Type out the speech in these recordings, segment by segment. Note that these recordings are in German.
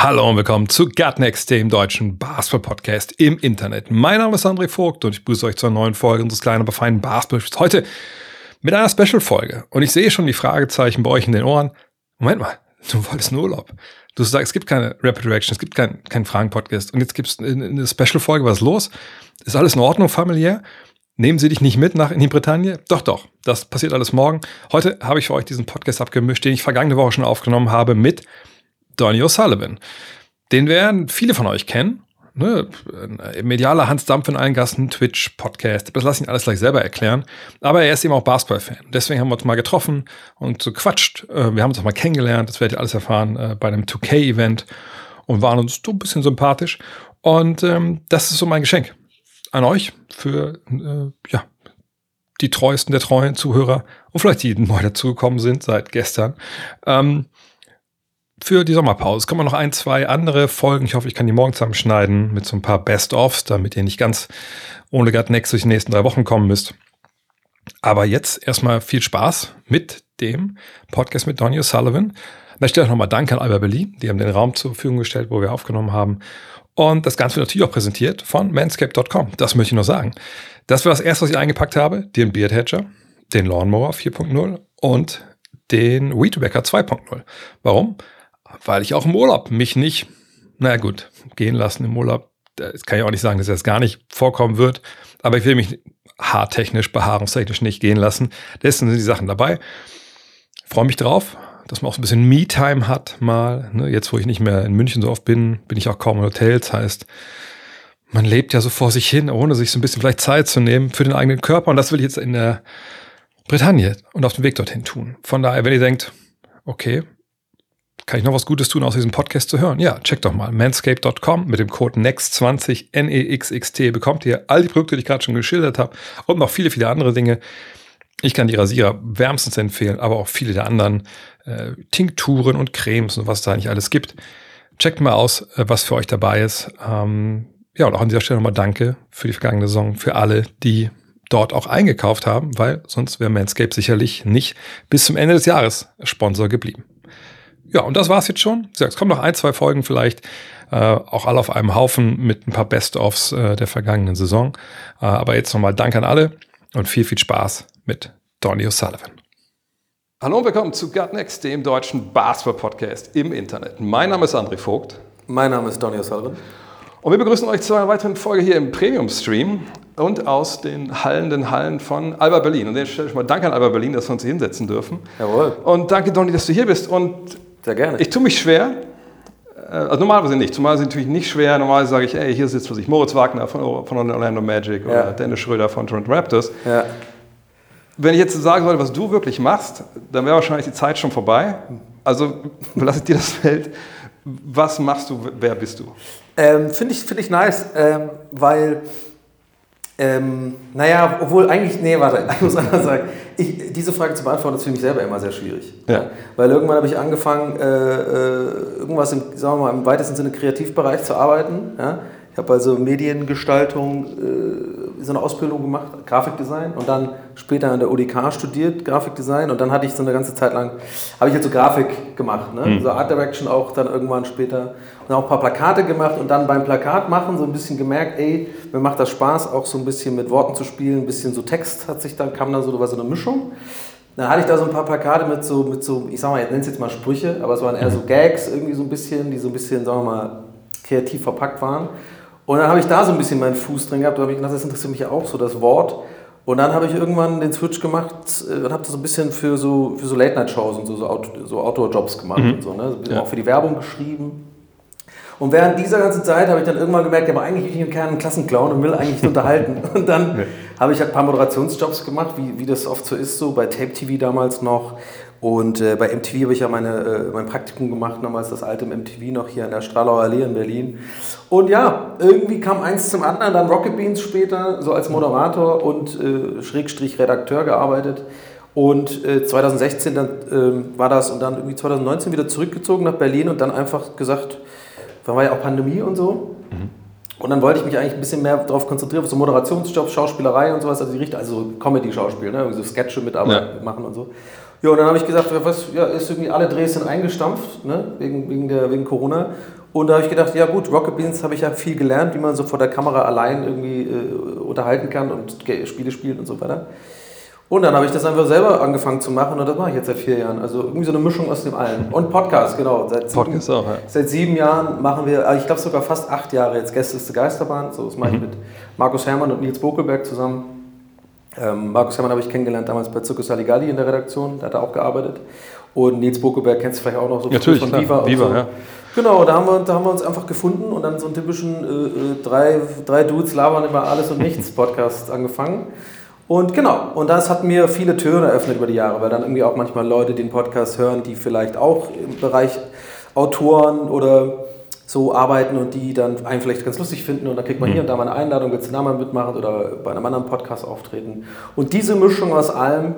Hallo und willkommen zu Gutnext, dem deutschen Basketball-Podcast im Internet. Mein Name ist André Vogt und ich begrüße euch zur neuen Folge unseres kleinen, aber feinen basketball Heute mit einer Special-Folge. Und ich sehe schon die Fragezeichen bei euch in den Ohren. Moment mal, du wolltest einen Urlaub. Du sagst, es gibt keine Rapid Reaction, es gibt keinen kein Fragen-Podcast. Und jetzt gibt es eine, Special-Folge, was ist los? Ist alles in Ordnung familiär? Nehmen Sie dich nicht mit nach in die Bretagne? Doch, doch. Das passiert alles morgen. Heute habe ich für euch diesen Podcast abgemischt, den ich vergangene Woche schon aufgenommen habe mit Donny O'Sullivan. Den werden viele von euch kennen. Ne? Medialer Hans Dampf in allen Gassen, Twitch, Podcast. Das lasse ich alles gleich selber erklären. Aber er ist eben auch Basketball-Fan. Deswegen haben wir uns mal getroffen und so quatscht. Äh, Wir haben uns auch mal kennengelernt. Das werdet ihr alles erfahren äh, bei einem 2K-Event und waren uns so ein bisschen sympathisch. Und ähm, das ist so mein Geschenk an euch für äh, ja, die treuesten der treuen Zuhörer und vielleicht die neu dazugekommen sind seit gestern. Ähm, für die Sommerpause kommen noch ein, zwei andere Folgen. Ich hoffe, ich kann die morgen zusammenschneiden mit so ein paar Best-ofs, damit ihr nicht ganz ohne Gut Next durch die nächsten drei Wochen kommen müsst. Aber jetzt erstmal viel Spaß mit dem Podcast mit Donny O'Sullivan. Da stelle ich nochmal Danke an Albert Berlin. Die haben den Raum zur Verfügung gestellt, wo wir aufgenommen haben. Und das Ganze wird natürlich auch präsentiert von manscape.com. Das möchte ich noch sagen. Das war das erste, was ich eingepackt habe. Den Beard Hedger, den Lawnmower 4.0 und den Weedwacker 2.0. Warum? Weil ich auch im Urlaub mich nicht, naja gut, gehen lassen im Urlaub. Das kann ich auch nicht sagen, dass das gar nicht vorkommen wird. Aber ich will mich haartechnisch, behaarungstechnisch nicht gehen lassen. Deswegen sind die Sachen dabei. Freue mich drauf, dass man auch so ein bisschen Me-Time hat mal. Ne? Jetzt, wo ich nicht mehr in München so oft bin, bin ich auch kaum in Hotels. Heißt, man lebt ja so vor sich hin, ohne sich so ein bisschen vielleicht Zeit zu nehmen für den eigenen Körper. Und das will ich jetzt in der Bretagne und auf dem Weg dorthin tun. Von daher, wenn ihr denkt, okay, kann ich noch was Gutes tun, aus diesem Podcast zu hören? Ja, checkt doch mal. manscape.com mit dem Code NEXT20 N-E-X-X-T bekommt ihr all die Produkte, die ich gerade schon geschildert habe und noch viele, viele andere Dinge. Ich kann die Rasierer wärmstens empfehlen, aber auch viele der anderen äh, Tinkturen und Cremes und was da eigentlich alles gibt. Checkt mal aus, äh, was für euch dabei ist. Ähm, ja, und auch an dieser Stelle nochmal Danke für die vergangene Saison, für alle, die dort auch eingekauft haben, weil sonst wäre Manscape sicherlich nicht bis zum Ende des Jahres Sponsor geblieben. Ja, und das war's jetzt schon. Es kommen noch ein, zwei Folgen vielleicht, äh, auch alle auf einem Haufen mit ein paar Best-ofs äh, der vergangenen Saison. Äh, aber jetzt nochmal Dank an alle und viel, viel Spaß mit Donny O'Sullivan. Hallo und willkommen zu Gut Next, dem deutschen Basketball-Podcast im Internet. Mein Name ist André Vogt Mein Name ist Donny O'Sullivan. und wir begrüßen euch zu einer weiteren Folge hier im Premium-Stream und aus den hallenden Hallen von Alba Berlin. Und jetzt stelle ich mal Danke an Alba Berlin, dass wir uns hier hinsetzen dürfen. Jawohl. Und danke, Donny, dass du hier bist. Und Sehr gerne. ich tue mich schwer. äh, Also normalerweise nicht. Normalerweise natürlich nicht schwer. Normalerweise sage ich, ey, hier sitzt was ich, Moritz Wagner von, von Orlando Magic oder Ja. Dennis Schröder von Toronto Raptors. ja. Wenn ich jetzt sagen sollte, was du wirklich machst, dann wäre wahrscheinlich die Zeit schon vorbei. Also lasse ich dir das Feld. Was machst du? Wer bist du? Ähm, Finde ich, find ich nice, ähm, weil, ähm, naja, obwohl eigentlich, nee, warte, ich muss anders sagen, ich, diese Frage zu beantworten, ist für mich selber immer sehr schwierig. Ja. Weil irgendwann habe ich angefangen, äh, äh, irgendwas im, sagen wir mal, im weitesten Sinne Kreativbereich zu arbeiten. Ja? Ich habe also Mediengestaltung, äh, so eine Ausbildung gemacht, Grafikdesign und dann später an der UDK studiert, Grafikdesign und dann hatte ich so eine ganze Zeit lang, habe ich jetzt so Grafik gemacht, ne? so Art Direction auch dann irgendwann später und auch ein paar Plakate gemacht und dann beim Plakat machen so ein bisschen gemerkt, ey, mir macht das Spaß, auch so ein bisschen mit Worten zu spielen, ein bisschen so Text hat sich dann, kam dann so, war so eine Mischung. Dann hatte ich da so ein paar Plakate mit so, mit so ich sag mal, ich nenne es jetzt mal Sprüche, aber es waren eher so Gags irgendwie so ein bisschen, die so ein bisschen, sagen wir mal, kreativ verpackt waren. Und dann habe ich da so ein bisschen meinen Fuß drin gehabt, da habe ich gedacht, das interessiert mich ja auch so, das Wort. Und dann habe ich irgendwann den Switch gemacht äh, und habe das so ein bisschen für so, für so Late-Night-Shows und so, so, Out, so Outdoor-Jobs gemacht und so, ne? Ja. auch für die Werbung geschrieben. Und während dieser ganzen Zeit habe ich dann irgendwann gemerkt, aber eigentlich bin ich im Kern ein Klassenclown und will eigentlich unterhalten. Und dann habe ich halt ein paar Moderationsjobs gemacht, wie, wie das oft so ist, so bei Tape TV damals noch. Und äh, bei MTV habe ich ja meine, äh, mein Praktikum gemacht, damals das alte MTV noch hier an der Stralauer Allee in Berlin. Und ja, irgendwie kam eins zum anderen, dann Rocket Beans später, so als Moderator und äh, Schrägstrich Redakteur gearbeitet. Und äh, 2016 dann äh, war das und dann irgendwie 2019 wieder zurückgezogen nach Berlin und dann einfach gesagt, da war ja auch Pandemie und so. Und dann wollte ich mich eigentlich ein bisschen mehr darauf konzentrieren, auf so Moderationsjobs, Schauspielerei und sowas, also die Richtung, also so Comedy-Schauspiel, ne? irgendwie so Sketche mitarbeiten Ja. machen und so. Ja, und dann habe ich gesagt, was, ja, ist irgendwie alle Drehs sind eingestampft, ne? wegen, wegen, der, wegen Corona. Und da habe ich gedacht, ja gut, Rocket Beans habe ich ja viel gelernt, wie man so vor der Kamera allein irgendwie äh, unterhalten kann und Spiele spielt und so weiter. Und dann habe ich das einfach selber angefangen zu machen und das mache ich jetzt seit vier Jahren. Also irgendwie so eine Mischung aus dem allen. Und Podcast, genau. Seit sieben, Podcast auch, ja. Seit sieben Jahren machen wir, also ich glaube sogar fast acht Jahre jetzt Gästeliste Geisterbahn. So, das mache Mhm. ich mit Markus Herrmann und Nils Bokelberg zusammen. Ähm, Markus Herrmann habe ich kennengelernt damals bei Circus Saligalli in der Redaktion, da hat er auch gearbeitet. Und Nils Bokelberg kennst du vielleicht auch noch so Natürlich, von klar. Viva. Viva, so. ja. Genau, da haben, wir, da haben wir uns einfach gefunden und dann so einen typischen äh, äh, drei, drei Dudes labern über alles und nichts Podcast angefangen. Und genau, und das hat mir viele Türen eröffnet über die Jahre, weil dann irgendwie auch manchmal Leute den Podcast hören, die vielleicht auch im Bereich Autoren oder so arbeiten und die dann einen vielleicht ganz lustig finden und dann kriegt man hier und da mal eine Einladung, willst du da mal mitmachen oder bei einem anderen Podcast auftreten. Und diese Mischung aus allem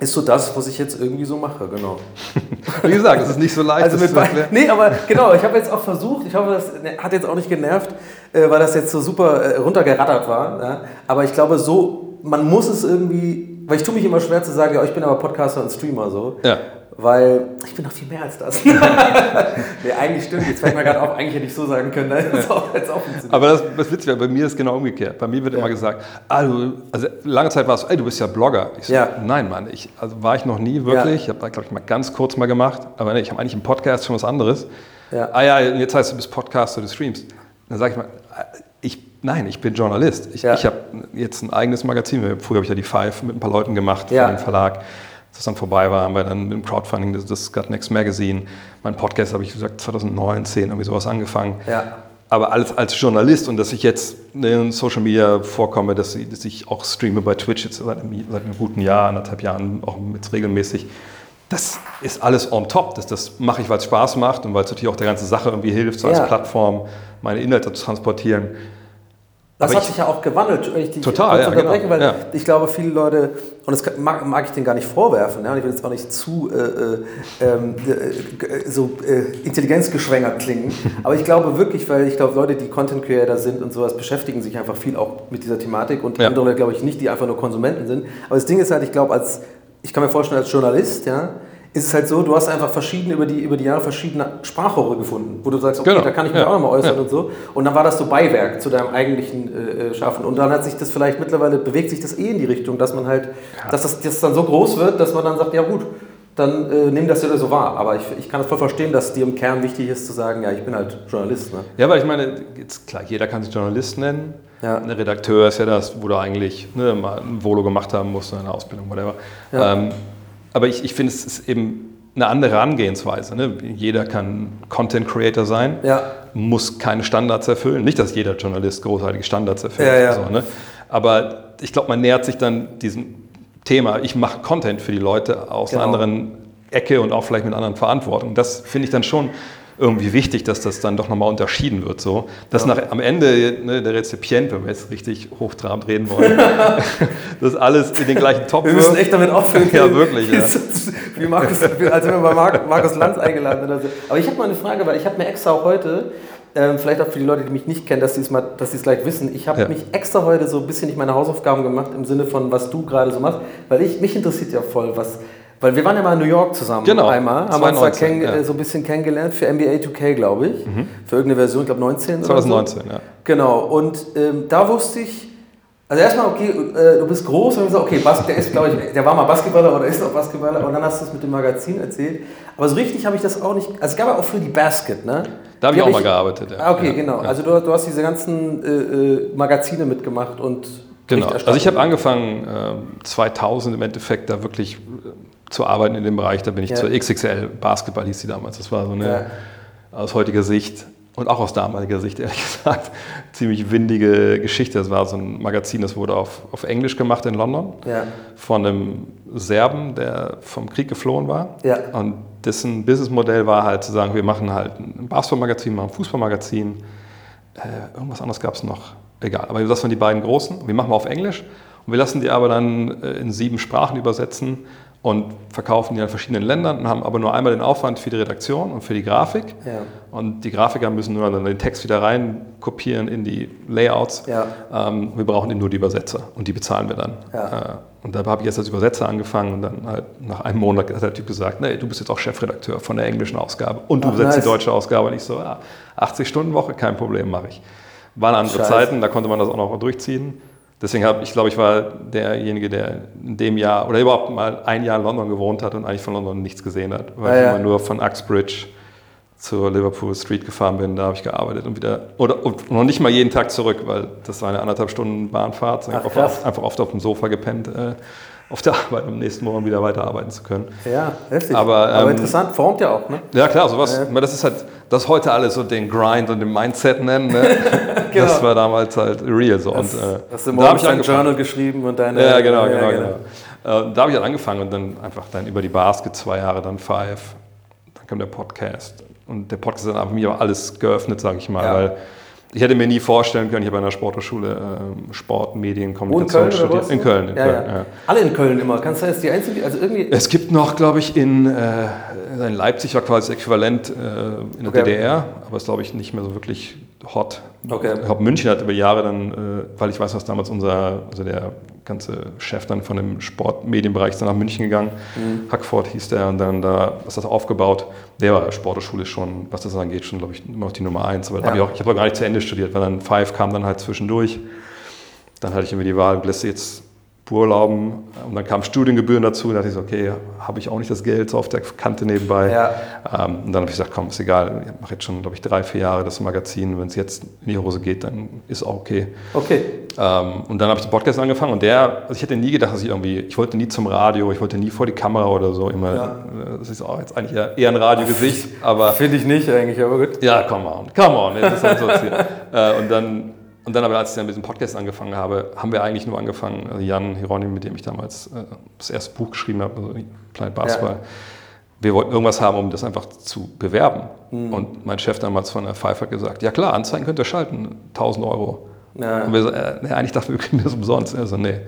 ist so das, was ich jetzt irgendwie so mache, genau. Wie gesagt, es ist nicht so leicht. Also mit beiden. Nee, aber genau, ich habe jetzt auch versucht, ich hoffe, das ne, hat jetzt auch nicht genervt, äh, weil das jetzt so super äh, runtergerattert war. Ja? Aber ich glaube, so, man muss es irgendwie, weil ich tue mich immer schwer zu sagen, ja, ich bin aber Podcaster und Streamer so. Ja. Weil ich bin noch viel mehr als das. nee, eigentlich stimmt. Jetzt fällt mir gerade auf, eigentlich hätte ich so sagen können. Ne? Das ist auch, jetzt auch funktioniert. Aber das, das Witzige, bei mir ist genau umgekehrt. Bei mir wird immer gesagt, ah, du, also lange Zeit war es, ey, du bist ja Blogger. Ich so, Ja. nein, Mann, ich, also war ich noch nie wirklich. Ja. Ich habe da, glaube ich, mal ganz kurz mal gemacht. Aber nee, ich habe eigentlich im Podcast schon was anderes. Ja. Ah ja, und jetzt heißt du bist Podcaster, du streamst. Dann sage ich mal, ich, nein, ich bin Journalist. Ich, Ja. ich habe jetzt ein eigenes Magazin. Früher habe ich ja die Five mit ein paar Leuten gemacht Ja. für den Verlag. Das dann vorbei war, haben wir dann mit dem Crowdfunding das, das Gut Next Magazine. Mein Podcast habe ich gesagt 2009, 10 irgendwie sowas angefangen. Ja. Aber als, als Journalist und dass ich jetzt in Social Media vorkomme, dass ich, dass ich auch streame bei Twitch jetzt seit einem, seit einem guten Jahr, anderthalb Jahren auch mit regelmäßig, das ist alles on top. Das, das mache ich, weil es Spaß macht und weil es natürlich auch der ganzen Sache irgendwie hilft, so Ja. als Plattform meine Inhalte zu transportieren. Das Aber hat ich- sich ja auch gewandelt, wenn ich Total, ja, unterbreche, genau, weil ja. ich glaube, viele Leute, und das mag, mag ich denen gar nicht vorwerfen, ja, und ich will jetzt auch nicht zu äh, äh, ähm, äh, so äh, intelligenzgeschwängert klingen, aber ich glaube wirklich, weil ich glaube, Leute, die Content Creator sind und sowas, beschäftigen sich einfach viel auch mit dieser Thematik und Ja. andere Leute, glaube ich, nicht, die einfach nur Konsumenten sind. Aber das Ding ist halt, ich glaube, als, ich kann mir vorstellen, als Journalist, ja, ist es halt so, du hast einfach verschiedene, über die, über die Jahre verschiedene Sprachrohre gefunden, wo du sagst, okay, Genau. da kann ich mich Ja. auch nochmal äußern Ja. und so. Und dann war das so Beiwerk zu deinem eigentlichen äh, äh, Schaffen. Und dann hat sich das vielleicht mittlerweile, bewegt sich das eh in die Richtung, dass man halt, dass das, das dann so groß wird, dass man dann sagt, ja gut, dann äh, nimm das wieder so wahr. Aber ich, ich kann es voll verstehen, dass dir im Kern wichtig ist zu sagen, ja, ich bin halt Journalist. Ne? Ja, weil ich meine, jetzt klar, jeder kann sich Journalist nennen. Ja. Ein Redakteur ist ja das, wo du eigentlich ne, mal ein Volo gemacht haben musst, eine Ausbildung, whatever. Ja. Ähm, aber ich, ich finde, es ist eben eine andere Herangehensweise. Ne? Jeder kann Content Creator sein, Ja. muss keine Standards erfüllen. Nicht, dass jeder Journalist großartige Standards erfüllt. Ja, ja. So, ne? Aber ich glaube, man nähert sich dann diesem Thema, ich mache Content für die Leute aus Genau. einer anderen Ecke und auch vielleicht mit anderen Verantwortung. Das finde ich dann schon irgendwie wichtig, dass das dann doch nochmal unterschieden wird. So. Dass nach, am Ende ne, der Rezipient, wenn wir jetzt richtig hochtrabend reden wollen, das alles in den gleichen Topf Wir müssen echt damit aufhören. Ja, wirklich, ja. Wie Markus, als wenn wir bei Mar Markus Lanz eingeladen so. Aber ich habe mal eine Frage, weil ich habe mir extra auch heute, ähm, vielleicht auch für die Leute, die mich nicht kennen, dass sie es mal, dass sie es gleich wissen, ich habe Ja. mich extra heute so ein bisschen nicht meine Hausaufgaben gemacht im Sinne von, was du gerade so machst, weil ich, mich interessiert ja voll, was, weil wir waren ja mal in New York zusammen Genau, einmal, haben uns da 2019, ja. Mhm. äh, so ein bisschen kennengelernt für NBA 2K, glaube ich, für irgendeine Version, ich glaube 19 oder so. 2019, ja. Genau, und ähm, da wusste ich, also erstmal, okay, äh, du bist groß und ich so, okay, Bas der ist, glaube ich, der war mal Basketballer oder ist noch Basketballer und dann hast du es mit dem Magazin erzählt. Aber so richtig habe ich das auch nicht, also es gab ja auch für die Basket, ne? Da habe ich auch hab mal gearbeitet. Ja. Ah, okay, ja. genau. Ja. Also du, du hast diese ganzen äh, äh, Magazine mitgemacht und Genau. Also ich habe angefangen äh, 2000 im Endeffekt da wirklich äh, zu arbeiten in dem Bereich. Da bin ich Ja. zur XXL Basketball hieß die damals. Das war so eine Ja. aus heutiger Sicht. und auch aus damaliger Sicht, ehrlich gesagt, ziemlich windige Geschichte. Das war so ein Magazin, das wurde auf, auf Englisch gemacht in London Ja. von einem Serben, der vom Krieg geflohen war. Und dessen Businessmodell war halt zu sagen, wir machen halt ein Basketballmagazin, machen ein Fußballmagazin. Äh, irgendwas anderes gab es noch. Egal. Aber das waren die beiden großen. Wir machen wir auf Englisch und wir lassen die aber dann äh, in sieben Sprachen übersetzen und verkaufen die in verschiedenen Ländern und haben aber nur einmal den Aufwand für die Redaktion und für die Grafik. Ja. Und die Grafiker müssen nur dann den Text wieder rein kopieren in die Layouts. Ja. Ähm, wir brauchen eben nur die Übersetzer und die bezahlen wir dann. Ja. Äh, und da habe ich jetzt als Übersetzer angefangen und dann halt nach einem Monat hat der Typ gesagt, nee, du bist jetzt auch Chefredakteur von der englischen Ausgabe und du Ach, übersetzt nice. die deutsche Ausgabe. Und ich so, ja, 80 Stunden Woche, kein Problem, mache ich. Waren andere Scheiße. Zeiten, da konnte man das auch noch durchziehen. Deswegen habe ich, glaube ich, war derjenige, der in dem Jahr oder überhaupt mal ein Jahr in London gewohnt hat und eigentlich von London nichts gesehen hat, weil Ah, ich ja. immer nur von Uxbridge zur Liverpool Street gefahren bin, da habe ich gearbeitet und wieder, oder und noch nicht mal jeden Tag zurück, weil das war eine anderthalb Stunden Bahnfahrt, Ach, einfach, krass. einfach oft auf dem Sofa gepennt, äh, auf der Arbeit, um am nächsten Morgen wieder weiterarbeiten zu können. Ja, heftig. Aber, Aber ähm, interessant, formt ja auch, ne? Ja klar, sowas, meine, das ist halt, das heute alles so den Grind und den Mindset nennen, ne? Genau. das war damals halt real so. und, äh, Hast du da morgens habe ich dein angefangen. Journal geschrieben und deine... Ja, genau, genau, ja, genau. Äh, da habe ich halt angefangen und dann einfach dann über die Basket zwei Jahre, dann Five, dann kam der Podcast. Und der Podcast hat mir aber alles geöffnet, sage ich mal, Ja. weil ich hätte mir nie vorstellen können, ich habe an der Sporthochschule ähm, Sport, Medien, Kommunikation Köln studiert. In Köln, in ja, Köln, ja. ja. Alle in Köln immer. Kannst du jetzt die einzige, also irgendwie... Es gibt noch, glaube ich, in, äh, in Leipzig war quasi das Äquivalent äh, in der Okay. DDR, aber ist, glaube ich, nicht mehr so wirklich hot. Okay. Ich glaube, München hat über Jahre dann, äh, weil ich weiß, was damals unser, also der ganze Chef dann von dem Sportmedienbereich ist dann nach München gegangen. Mhm. Hackford hieß der und dann da, was das aufgebaut. Der war Sporthochschule schon, was das angeht, schon, glaube ich, immer noch die Nummer eins. Aber Ja. hab ich, ich habe auch gar nicht zu Ende studiert, weil dann Five kam dann halt zwischendurch. Dann hatte ich irgendwie die Wahl, lässt jetzt Urlauben und dann kamen Studiengebühren dazu. Da dachte ich so, okay, habe ich auch nicht das Geld so auf der Kante nebenbei. Ja. Ähm, und dann habe ich gesagt, komm, ist egal. Ich mache jetzt schon, glaube ich, drei, vier Jahre das Magazin. Wenn es jetzt in die Hose geht, dann ist auch okay. Okay. Ähm, und dann habe ich den Podcast angefangen und der, also ich hätte nie gedacht, dass ich irgendwie, ich wollte nie zum Radio, ich wollte nie vor die Kamera oder so. Immer, Ja. das ist auch jetzt eigentlich eher, ein Radiogesicht, aber Finde ich nicht eigentlich, aber gut. ja, come on, come on. Das ist halt so äh, und dann, und dann aber, als ich dann mit diesem Podcast angefangen habe, haben wir eigentlich nur angefangen, also Jan Hieronymi, mit dem ich damals äh, das erste Buch geschrieben habe, also Planet Basketball, wir wollten irgendwas haben, um das einfach zu bewerben. Mhm. Und mein Chef damals von der Five hat gesagt, ja klar, Anzeigen könnt ihr schalten, 1000 Euro. Ja. Und wir so, äh, nee, eigentlich dachten wir, wir kriegen das umsonst. Er so, nee.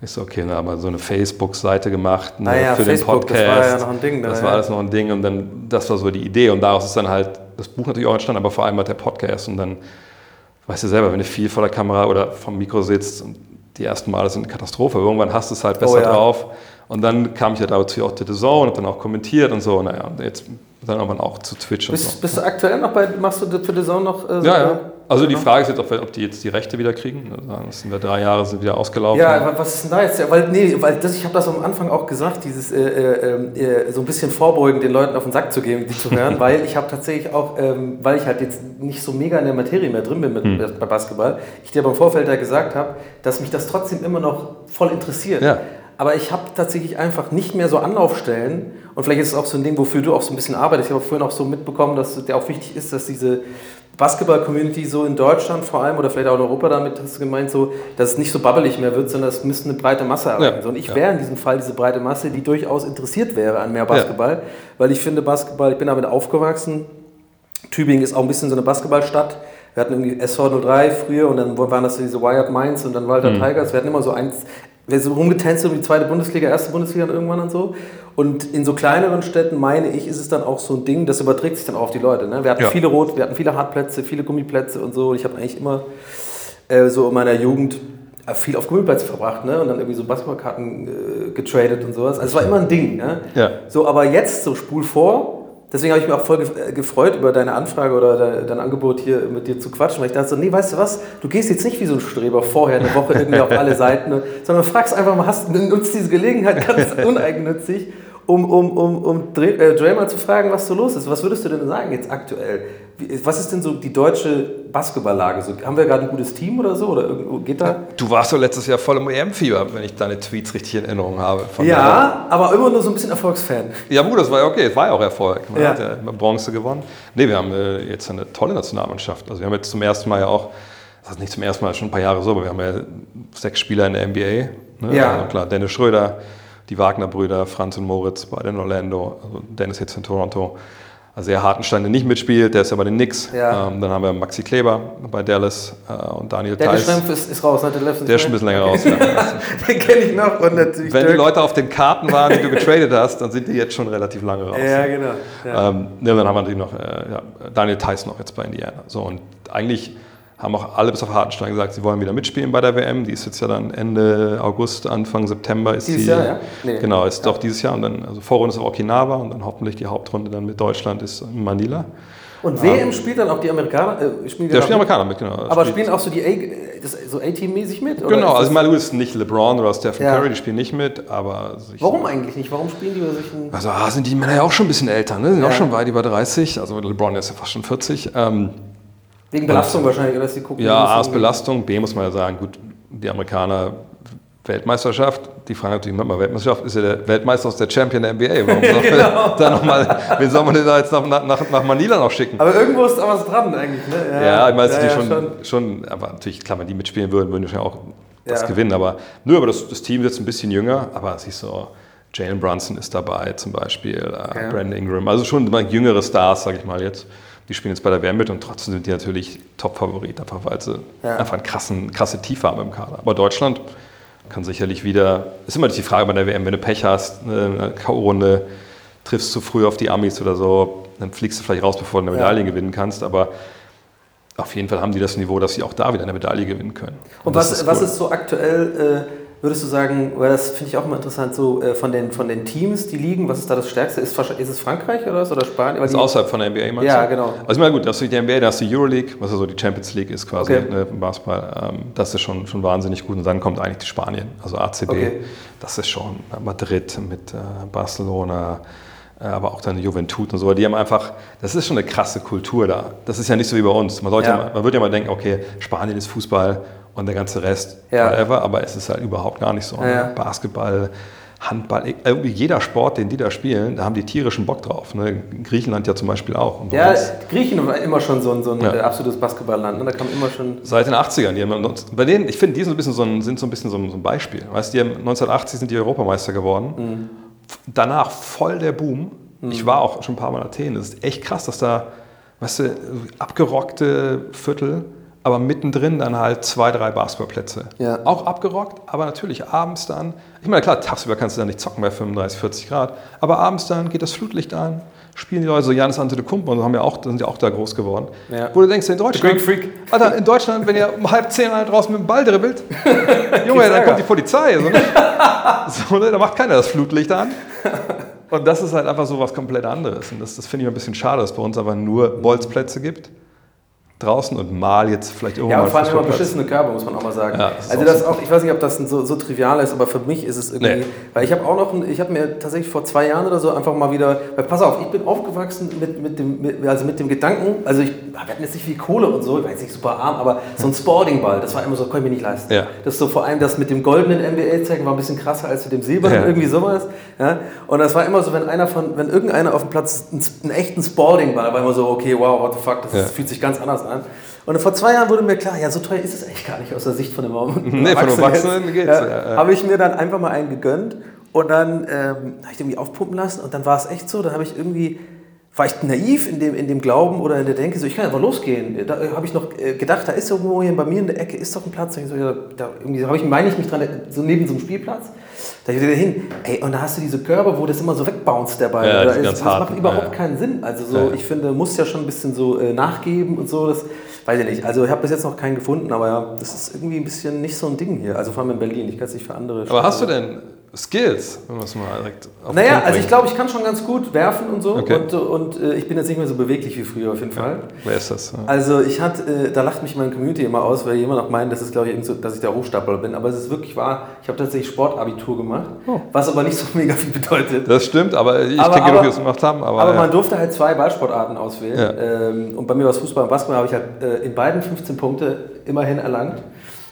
Ich so, okay, dann haben wir so eine Facebook-Seite gemacht ne, Ah ja, für Facebook, den das Podcast. war ja noch ein Ding da, Das ja. war alles noch ein Ding und dann, das war so die Idee und daraus ist dann halt das Buch natürlich auch entstanden, aber vor allem halt der Podcast und dann, weißt du selber, wenn du viel vor der Kamera oder vom Mikro sitzt und die ersten Male sind eine Katastrophe, irgendwann hast du es halt besser Oh ja. drauf und dann kam ich ja dazu auch zu The Zone und dann auch kommentiert und so, naja, und jetzt dann irgendwann auch zu Twitch und so. Bist, bist du aktuell noch bei, machst du für die Zone noch? äh, so- Ja, ja. Also die Frage ist jetzt, ob, wir, ob die jetzt die Rechte wieder kriegen. Also Das sind wir drei Jahre sind wieder ausgelaufen. Ja, wa- was ist denn da jetzt? Ja, weil, nee, weil das, ich habe das am Anfang auch gesagt, dieses äh, äh, äh, so ein bisschen vorbeugen, den Leuten auf den Sack zu geben, die zu hören, weil ich habe tatsächlich auch, ähm, weil ich halt jetzt nicht so mega in der Materie mehr drin bin mit, Hm. bei Basketball, ich dir beim Vorfeld ja gesagt habe, dass mich das trotzdem immer noch voll interessiert. Ja. Aber ich habe tatsächlich einfach nicht mehr so Anlaufstellen. Und vielleicht ist es auch so ein Ding, wofür du auch so ein bisschen arbeitest. Ich habe vorhin auch so mitbekommen, dass es dir auch wichtig ist, dass diese Basketball-Community so in Deutschland vor allem oder vielleicht auch in Europa damit hast du gemeint, so, dass es nicht so babbelig mehr wird, sondern es müsste eine breite Masse erreichen. Ja, und ich ja. wäre in diesem Fall diese breite Masse, die durchaus interessiert wäre an mehr Basketball, weil ich finde Basketball, ich bin damit aufgewachsen. Tübingen ist auch ein bisschen so eine Basketballstadt. Wir hatten irgendwie SV03 früher und dann waren das diese Wired Minds und dann Walter Mhm. Tigers. Wir hatten immer so eins, wir sind rumgetänzt um die zweite Bundesliga, erste Bundesliga und irgendwann und so. Und in so kleineren Städten, meine ich, ist es dann auch so ein Ding, das überträgt sich dann auch auf die Leute. Ne? Wir hatten Ja. viele Rot, wir hatten viele Hartplätze, viele Gummiplätze und so. Und ich habe eigentlich immer äh, so in meiner Jugend äh, viel auf Gummiplätze verbracht ne? und dann irgendwie so Basketballkarten äh, getradet und sowas. Also es war immer ein Ding. Ne? Ja. So, aber jetzt so spul vor. Deswegen habe ich mich auch voll äh, gefreut über deine Anfrage oder de- dein Angebot hier mit dir zu quatschen, weil ich dachte so, nee, weißt du was, du gehst jetzt nicht wie so ein Streber vorher eine Woche irgendwie auf alle Seiten, ne, sondern fragst einfach mal, hast, nutzt diese Gelegenheit ganz uneigennützig um, um, um, um Dre äh, zu fragen, was so los ist. Was würdest du denn sagen jetzt aktuell? Was ist denn so die deutsche Basketballlage? So, haben wir gerade ein gutes Team oder so? Oder geht da? Du warst doch letztes Jahr voll im EM-Fieber, wenn ich deine Tweets richtig in Erinnerung habe. Ja, aber immer nur so ein bisschen Erfolgsfan. Ja, gut, das war ja okay, es war ja auch Erfolg. Man Ja. hat ja Bronze gewonnen. Nee, wir haben äh, jetzt eine tolle Nationalmannschaft. Also wir haben jetzt zum ersten Mal ja auch, das ist nicht zum ersten Mal, schon ein paar Jahre so, aber wir haben ja sechs Spieler in der NBA. Ne? Ja. Also klar, Dennis Schröder, die Wagner-Brüder, Franz und Moritz bei den Orlando, also Dennis jetzt in Toronto. Also der Hartenstein, der nicht mitspielt, der ist ja bei den Knicks. Ja. Ähm, dann haben wir Maxi Kleber bei Dallas äh, und Daniel Der Theiss. Schrempf ist, ist raus, ne? Der, Der ist schon ein bisschen länger raus. Ja. Den kenne ich noch. Und natürlich Wenn die Dirk. Leute auf den Karten waren, die du getradet hast, dann sind die jetzt schon relativ lange raus. Ja, genau. Ja. Ähm, ja, dann haben wir natürlich noch äh, ja, Daniel Theiss noch jetzt bei Indiana. So, und eigentlich haben auch alle bis auf Hartenstein gesagt, sie wollen wieder mitspielen bei der WM. Die ist jetzt ja dann Ende August, Anfang September ist Dieses die. Jahr, ja? Nee. Genau, ist doch dieses Jahr. Und dann, also Vorrunde ist auf Okinawa und dann hoffentlich die Hauptrunde dann mit Deutschland ist in Manila. Und WM spielt dann auch die Amerikaner? Äh, spielen die auch mit? Amerikaner mit, genau. Aber Spielt- spielen auch so die A, das, so A-Team-mäßig mit? oder Genau, also ich meine, du bist nicht LeBron oder Stephen Ja. Curry, die spielen nicht mit, aber Warum eigentlich nicht? Warum spielen die bei solchen. Also ah, sind die Männer ja auch schon ein bisschen älter, ne? Sind Ja. auch schon weit über 30. Also LeBron ist ja fast schon 40. Ähm, Wegen Belastung wahrscheinlich, oder dass die gucken. ja, A ist Belastung, B muss man ja sagen, gut, die Amerikaner Weltmeisterschaft, die fragen natürlich immer, Weltmeisterschaft ist ja der Weltmeister aus der Champion der NBA. Warum soll Genau. man da noch mal, wen soll man denn da jetzt nach, nach, nach Manila noch schicken? Aber irgendwo ist da was dran eigentlich, ne? Ja, ich meine, ja, die ja, schon, schon, aber natürlich, klar, wenn die mitspielen würden, würden die schon auch das Ja. gewinnen. Aber nur, aber das, das Team ist jetzt ein bisschen jünger, aber siehst du, Jalen Brunson ist dabei zum Beispiel, äh, Ja. Brandon Ingram, also schon jüngere Stars, sage ich mal jetzt. Die spielen jetzt bei der WM mit und trotzdem sind die natürlich Top-Favorit, einfach weil sie Ja. einfach einen krassen, krasse Tiefe haben im Kader. Aber Deutschland kann sicherlich wieder, ist immer die Frage bei der WM, wenn du Pech hast, eine K.O.-Runde, triffst zu früh auf die Amis oder so, dann fliegst du vielleicht raus, bevor du eine Ja. Medaille gewinnen kannst, aber auf jeden Fall haben die das Niveau, dass sie auch da wieder eine Medaille gewinnen können. Und das was, was cool. ist so aktuell, äh, würdest du sagen, weil das finde ich auch immer interessant, so äh, von, den, von den Teams, die liegen, was ist da das Stärkste? Ist, ist es Frankreich oder was? Oder Spanien? Weil ist außerhalb von der NBA, meinst Ja, du? genau. Also ich meine, gut, da hast du die NBA, da hast du die Euroleague, was ja so die Champions League ist quasi Okay. ne, im Basketball. Ähm, das ist schon, schon wahnsinnig gut. Und dann kommt eigentlich die Spanien, also ACB. Okay. Das ist schon Madrid mit äh, Barcelona, äh, aber auch dann Juventud und so. Die haben einfach, das ist schon eine krasse Kultur da. Das ist ja nicht so wie bei uns. Man, sollte ja. Ja. man würde ja mal denken, okay, Spanien ist Fußball und der ganze Rest, Ja. whatever, aber es ist halt überhaupt gar nicht so. ne? Basketball, Handball, irgendwie jeder Sport, den die da spielen, da haben die tierischen Bock drauf. Ne? Griechenland ja zum Beispiel auch. Und Ja, uns- Griechen war immer schon so ein, so ein Ja. absolutes Basketballland. Ne? Da kam immer schon. Seit den 80ern. Die haben, bei denen, ich finde, die sind so ein bisschen so ein, sind so ein, bisschen so ein, Beispiel. Weißt, die haben 1980 sind die Europameister geworden. Mhm. Danach voll der Boom. Ich war auch schon ein paar Mal in Athen. Das ist echt krass, dass da, weißt du, abgerockte Viertel, aber mittendrin dann halt zwei, drei Basketballplätze. Ja. Auch abgerockt, aber natürlich abends dann. Ich meine, klar, tagsüber kannst du da nicht zocken bei 35, 40 Grad, aber abends dann geht das Flutlicht an, spielen die Leute so Janis Antetokounmpo und so haben ja auch, sind ja auch da groß geworden. Ja. Wo du denkst, in Deutschland, Greek Freak. Alter, in Deutschland, wenn ihr um halb zehn einer draußen mit dem Ball dribbelt, Junge, dann kommt die Polizei. So, ne? so, ne? Da macht keiner das Flutlicht an. Und das ist halt einfach so was komplett anderes. Und das, das finde ich ein bisschen schade, dass es bei uns aber nur Bolzplätze gibt. Draußen und mal jetzt vielleicht irgendwo Ja, und vor allem immer beschissene Körper, muss man auch mal sagen. Ja, das also das auch, ich weiß nicht, ob das so, so trivial ist, aber für mich ist es irgendwie, Nee. weil ich habe auch noch, ich habe mir tatsächlich vor zwei Jahren oder so einfach mal wieder, weil pass auf, ich bin aufgewachsen mit, mit, dem, mit, also mit dem Gedanken, also ich, wir hatten jetzt nicht viel Kohle und so, ich war jetzt nicht super arm, aber so ein Sportingball, das war immer so, konnte ich mir nicht leisten. Ja. Das ist so vor allem das mit dem goldenen NBA-Zeichen war ein bisschen krasser als mit dem silbernen, Ja. irgendwie sowas. Ja? Und das war immer so, wenn einer von, wenn irgendeiner auf dem Platz einen, einen echten Sportingball, war immer so, okay, wow, what the fuck, das Ja. fühlt sich ganz anders an. Und vor zwei Jahren wurde mir klar, ja, so teuer ist es echt gar nicht aus der Sicht von einem Nee, von Erwachsenen geht's, Ja, ja, ja. Habe ich mir dann einfach mal einen gegönnt und dann ähm, habe ich den irgendwie aufpumpen lassen und dann war es echt so, dann habe ich irgendwie, war ich naiv in dem, in dem Glauben oder in der Denke, so ich kann einfach losgehen. Da habe ich noch äh, gedacht, da ist irgendwo hier bei mir in der Ecke, ist doch ein Platz. Und so, da irgendwie habe ich, meine ich mich dran, so neben so einem Spielplatz. Da ich wieder hin. Ey, und da hast du diese Körper, wo das immer so wegbounced, der Ball. Ja, Da ist- das hart. macht überhaupt Ja. keinen Sinn. Also so, Ja, ich finde, muss ja schon ein bisschen so äh, nachgeben und so. Das weiß ich nicht. Also ich habe bis jetzt noch keinen gefunden, aber ja, das ist irgendwie ein bisschen nicht so ein Ding hier. Also vor allem in Berlin. Ich kann es nicht für andere. Aber hast du denn Skills, wenn wir es mal direkt auf den Naja, Punkt also ich glaube, ich kann schon ganz gut werfen und so. Okay. Und, und äh, ich bin jetzt nicht mehr so beweglich wie früher auf jeden Fall. Wer ist das? Ja. Also ich hatte, äh, da lacht mich meine Community immer aus, weil jemand auch meint, das ist glaube ich, so, dass ich der Hochstapler bin. Aber es ist wirklich wahr, ich habe tatsächlich Sportabitur gemacht, was aber nicht so mega viel bedeutet. Das stimmt, aber ich Aber- kenne genug, die das gemacht haben. Aber, Aber ja. man durfte halt zwei Ballsportarten auswählen. Ja. Ähm, und bei mir war es Fußball und Basketball, habe ich halt äh, in beiden 15 Punkte immerhin erlangt.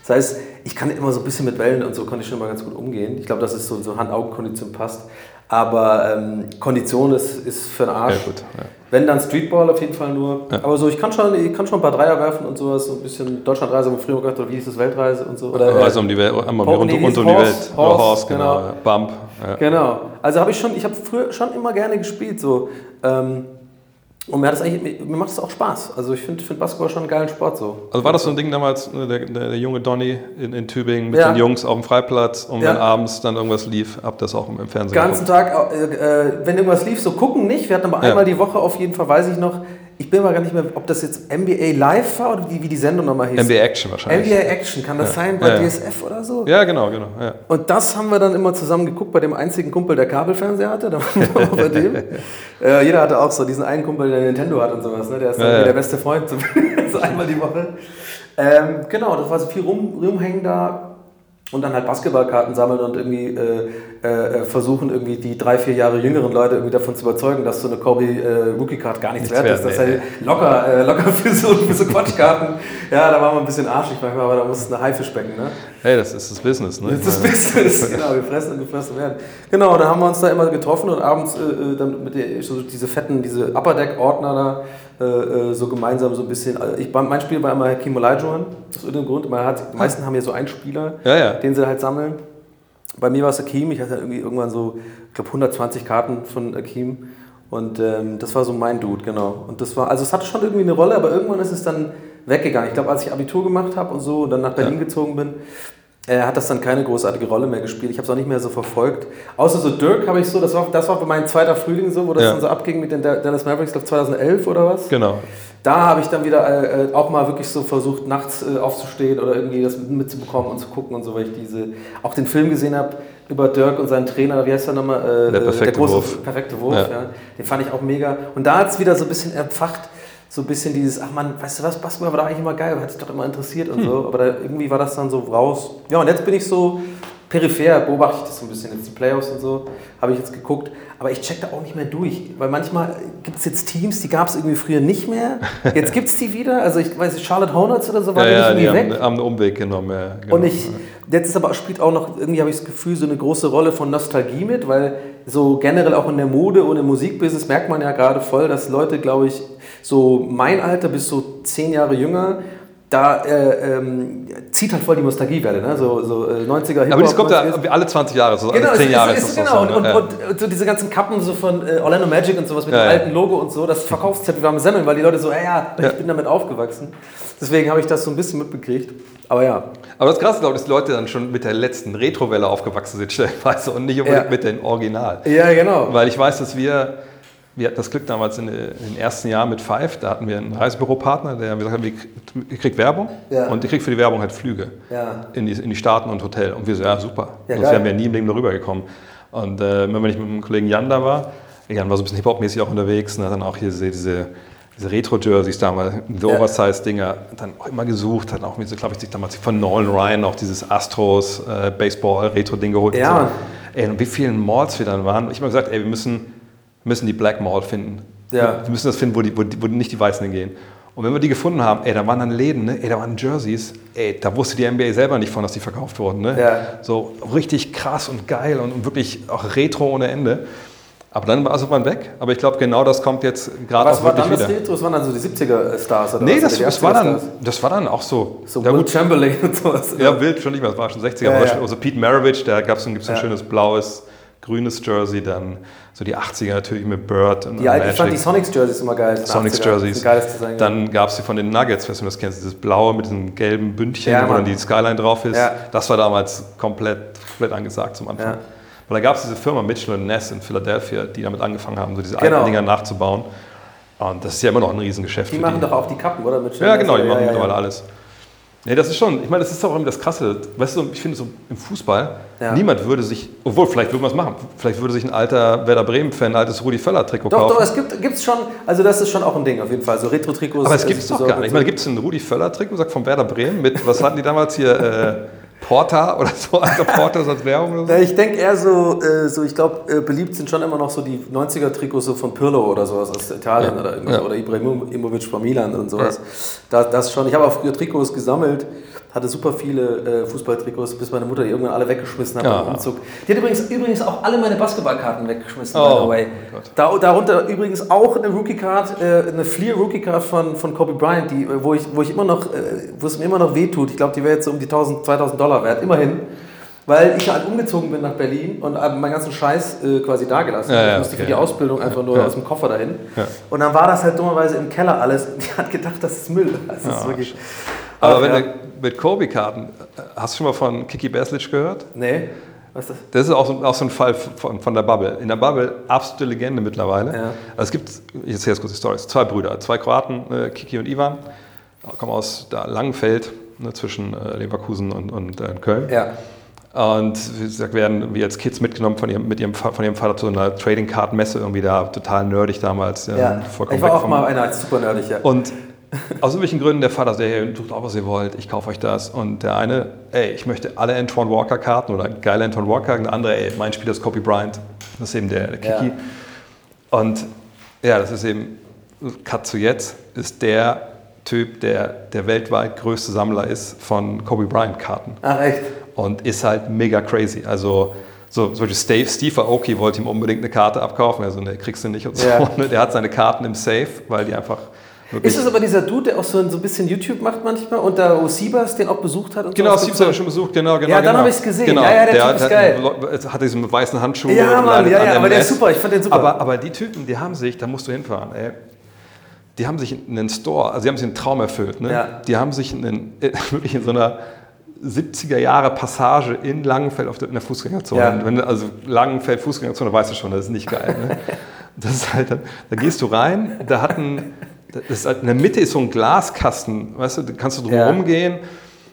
Das heißt, ich kann immer so ein bisschen mit Wellen und so konnte ich schon mal ganz gut umgehen. Ich glaube, dass es so, so Hand-Augen-Kondition passt. Aber ähm, Kondition ist, ist für den Arsch. Ja, gut, ja. Wenn dann Streetball auf jeden Fall nur. Aber so, ich kann schon, ich kann schon ein paar Dreier werfen und sowas. So ein bisschen Deutschlandreise, wo früher gedacht, oder wie hieß das, Weltreise und so. Oder, äh, also um die Welt, einmal rund, um die Welt. Horse, Horse, genau. genau. ja. Bump. Ja. Genau. Also habe ich schon, ich habe früher schon immer gerne gespielt so. Ähm, und mir hat das eigentlich, mir macht es auch Spaß. Also ich finde find Basketball schon einen geilen Sport so. Also war das so ein Ding damals, ne, der, der, junge Donny in, in Tübingen mit Ja. den Jungs auf dem Freiplatz und Ja. wenn abends dann irgendwas lief, habt ihr das auch im, Fernsehen Den ganzen Tag, äh, äh, wenn irgendwas lief, so gucken nicht. Wir hatten aber Ja. einmal die Woche auf jeden Fall, weiß ich noch. Ich bin mir gar nicht mehr, ob das jetzt NBA Live war oder wie, wie die Sendung nochmal hieß. NBA Action wahrscheinlich. NBA Action, kann das sein bei Ja, ja. DSF oder so? Ja, genau, genau. Ja. Und das haben wir dann immer zusammen geguckt bei dem einzigen Kumpel, der Kabelfernseher hatte. Da waren wir bei dem. äh, jeder hatte auch so diesen einen Kumpel, der Nintendo hat und sowas. Ne? Der ist dann Ja, ja. der beste Freund, so, so einmal die Woche. Ähm, genau, das war so viel rum, rumhängen da. Und dann halt Basketballkarten sammeln und irgendwie äh, äh, versuchen, irgendwie die drei, vier Jahre jüngeren Leute irgendwie davon zu überzeugen, dass so eine Kobe äh, Rookie-Card gar nichts, Nichts wert ist. Das ist halt locker, äh, locker für so, für so Quatschkarten. Ja, da waren wir ein bisschen arschig manchmal, aber da musste eine Haifisch specken. Ne? Hey, das ist das Business, ne? Das ist das Business, genau, gefressen und gefressen werden. Genau, da haben wir uns da immer getroffen und abends äh, äh, dann mit der, so diese fetten, diese Upper Deck-Ordner da äh, äh, so gemeinsam so ein bisschen. Also ich, mein Spiel war immer Hakim Olajuwon, aus irgendeinem Grund. Man hat, die meisten haben ja so einen Spieler, Ja, ja. den sie halt sammeln. Bei mir war es Hakim, ich hatte halt irgendwie irgendwann so, ich glaube 120 Karten von Hakim. Und ähm, das war so mein Dude, genau. Und das war, also es hatte schon irgendwie eine Rolle, aber irgendwann ist es dann weggegangen. Ich glaube, als ich Abitur gemacht habe und so und dann nach Berlin Ja. gezogen bin, äh, hat das dann keine großartige Rolle mehr gespielt. Ich habe es auch nicht mehr so verfolgt. Außer so Dirk habe ich so, das war, das war mein zweiter Frühling so, wo das Ja. dann so abging mit den Da- Dallas Mavericks, glaube 2011 oder was. Genau. Da habe ich dann wieder äh, äh, auch mal wirklich so versucht, nachts äh, aufzustehen oder irgendwie das mit- mitzubekommen und zu gucken und so, weil ich diese, auch den Film gesehen habe über Dirk und seinen Trainer, wie heißt der nochmal? Äh, Der äh, perfekte große, Wurf. perfekte Wurf, Ja. ja. Den fand ich auch mega. Und da hat es wieder so ein bisschen erpfacht, so ein bisschen dieses, ach man, weißt du was, Basketball war da eigentlich immer geil, hat sich doch immer interessiert und Hm. so, aber da, irgendwie war das dann so raus. Ja, und jetzt bin ich so peripher, beobachte ich das so ein bisschen, jetzt die Playoffs und so, habe ich jetzt geguckt, aber ich check da auch nicht mehr durch, weil manchmal gibt es jetzt Teams, die gab es irgendwie früher nicht mehr, jetzt gibt es die wieder, also ich weiß nicht, Charlotte Hornets oder so, war Ja, ja, die nicht haben, weg. haben einen Umweg genommen. Ja, genau. Und ich, jetzt ist aber spielt auch noch, irgendwie habe ich das Gefühl, so eine große Rolle von Nostalgie mit, weil so generell auch in der Mode und im Musikbusiness merkt man ja gerade voll, dass Leute, glaube ich, so mein Alter bis so zehn Jahre jünger, da äh, ähm, zieht halt voll die Nostalgiewelle, ne? so, so äh, 90er Hip-Hop. Aber das kommt ja 90er. alle 20 Jahre, so Genau, alle es 10 ist, Jahre ist, ist genau. so. Und, ne? und, und so diese ganzen Kappen so von äh, Orlando Magic und sowas mit Ja, dem ja. alten Logo und so, das verkaufszettel wie warme Semmeln, weil die Leute so, ja, ja, ich Ja. bin damit aufgewachsen. Deswegen habe ich das so ein bisschen mitbekriegt. Aber ja. Aber das Krasse, glaube ich, dass die Leute dann schon mit der letzten Retro-Welle aufgewachsen sind, stellenweise, und nicht unbedingt Ja. mit dem Original. Ja, genau. Weil ich weiß, dass wir, wir hatten das Glück damals in, äh, den ersten Jahren mit Five, da hatten wir einen Reisebüropartner, der gesagt hat, ihr kriegt Werbung Ja. und ihr kriegt für die Werbung halt Flüge Ja. in, die, in die Staaten und Hotel. Und wir so, ja super, Ja, sonst wären wir nie im Leben darüber gekommen. Und äh, immer wenn ich mit dem Kollegen Jan da war, Jan war so ein bisschen Hip-Hop-mäßig auch unterwegs und hat dann auch hier diese, diese, diese Retro-Jerseys damals, diese. Oversize-Dinger, dann auch immer gesucht, hat auch mit, so, glaube ich, sich damals von Nolan Ryan auch dieses Astros äh, Baseball-Retro-Ding geholt. und Ja. So. Ey, und wie vielen Malls wir dann waren. Ich habe gesagt, ey, wir müssen, müssen die Black Mall finden. Ja. Wir müssen das finden, wo, die, wo, die, wo nicht die Weißen hingehen. Und wenn wir die gefunden haben, ey, da waren dann Läden, ne? ey, da waren Jerseys, ey, da wusste die NBA selber nicht von, dass die verkauft wurden. Ne? Ja. So richtig krass und geil und, und wirklich auch Retro ohne Ende. Aber dann war es irgendwann weg. Aber ich glaube, genau das kommt jetzt gerade Was auch war wirklich dann das wieder. Retro? Das waren dann so die 70er-Stars oder Nee, was? das, die das, war dann, 80er-Stars? das war dann auch so. So Ja, Will gut. Chamberlain und sowas. Ja, wild schon nicht mehr, das war schon 60er. Ja, aber ja. Also Pete Maravich, da gab es ein, gibt's ein Ja. schönes blaues, grünes Jersey, dann so die 80er natürlich mit Bird und Die alten, ich fand die Magic. Sonics-Jerseys immer geil. die Sonics 80er. Jerseys. Geiles Design. Dann gab es die von den Nuggets, weißt du, das kennst, dieses blaue mit diesem gelben Bündchen, Ja, wo dann die Skyline drauf ist. Ja. Das war damals komplett, komplett angesagt zum Anfang. Ja. Weil da gab es diese Firma Mitchell Ness in Philadelphia, die damit angefangen haben, so diese Genau. alten Dinger nachzubauen. Und das ist ja immer noch ein Riesengeschäft. die machen doch auch die Kappen, oder? Mit Ja, genau, die machen mittlerweile alles. Nee, das ist schon, ich meine, das ist auch irgendwie das Krasse. Weißt du, ich finde so im Fußball, Ja. niemand würde sich, obwohl vielleicht würde man es machen, vielleicht würde sich ein alter Werder Bremen-Fan ein altes Rudi Völler-Trikot Doch, kaufen. doch, es gibt gibt's schon, also das ist schon auch ein Ding auf jeden Fall, so Retro-Trikots. Aber es äh, gibt es so- doch gar nicht. Ich meine, gibt es ein Rudi Völler-Trikot, sagt von Werder Bremen mit, was hatten die damals hier, äh, Porta oder so, alter Porta als Werbung oder so? Ja, ich denke eher so, äh, so ich glaube, äh, beliebt sind schon immer noch so die 90er-Trikots so von Pirlo oder sowas aus Italien Ja. oder irgendwas. Ja. Oder Ibrahimovic von Milan und sowas. Da, das schon. Ich habe auch früher Trikots gesammelt, hatte super viele äh, Fußballtrikots, bis meine Mutter die irgendwann alle weggeschmissen hat Ja. beim Umzug. Die hat übrigens, übrigens auch alle meine Basketballkarten weggeschmissen, Oh, by the way. mein Gott. Da, darunter übrigens auch eine Rookie-Card, äh, eine Fleer-Rookie-Card von, von Kobe Bryant, die, wo, ich, wo ich immer noch, äh, wo es mir immer noch wehtut. Ich glaube, die wäre jetzt so um die 1000, 2000 Dollar wert, immerhin. Weil ich halt umgezogen bin nach Berlin und äh, meinen ganzen Scheiß äh, quasi dagelassen. Ja, habe. ja, ich musste okay. für die Ausbildung einfach nur aus dem Koffer dahin. Und dann war das halt dummerweise im Keller alles. Und die hat gedacht, das ist Müll. Das ist wirklich. Aber wenn ja. du mit Kobe-Karten, hast du schon mal von Kiki Beslic gehört? Nee. Was ist das? Das ist auch so, auch so ein Fall von, von der Bubble. In der Bubble absolute Legende mittlerweile. Ja. Also es gibt, ich erzähle jetzt kurz die Story, zwei Brüder, zwei Kroaten, äh, Kiki und Ivan, kommen aus da Langenfeld ne, zwischen äh, Leverkusen und, und äh, Köln. Ja. Und wie gesagt, werden wie als Kids mitgenommen von ihrem, mit ihrem, von ihrem Vater zu einer Trading Card Messe irgendwie da, total nerdig damals. ja. vollkommen Ich war auch mal einer als super nerdig, ja. und aus irgendwelchen Gründen der Vater sagt, hey, tut auch, was ihr wollt, ich kaufe euch das. Und der eine, ey, ich möchte alle Antoine Walker Karten oder geile Antoine Walker. Und der andere, ey, mein Spieler ist Kobe Bryant. Das ist eben der, der Kiki. Ja. Und ja, das ist eben, Cut zu jetzt, ist der Typ, der der weltweit größte Sammler ist von Kobe Bryant Karten. Ach, echt? Und ist halt mega crazy. Also, so, zum Beispiel Steve, Steve Aoki wollte ihm unbedingt eine Karte abkaufen. Also, ne, kriegst du nicht und so. Ja. Der hat seine Karten im Safe, weil die einfach wirklich Ist es aber dieser Dude, der auch so ein, so ein bisschen YouTube macht manchmal und da Osibas den auch besucht hat? Und Genau? Steve hat er schon besucht, genau, genau. Ja, dann genau. hab ich's gesehen. Genau. Ja, ja, der Typ hat, ist geil. Hat, diesen weißen Handschuh. Ja, Mann, ja, ja, aber der ist super, ich fand den super. Aber, aber die Typen, die haben sich, da musst du hinfahren, ey. Die haben sich einen Store, also die haben sich einen Traum erfüllt. Ne? Ja. Die haben sich einen, äh, wirklich in so einer 70er Jahre Passage in Langenfeld auf der, in der Fußgängerzone. Ja. Wenn also Langenfeld Fußgängerzone, weißt du schon, das ist nicht geil. Ne? Das ist halt, da gehst du rein, da hat ein, das halt, in der Mitte ist so ein Glaskasten, weißt du, da kannst du drum Ja. rumgehen.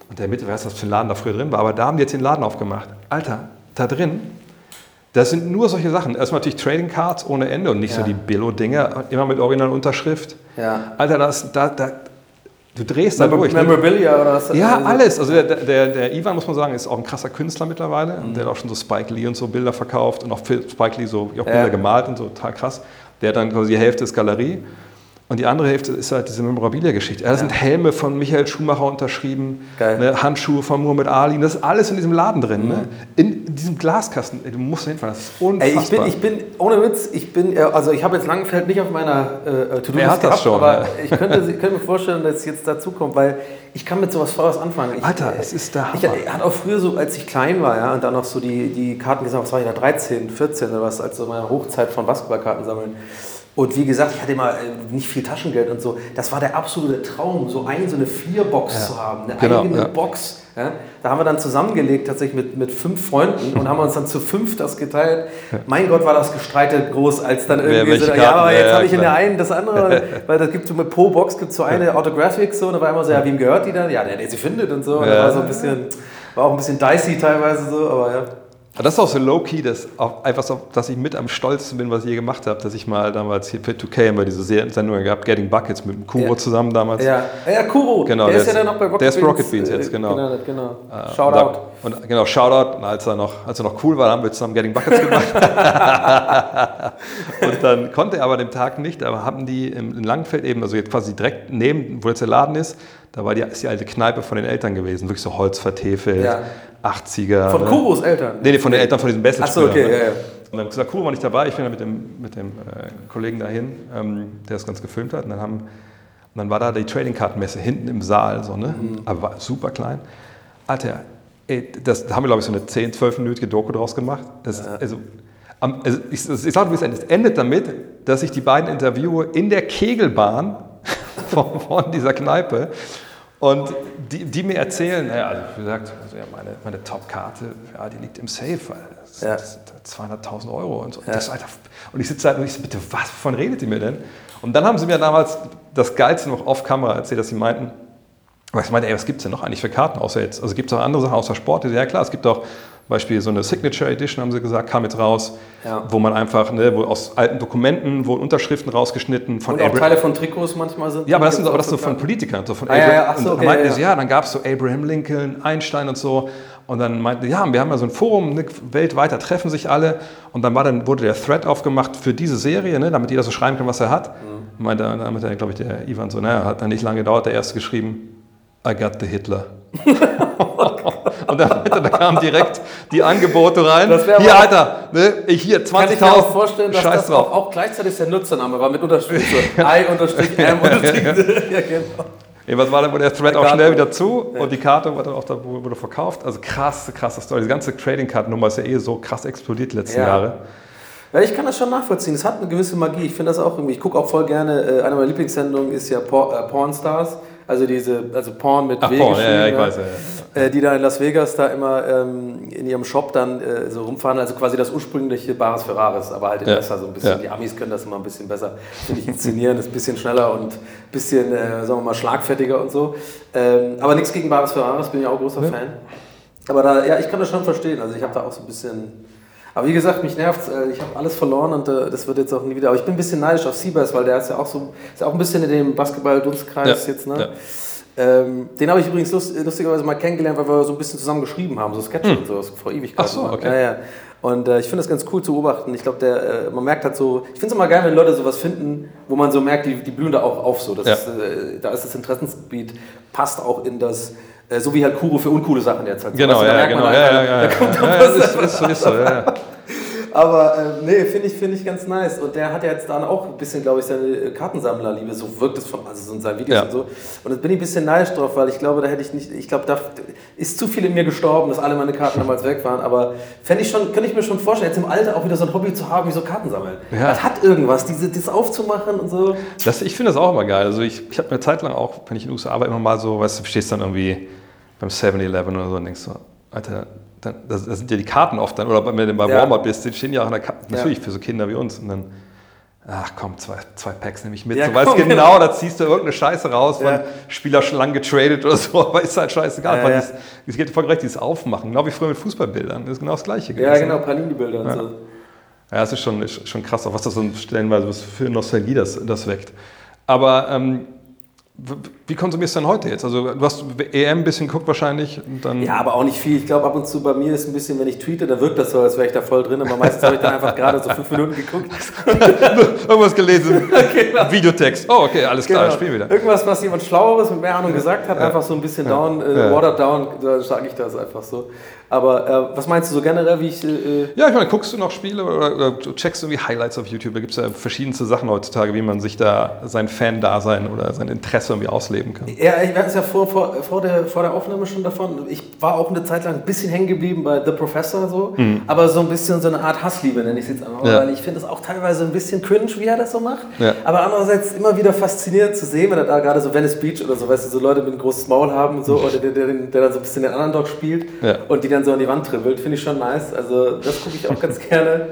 Und der Mitte, weißt du, was für ein Laden da früher drin war, aber da haben die jetzt den Laden aufgemacht. Alter, da drin, das sind nur solche Sachen. Erstmal natürlich Trading Cards ohne Ende und nicht so Ja. die Billo-Dinger, immer mit Originalunterschrift. Ja. Alter, das, da, da, du drehst da durch. Ne? Memorabilia oder was? Ja, also- alles. Also der, der, der Ivan, muss man sagen, ist auch ein krasser Künstler mittlerweile. Mhm. Der hat auch schon so Spike Lee und so Bilder verkauft und auch Spike Lee so auch Ja. Bilder gemalt und so, total krass. Der hat dann quasi die Hälfte ist Galerie und die andere Hälfte ist halt diese Memorabilia-Geschichte. Da sind Helme von Michael Schumacher unterschrieben, ne, Handschuhe von Muhammad Ali, das ist alles in diesem Laden drin. Ne? In diesem Glaskasten. Ey, du musst da hinfahren, das ist Mhm. Ey, unfassbar. ich bin, ich bin, ohne Witz, ich bin, äh, also ich habe jetzt Langenfeld nicht auf meiner äh, To-Do-List Wer hat das schon, aber ne? ich könnte, ich könnte mir vorstellen, dass es jetzt dazu kommt, weil ich kann mit sowas was anfangen. Ich, Alter, äh, es ist der Ich Hammer. hatte auch früher so, als ich klein war, ja, und dann noch so die, die Karten gesammelt, was war ich da, 13, 14 oder was, als so meine Hochzeit von Basketballkarten sammeln. Und wie gesagt, ich hatte immer äh, nicht viel Taschengeld und so. Das war der absolute Traum, so ein, so eine Vierbox zu haben, eine Genau, eigene ja. Box. Ja. Da haben wir dann zusammengelegt, tatsächlich mit, mit fünf Freunden und haben uns dann zu fünf das geteilt. Mein Gott, war das gestreitet groß, als dann irgendwie so, ja, Karten? aber Ja, jetzt ja, habe ich in der einen das andere, weil das gibt so mit pro Box gibt so eine Autographic so und da war immer so, ja, wem gehört die dann? Ja, der, der sie findet und so. Und Ja. das war so ein bisschen, war auch ein bisschen dicey teilweise so, aber ja. Aber das ist auch so low-key, dass auch etwas, auf das ich mit am stolzesten bin, was ich je gemacht habe, dass ich mal damals hier für 2K haben wir diese Se- Sendung gehabt, Getting Buckets mit dem Kuro Ja. zusammen damals. Ja, ja Kuro, Genau, der, der ist ja dann noch bei Rocket der ist Beans. Rocket Beans jetzt, äh, genau. Genau, genau. Äh, Shoutout. Und, und genau, Shoutout. Und als er, noch, als er noch cool war, haben wir zusammen Getting Buckets gemacht. und dann konnte er aber dem Tag nicht, aber haben die im, in Langenfeld eben, also jetzt quasi direkt neben, wo jetzt der Laden ist, da war die, ist die alte Kneipe von den Eltern gewesen, wirklich so Holz vertefelt, Ja. 80er. Von ne? Kuros Eltern. Nee, nee, von den Eltern von diesem Bessel. Ach so, okay, ja, ja. Und dann gesagt, Kuro war nicht dabei, ich bin dann mit dem, mit dem äh, Kollegen dahin, ähm, der das ganz gefilmt hat. Und dann, haben, und dann war da die Trading Card Messe hinten im Saal, so, ne? Mhm. aber war super klein. Alter, ey, das, da haben wir, glaube ich, so eine 10-, 12-minütige Doku draus gemacht. Das, also, am, also ich, ich sage, wie es endet. Es endet damit, dass ich die beiden interviewe in der Kegelbahn von, von dieser Kneipe. Und die, die mir erzählen, naja, also wie gesagt, also ja, meine, meine Top-Karte, ja, die liegt im Safe, weil das, Ja. das sind 200.000 Euro und so. Das, Alter, und ich sitze da und ich so, bitte, was, wovon redet ihr mir denn? Und dann haben sie mir damals das Geilste noch off-Kamera erzählt, dass sie meinten, ich meinte, ey, was gibt es denn noch eigentlich für Karten außer jetzt? Also gibt es auch andere Sachen außer Sport? Ja klar, es gibt auch Beispiel so eine Signature Edition, haben sie gesagt, kam jetzt raus, Ja. wo man einfach, ne, wo aus alten Dokumenten wurden Unterschriften rausgeschnitten von Und auch Abra- Teile von Trikots manchmal sind. ja, aber das sind aber das so von. Politikern, so von Ah, ja, ja, so, und okay, dann meinten ja, sie, ja, dann gab es so Abraham Lincoln, Einstein und so. Und dann meinten, ja, wir haben ja so ein Forum, ne, weltweit, da treffen sich alle. Und dann, war dann wurde der Thread aufgemacht für diese Serie, ne, damit jeder so schreiben kann, was er hat. Mhm. Und meinte, dann hat, glaube ich, der Ivan so, naja, hat dann nicht lange gedauert, der erste geschrieben, I got the Hitler. und dann, da kamen direkt die Angebote rein. Hier, Alter, ne, ich hier 20.000. Kann ich mir auch vorstellen, dass Scheiß das drauf. auch, gleichzeitig der Nutzername war mit Unterstrich I unterstrich M unterstrich ja, genau. Ja, was war dann, wo der Thread auch schnell wieder zu und die Karte wurde auch da, wurde verkauft. Also krass, krasse Story. Die ganze Trading Card Nummer ist ja eh so krass explodiert die letzten Ja. Jahre. Ja, ich kann das schon nachvollziehen. Es hat eine gewisse Magie. Ich finde das auch irgendwie. Ich gucke auch voll gerne. Äh, eine meiner Lieblingssendungen ist ja Por äh, Porn Stars. Also diese, also Porn mit Ach, Porn, ja, ja, ich weiß, ja, Äh, die da in Las Vegas da immer ähm, in ihrem Shop dann äh, so rumfahren. Also quasi das ursprüngliche Bares Ferraris, aber halt in Ja. besser so ein bisschen. Ja. Die Amis können das immer ein bisschen besser, finde ich, inszenieren. ist ein bisschen schneller und ein bisschen, äh, sagen wir mal, schlagfertiger und so. Ähm, aber nichts gegen Bares Ferraris, bin ich auch großer Fan. Aber da, ja, ich kann das schon verstehen. Also ich habe da auch so ein bisschen. Aber wie gesagt, mich nervt Ich habe alles verloren und äh, das wird jetzt auch nie wieder. Aber ich bin ein bisschen neidisch auf Siebers, weil der ist ja auch so, ist ja auch ein bisschen in dem Basketball-Dunstkreis Ja, jetzt, ne? ja. Ähm, den habe ich übrigens lust, lustigerweise mal kennengelernt, weil wir so ein bisschen zusammen geschrieben haben, so Sketche und so, das vor Ewigkeiten. Hm. Ach so, okay. Ja, ja. Und äh, ich finde das ganz cool zu beobachten. Ich glaube, der, äh, man merkt halt so, ich finde es immer geil, wenn Leute sowas finden, wo man so merkt, die, die blühen da auch auf so. Das Ja. ist, äh, da ist das Interessensgebiet, passt auch in das, äh, so wie halt Kuro für uncoole Sachen jetzt halt. so. Genau, Weißt du, da ja, genau. Ja, ja, ja, da kommt ja, was ist, ist ist so, ja, ja. Aber äh, nee, finde ich, find ich ganz nice. Und der hat ja jetzt dann auch ein bisschen, glaube ich, seine Kartensammlerliebe. So wirkt es von, also so in seinen Videos Ja. und so. Und jetzt bin ich ein bisschen neidisch drauf, weil ich glaube, da hätte ich nicht, ich glaube, da ist zu viel in mir gestorben, dass alle meine Karten damals weg waren. Aber fände ich schon, könnte ich mir schon vorstellen, jetzt im Alter auch wieder so ein Hobby zu haben, wie so Karten sammeln. Ja. Das hat irgendwas, diese, das aufzumachen und so. Das, ich finde das auch immer geil. Also ich, ich habe eine Zeit lang auch, wenn ich in den USA war, immer mal so, weißt du, du stehst dann irgendwie beim 7-Eleven oder so und denkst so, Alter, dann, das, das sind ja die Karten oft dann, oder wenn du bei Ja. Walmart bist, die stehen ja auch in der Karte, Ja. natürlich für so Kinder wie uns. Und dann, ach komm, zwei, zwei Packs nehme ich mit. Ja, du weißt genau, da ziehst du irgendeine Scheiße raus, von Ja. Spieler schon lang getradet oder so, aber ist halt scheißegal. Ja, weil ja. dieses- Es geht voll recht, dieses Aufmachen, genau wie früher mit Fußballbildern, das ist genau das Gleiche Ja, gewesen. genau, Panini-Bilder und so. Ja, es ist schon, ist schon krass, auch was das so stellenweise was für Nostalgie das, das weckt. Aber ähm, wie konsumierst du denn heute jetzt? Also du hast EM ein bisschen geguckt wahrscheinlich und dann. Ja, aber auch nicht viel. Ich glaube, ab und zu bei mir ist ein bisschen, wenn ich tweete, da wirkt das so, als wäre ich da voll drin. Aber meistens habe ich dann einfach gerade so fünf Minuten geguckt. Irgendwas gelesen. Videotext. Oh, okay, alles klar, Genau. spiel wieder. Irgendwas, was jemand Schlaueres mit mehr Ahnung gesagt hat, einfach so ein bisschen down, äh, Ja. watered down, da sage ich das einfach so. Aber äh, was meinst du so generell, wie ich. Äh, Ja, ich meine, guckst du noch Spiele oder, oder du checkst irgendwie Highlights auf YouTube? Da gibt es ja verschiedenste Sachen heutzutage, wie man sich da sein Fan-Dasein oder sein Interesse irgendwie ausleben kann. ja, ich hatte es ja vor, vor, vor, der, vor der Aufnahme schon davon. Ich war auch eine Zeit lang ein bisschen hängen geblieben bei The Professor so, aber so ein bisschen so eine Art Hassliebe nenne ich es jetzt einmal, Mhm. Ja. weil ich finde es auch teilweise ein bisschen cringe, wie er das so macht. Ja. Aber andererseits immer wieder faszinierend zu sehen, wenn er da gerade so Venice Beach oder so, weißt du, so Leute mit einem großes Maul haben und so, oder der, der, der dann so ein bisschen den Underdog spielt Ja. und die dann so an die Wand dribbelt, finde ich schon nice. Also das gucke ich auch ganz gerne.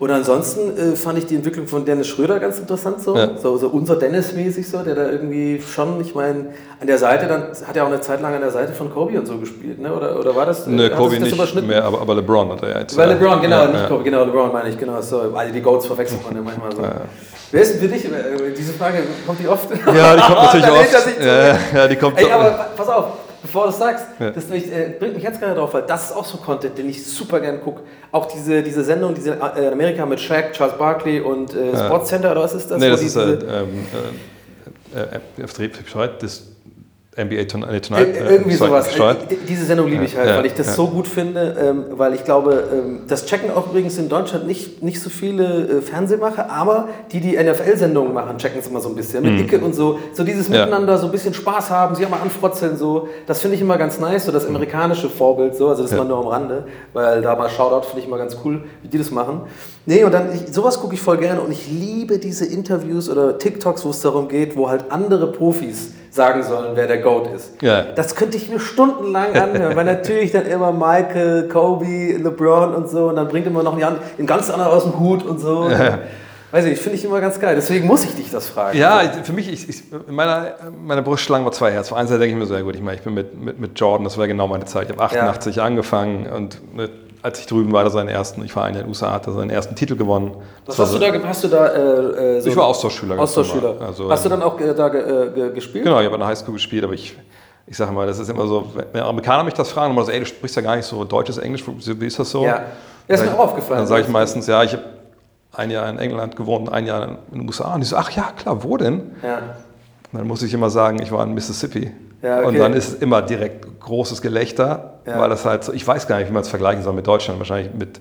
Und ansonsten äh, fand ich die Entwicklung von Dennis Schröder ganz interessant, so, Ja. so, so unser Dennis-mäßig, so, der da irgendwie schon, ich meine, an der Seite, dann hat er auch eine Zeit lang an der Seite von Kobe und so gespielt, ne? Oder, oder war das? Ne, hat Kobe das nicht mehr, aber, aber LeBron hat er ja jetzt. Weil ja. LeBron, genau, Ja, nicht ja. Kobe, genau, LeBron meine ich, genau, so, also die Goats verwechselt man ja manchmal so. Wer ist denn für dich, äh, diese Frage, kommt die oft? Ja, die kommt natürlich oft. Ja, ja, die kommt Ey, aber pass auf, bevor du es sagst, Ja. das nämlich, äh, bringt mich jetzt gerade drauf, weil das ist auch so Content, den ich super gern gucke. Auch diese, diese Sendung, diese äh, in Amerika mit Shaq, Charles Barkley und äh, Sports Center, oder was ist das? Nee, das ist äh, diese- ähm, äh, äh, äh, das NBA Tonight. Äh, Irgendwie Sorry, sowas. Äh, Diese Sendung liebe ich halt, Ja, weil ich das ja. so gut finde, ähm, weil ich glaube, ähm, das checken auch übrigens in Deutschland nicht, nicht so viele äh, Fernsehmacher, aber die, die NFL-Sendungen machen, checken es immer so ein bisschen. Mit Icke und so, so dieses Mhm. Ja. Miteinander, so ein bisschen Spaß haben, sich auch mal anfrotzeln, so. Das finde ich immer ganz nice, so das amerikanische Vorbild, so. Also das Ja. war nur am Rande, weil da mal Shoutout finde ich immer ganz cool, wie die das machen. Nee, und dann, ich, sowas gucke ich voll gerne und ich liebe diese Interviews oder TikToks, wo es darum geht, wo halt andere Profis sagen sollen, wer der GOAT ist. Ja. Das könnte ich mir stundenlang anhören, weil natürlich dann immer Michael, Kobe, LeBron und so und dann bringt immer noch einen ganz anderen aus dem Hut und so. Weiß ich, finde ich immer ganz geil. Deswegen muss ich dich das fragen. Ja, für mich, ich, ich, in meiner, meiner Brust schlagen wir zwei Herzen. Auf Seite denke ich mir so, ja gut, ich meine, ich bin mit, mit, mit Jordan, das war genau meine Zeit. Ich habe 88 angefanffen und mit, als ich drüben war, er seinen ersten, ich war in den USA, hat er seinen ersten Titel gewonnen. Was Das hast du so- da, hast du da äh, äh, so Ich war Austauschschüler. Austauschschüler. Also, hast du dann auch äh, da äh, ge, gespielt? Genau, ich habe an der Highschool gespielt, aber ich, ich sage mal, das ist immer so, wenn Amerikaner mich das fragen, immer so, ey, du sprichst ja gar nicht so deutsches Englisch, wie ist das so? Ja. Ja, ist mir auch aufgefallen. Dann sage ich meistens, ja, ich habe ein Jahr in England gewohnt, ein Jahr in den USA. Und die so, ach ja, klar, wo denn? Ja. Und dann muss ich immer sagen, ich war in Mississippi. Ja, okay. Und dann ist immer direkt großes Gelächter, Ja. weil das halt so, ich weiß gar nicht, wie man es vergleichen soll mit Deutschland. Wahrscheinlich mit,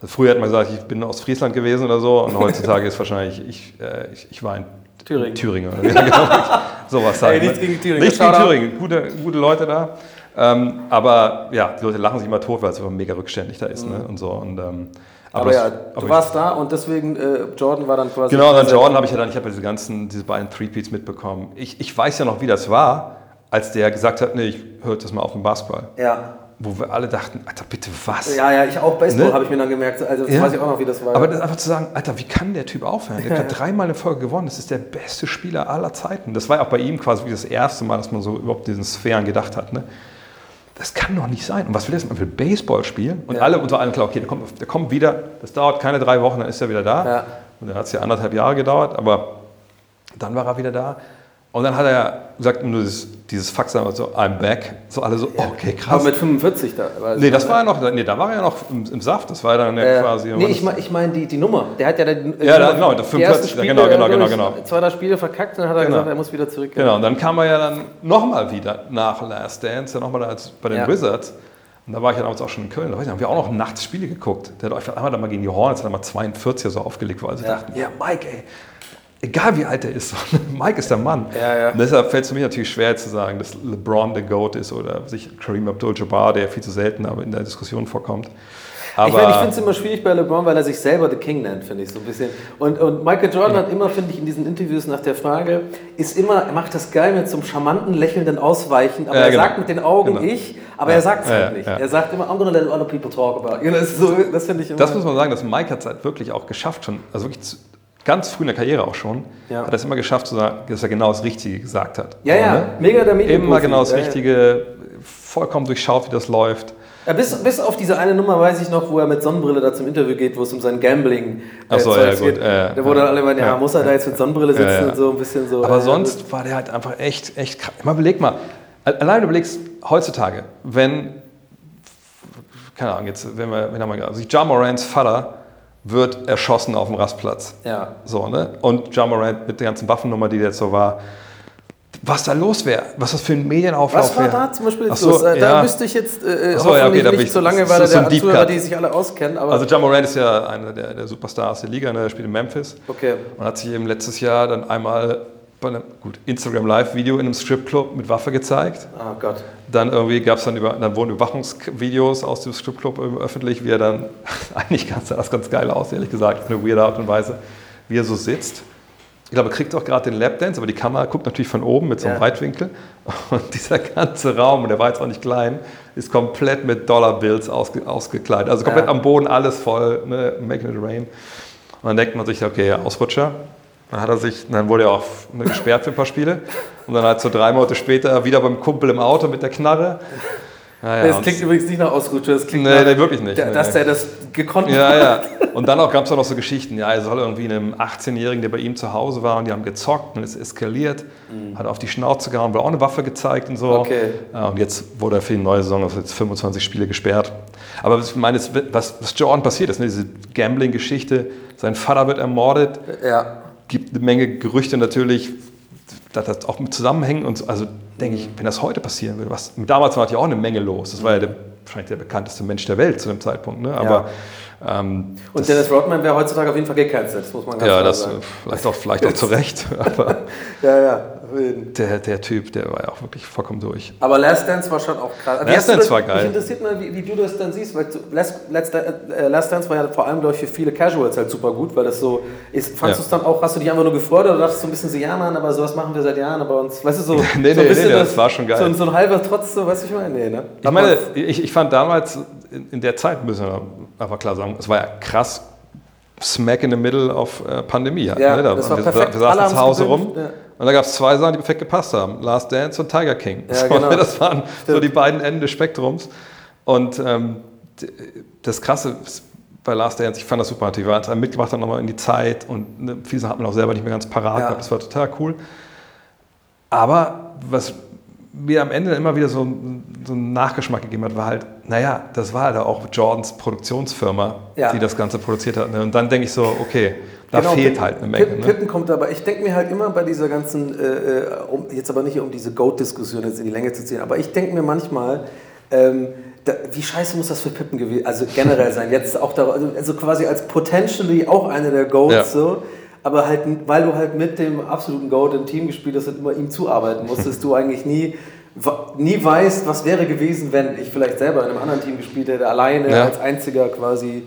also früher hat man gesagt, ich bin aus Friesland gewesen oder so. Und heutzutage ist wahrscheinlich, ich, äh, ich, ich war in Thüringen. Thüringen. oder genau, sowas Ey, halt. nichts ne? gegen Thüringen. Nichts gegen. Thüringen. Gute, gute Leute da. Ähm, aber ja, die Leute lachen sich immer tot, weil es immer mega rückständig da ist. Ne? Und so. Und, ähm, Mhm. Aber, das- ja, aber du warst da und deswegen, äh, Jordan war dann quasi. Genau, dann Jordan habe ich ja dann, ich habe ja diese ganzen, diese beiden Three-Peats mitbekommen. Ich, ich weiß ja noch, wie das war, als der gesagt hat, nee, ich höre das mal auf dem Basketball. Ja. Wo wir alle dachten, Alter, bitte was? Ja, ja, ich auch Baseball Ne? habe ich mir dann gemerkt. Also, das Ja. weiß ich auch noch, wie das war. Aber das einfach zu sagen, Alter, wie kann der Typ aufhören? Der hat dreimal eine Folge gewonnen. Das ist der beste Spieler aller Zeiten. Das war ja auch bei ihm quasi das erste Mal, dass man so überhaupt diesen Sphären gedacht hat. Ne? Das kann doch nicht sein. Und was will das? Man will Baseball spielen. Und Ja. alle unter allen klar, okay, der kommt, der kommt wieder. Das dauert keine drei Wochen, dann ist er wieder da. Ja. Und dann hat es ja anderthalb Jahre gedauert, aber dann war er wieder da. Und dann hat er gesagt, nur dieses, dieses Fax, so, I'm back. So alle so, okay, krass. aber mit 45 da. War nee, das war ja noch, nee, da war er ja noch im, im Saft. Das war ja dann ja äh, quasi. nee, ich meine ich mein die, die Nummer. Der hat ja dann. Ja, da- genau, der die ersten 45, Spiele, genau, genau, äh, genau, genau. Zwei, drei Spiele verkackt, dann hat er Genau. gesagt, er muss wieder zurück. Genau, und dann kam er ja dann nochmal wieder nach Last Dance, ja nochmal als bei den Ja. Wizards. Und da war ich ja damals auch schon in Köln. Da haben wir auch noch nachts Spiele geguckt. Der hat einmal dann mal gegen die Hornets, hat er mal 42 so aufgelegt, weil sie Ja. dachten, ja, Mike, ey, egal wie alt er ist, Mike ist der Mann. Ja, ja. Deshalb fällt es für mich natürlich schwer zu sagen, dass LeBron der GOAT ist oder sich Kareem Abdul-Jabbar, der viel zu selten aber in der Diskussion vorkommt. Aber ich meine, ich finde es immer schwierig bei LeBron, weil er sich selber The King nennt, finde ich so ein bisschen. Und, und Michael Jordan hat immer, finde ich, in diesen Interviews nach der Frage, ist immer, er macht das geil mit so einem charmanten, lächelnden Ausweichen, aber Ja, er genau. sagt mit den Augen Genau. ich, aber Ja, er sagt es ja, halt ja, nicht. ja. Er sagt immer, I'm gonna let other people talk about. you. Das, so, das finde ich immer. Das muss man sagen, dass Mike hat es halt wirklich auch geschafft, schon, also wirklich zu, ganz früh in der Karriere auch schon, Ja. hat er es immer geschafft, zu sagen, dass er genau das Richtige gesagt hat. ja, So, ja, ne? mega der Medienprofi. Immer genau das Ja. Richtige, vollkommen durchschaut, wie das läuft. Ja, bis, bis auf diese eine Nummer weiß ich noch, wo er mit Sonnenbrille da zum Interview geht, wo es um sein Gambling Ach so, Zeugs ja, gut, geht. äh, da wurde ja. dann alle meinen, ja, muss er da jetzt mit Sonnenbrille sitzen und so ein bisschen so. Aber äh, sonst war der halt einfach echt, echt krass. Mal überleg mal, allein du überlegst heutzutage, wenn, keine Ahnung, jetzt, wenn wir, wenn wir mal, also Ja Morants Vater wird erschossen auf dem Rastplatz. Ja. So, ne? Und Morant mit der ganzen Waffennummer, die jetzt so war, was da los wäre, was das für ein Medienauflauf Was war wäre. da zum Beispiel jetzt so, los? Äh, Da ja. müsste ich jetzt äh, so, ja, okay, da nicht ich- so lange, das weil so der Deep Zuhörer, die sich alle auskennen. Aber Also Morant ist ja einer der, der Superstars der Liga, ne? der spielt in Memphis. okay. Und hat sich eben letztes Jahr dann einmal bei einem gut, Instagram Live-Video in einem Stripclub mit Waffe gezeigt. Oh Gott. Dann irgendwie gab es dann über, dann wurden Überwachungsvideos aus dem Stripclub ähm, öffentlich, wie er dann, eigentlich ganz, sah das ganz geil aus, ehrlich gesagt, auf eine weirde Art und Weise, wie er so sitzt. Ich glaube, er kriegt auch gerade den Lapdance, aber die Kamera guckt natürlich von oben mit so einem Ja. Weitwinkel. Und dieser ganze Raum, und der war jetzt auch nicht klein, ist komplett mit Dollarbills ausge, ausgekleidet. Also komplett Ja. am Boden alles voll, ne, making it rain. Und dann denkt man sich, okay, Ausrutscher. Dann hat er sich, dann wurde er auch gesperrt für ein paar Spiele. Und dann halt so drei Monate später wieder beim Kumpel im Auto mit der Knarre. Naja, das klingt übrigens nicht nach Ausrutscher, das klingt Nee, nach, nee, wirklich nicht. Da, Nee, dass nee. der das gekonnt Ja, hat. ja. Und dann auch gab es auch noch so Geschichten. Ja, er soll irgendwie einem 18-Jährigen, der bei ihm zu Hause war, und die haben gezockt und es eskaliert, hat auf die Schnauze gehauen, wurde auch eine Waffe gezeigt und so. Mhm. Okay. Ja, und jetzt wurde er für die neue Saison auf jetzt 25 Spiele gesperrt. Aber was ich meine, was, was Jordan passiert ist, ne, diese Gambling-Geschichte, sein Vater wird ermordet, Ja. Gibt eine Menge Gerüchte natürlich, dass das auch mit zusammenhängen und so. also denke ich, wenn das heute passieren würde, was damals war ja auch eine Menge los. Das war ja der, wahrscheinlich der bekannteste Mensch der Welt zu dem Zeitpunkt. Ne? Aber ähm, Und Dennis Rodman wäre heutzutage auf jeden Fall gecancelt, das muss man ganz ja, klar das sagen. äh, vielleicht auch, vielleicht auch zu Recht. Aber Ja, ja. Auf der, der Typ, der war ja auch wirklich vollkommen durch. Aber Last Dance war schon auch krass. Wie Last Dance das, war geil. Mich interessiert mal, wie, wie du das dann siehst, weil Last, Last, äh, Last Dance war ja vor allem, glaube ich, für viele Casuals halt super gut, weil das so ist. Fandest Ja. du es dann auch, hast du dich einfach nur gefreut oder dachtest du so ein bisschen so, ja Mann, aber sowas machen wir seit Jahren, aber uns, weißt du, so, Nee, so ein nee, nee, das war schon geil. So, so ein halber Trotz, so, weißt du, ich meine, nee, ne? Ich meine, ich, ich fand damals in, in der Zeit, müssen wir einfach klar sagen, es war ja krass smack in the middle of äh, Pandemie. halt, Ja, ne? da, das war wir, perfekt. wir saßen zu Hause rum ja. Und da gab es zwei Sachen, die perfekt gepasst haben. Last Dance und Tiger King. Ja, so, genau. Das waren so Stimmt. die beiden Enden des Spektrums. Und ähm, das Krasse bei Last Dance, ich fand das super, die waren es mitgebracht dann nochmal in die Zeit und ne, viele Sachen hat man auch selber nicht mehr ganz parat Ja. gehabt. Das war total cool. Aber was mir am Ende immer wieder so, so einen Nachgeschmack gegeben hat, war halt, naja, das war halt auch Jordans Produktionsfirma, Ja. die das Ganze produziert hat. Ne? Und dann denke ich so, okay, da Genau, fehlt Pippen- halt eine Menge. Pippen, Ne? Pippen kommt aber, ich denke mir halt immer bei dieser ganzen, äh, äh, um, jetzt aber nicht um diese Goat-Diskussion jetzt in die Länge zu ziehen, aber ich denke mir manchmal, ähm, da, wie scheiße muss das für Pippen gewesen, also generell sein, jetzt auch da, also, also quasi als potentially auch einer der Goats Ja. so, aber halt, weil du halt mit dem absoluten Goat im Team gespielt hast und immer ihm zuarbeiten musstest, du eigentlich nie nie weißt, was wäre gewesen, wenn ich vielleicht selber in einem anderen Team gespielt hätte, alleine Ja. als einziger quasi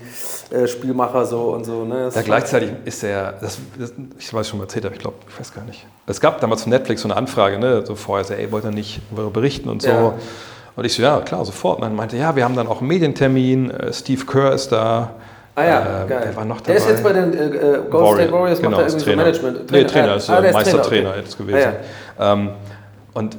äh, Spielmacher so und so. Ne? Ja, gleichzeitig ist er, das, das, ich weiß schon mal erzählt, aber ich glaube, ich weiß gar nicht. Es gab damals von Netflix so eine Anfrage, ne, so vorher, so, ey, wollt ihr nicht berichten und so. Ja. Und ich so, ja, klar, sofort. Und dann meinte, ja, wir haben dann auch einen Medientermin, äh, Steve Kerr ist da. Ah ja, äh, geil. Wer war noch dabei? Der ist jetzt bei den äh, äh, Golden State Warriors, genau, macht er ist irgendwie Trainer. so Management. Nee, Trainer, ist Ah, äh, der Meistertrainer okay. jetzt gewesen. Ah, ähm, und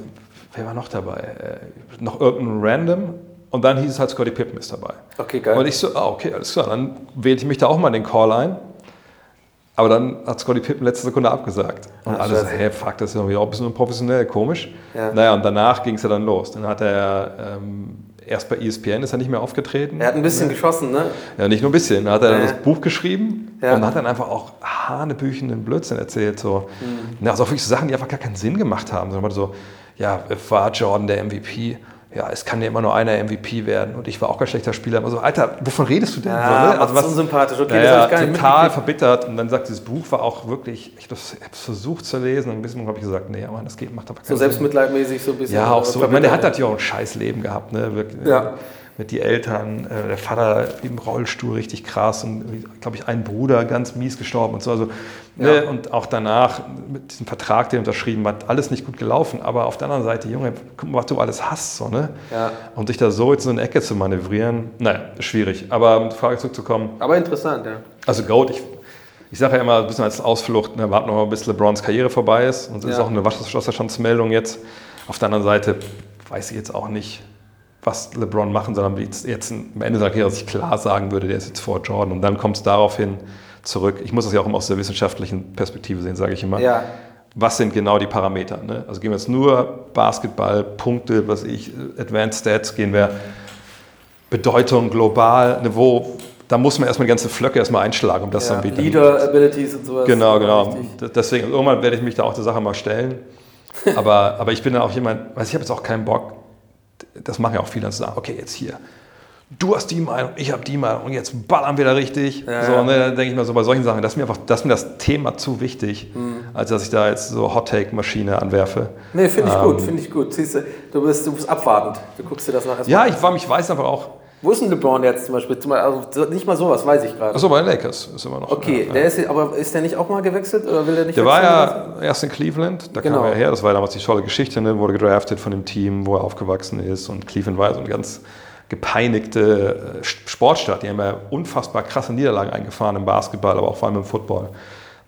wer war noch dabei? Äh, noch irgendein Random. Und dann hieß es halt, Scotty Pippen ist dabei. Okay, geil. Und ich so, ah, okay, alles klar, dann wähle ich mich da auch mal in den Call ein. Aber dann hat Scotty Pippen letzte Sekunde abgesagt. Und Ah, alle so, hä, fuck, das ist irgendwie auch ein bisschen unprofessionell, komisch. Ja. Naja, und danach ging es ja dann los. Dann hat er ähm, erst bei ESPN ist er nicht mehr aufgetreten. Er hat ein bisschen geschossen, ne? Ja, nicht nur ein bisschen. Da hat er dann das Buch geschrieben Ja. und hat dann einfach auch hanebüchenden Blödsinn erzählt. So. Mhm. Also auch wirklich so Sachen, die einfach gar keinen Sinn gemacht haben. Sondern so, ja, war Jordan der MVP? Ja, es kann ja immer nur einer MVP werden und ich war auch kein schlechter Spieler. Also, Alter, wovon redest du denn? Ja, so, ne? macht's unsympathisch. Okay, ja, das ich gar nicht total verbittert. Und dann sagt, dieses Buch war auch wirklich, ich habe es versucht zu lesen und ein bisschen habe ich gesagt, nee, aber das geht, macht aber keinen So Sinn. selbstmitleidmäßig so ein bisschen. Ja, auch so. Ich meine, der hat natürlich auch ein scheiß Leben gehabt, ne? Wirklich, Ja. Mit die Eltern, äh, der Vater im Rollstuhl richtig krass und, glaube ich, ein Bruder ganz mies gestorben und so. Also, ne? Und auch danach mit diesem Vertrag, den er unterschrieben hat, alles nicht gut gelaufen. Aber auf der anderen Seite, Junge, guck mal, was du alles hast, so, ne? Ja. Und dich da so jetzt in so eine Ecke zu manövrieren, naja, ist schwierig. Aber um die Frage zurückzukommen, Aber interessant, ja. also Goat, ich, ich sage ja immer ein bisschen als Ausflucht, ne, warten wir mal, bis LeBrons Karriere vorbei ist. Und ist Ja. auch eine Wasserstandsmeldung jetzt. Auf der anderen Seite weiß ich jetzt auch nicht, was LeBron machen soll, aber jetzt, jetzt am Ende seiner Karriere sich klar sagen würde, der ist jetzt vor Jordan. Und dann kommt es daraufhin zurück. Ich muss das ja auch immer aus der wissenschaftlichen Perspektive sehen, sage ich immer. Ja. Was sind genau die Parameter? Ne? Also gehen wir jetzt nur Basketball, Punkte, was ich, Advanced Stats, gehen wir Bedeutung global, ne, wo, da muss man erstmal die ganze Flöcke erstmal einschlagen, um das ja. dann wieder. Leader Abilities und sowas. Genau, genau. richtig. Deswegen, irgendwann werde ich mich da auch der Sache mal stellen. Aber, aber ich bin dann auch jemand, weiß ich habe jetzt auch keinen Bock, das machen ja auch viele, zu sagen, okay, jetzt hier, du hast die Meinung, ich habe die Meinung und jetzt ballern wir da richtig. Ja, so, ja. ne, dann denke ich mir so bei solchen Sachen, das ist mir einfach, das ist mir das Thema zu wichtig, Mhm. als dass ich da jetzt so Hot-Take-Maschine anwerfe. Nee, finde ich Ähm. gut, finde ich gut. Siehst du, du bist, du bist abwartend. Du guckst dir das nachher Ja, ich, war, ich weiß einfach auch, Wo ist denn LeBron jetzt zum Beispiel? Also nicht mal sowas, weiß ich gerade. achso, bei den Lakers ist immer noch. Okay, ja, der ist, aber ist der nicht auch mal gewechselt oder will der nicht Der war ja erst in Cleveland, da Genau. kam er her, das war damals die tolle Geschichte, ne? wurde gedraftet von dem Team, wo er aufgewachsen ist und Cleveland war ja so eine ganz gepeinigte äh, Sportstadt, die haben ja unfassbar krasse Niederlagen eingefahren im Basketball, aber auch vor allem im Football.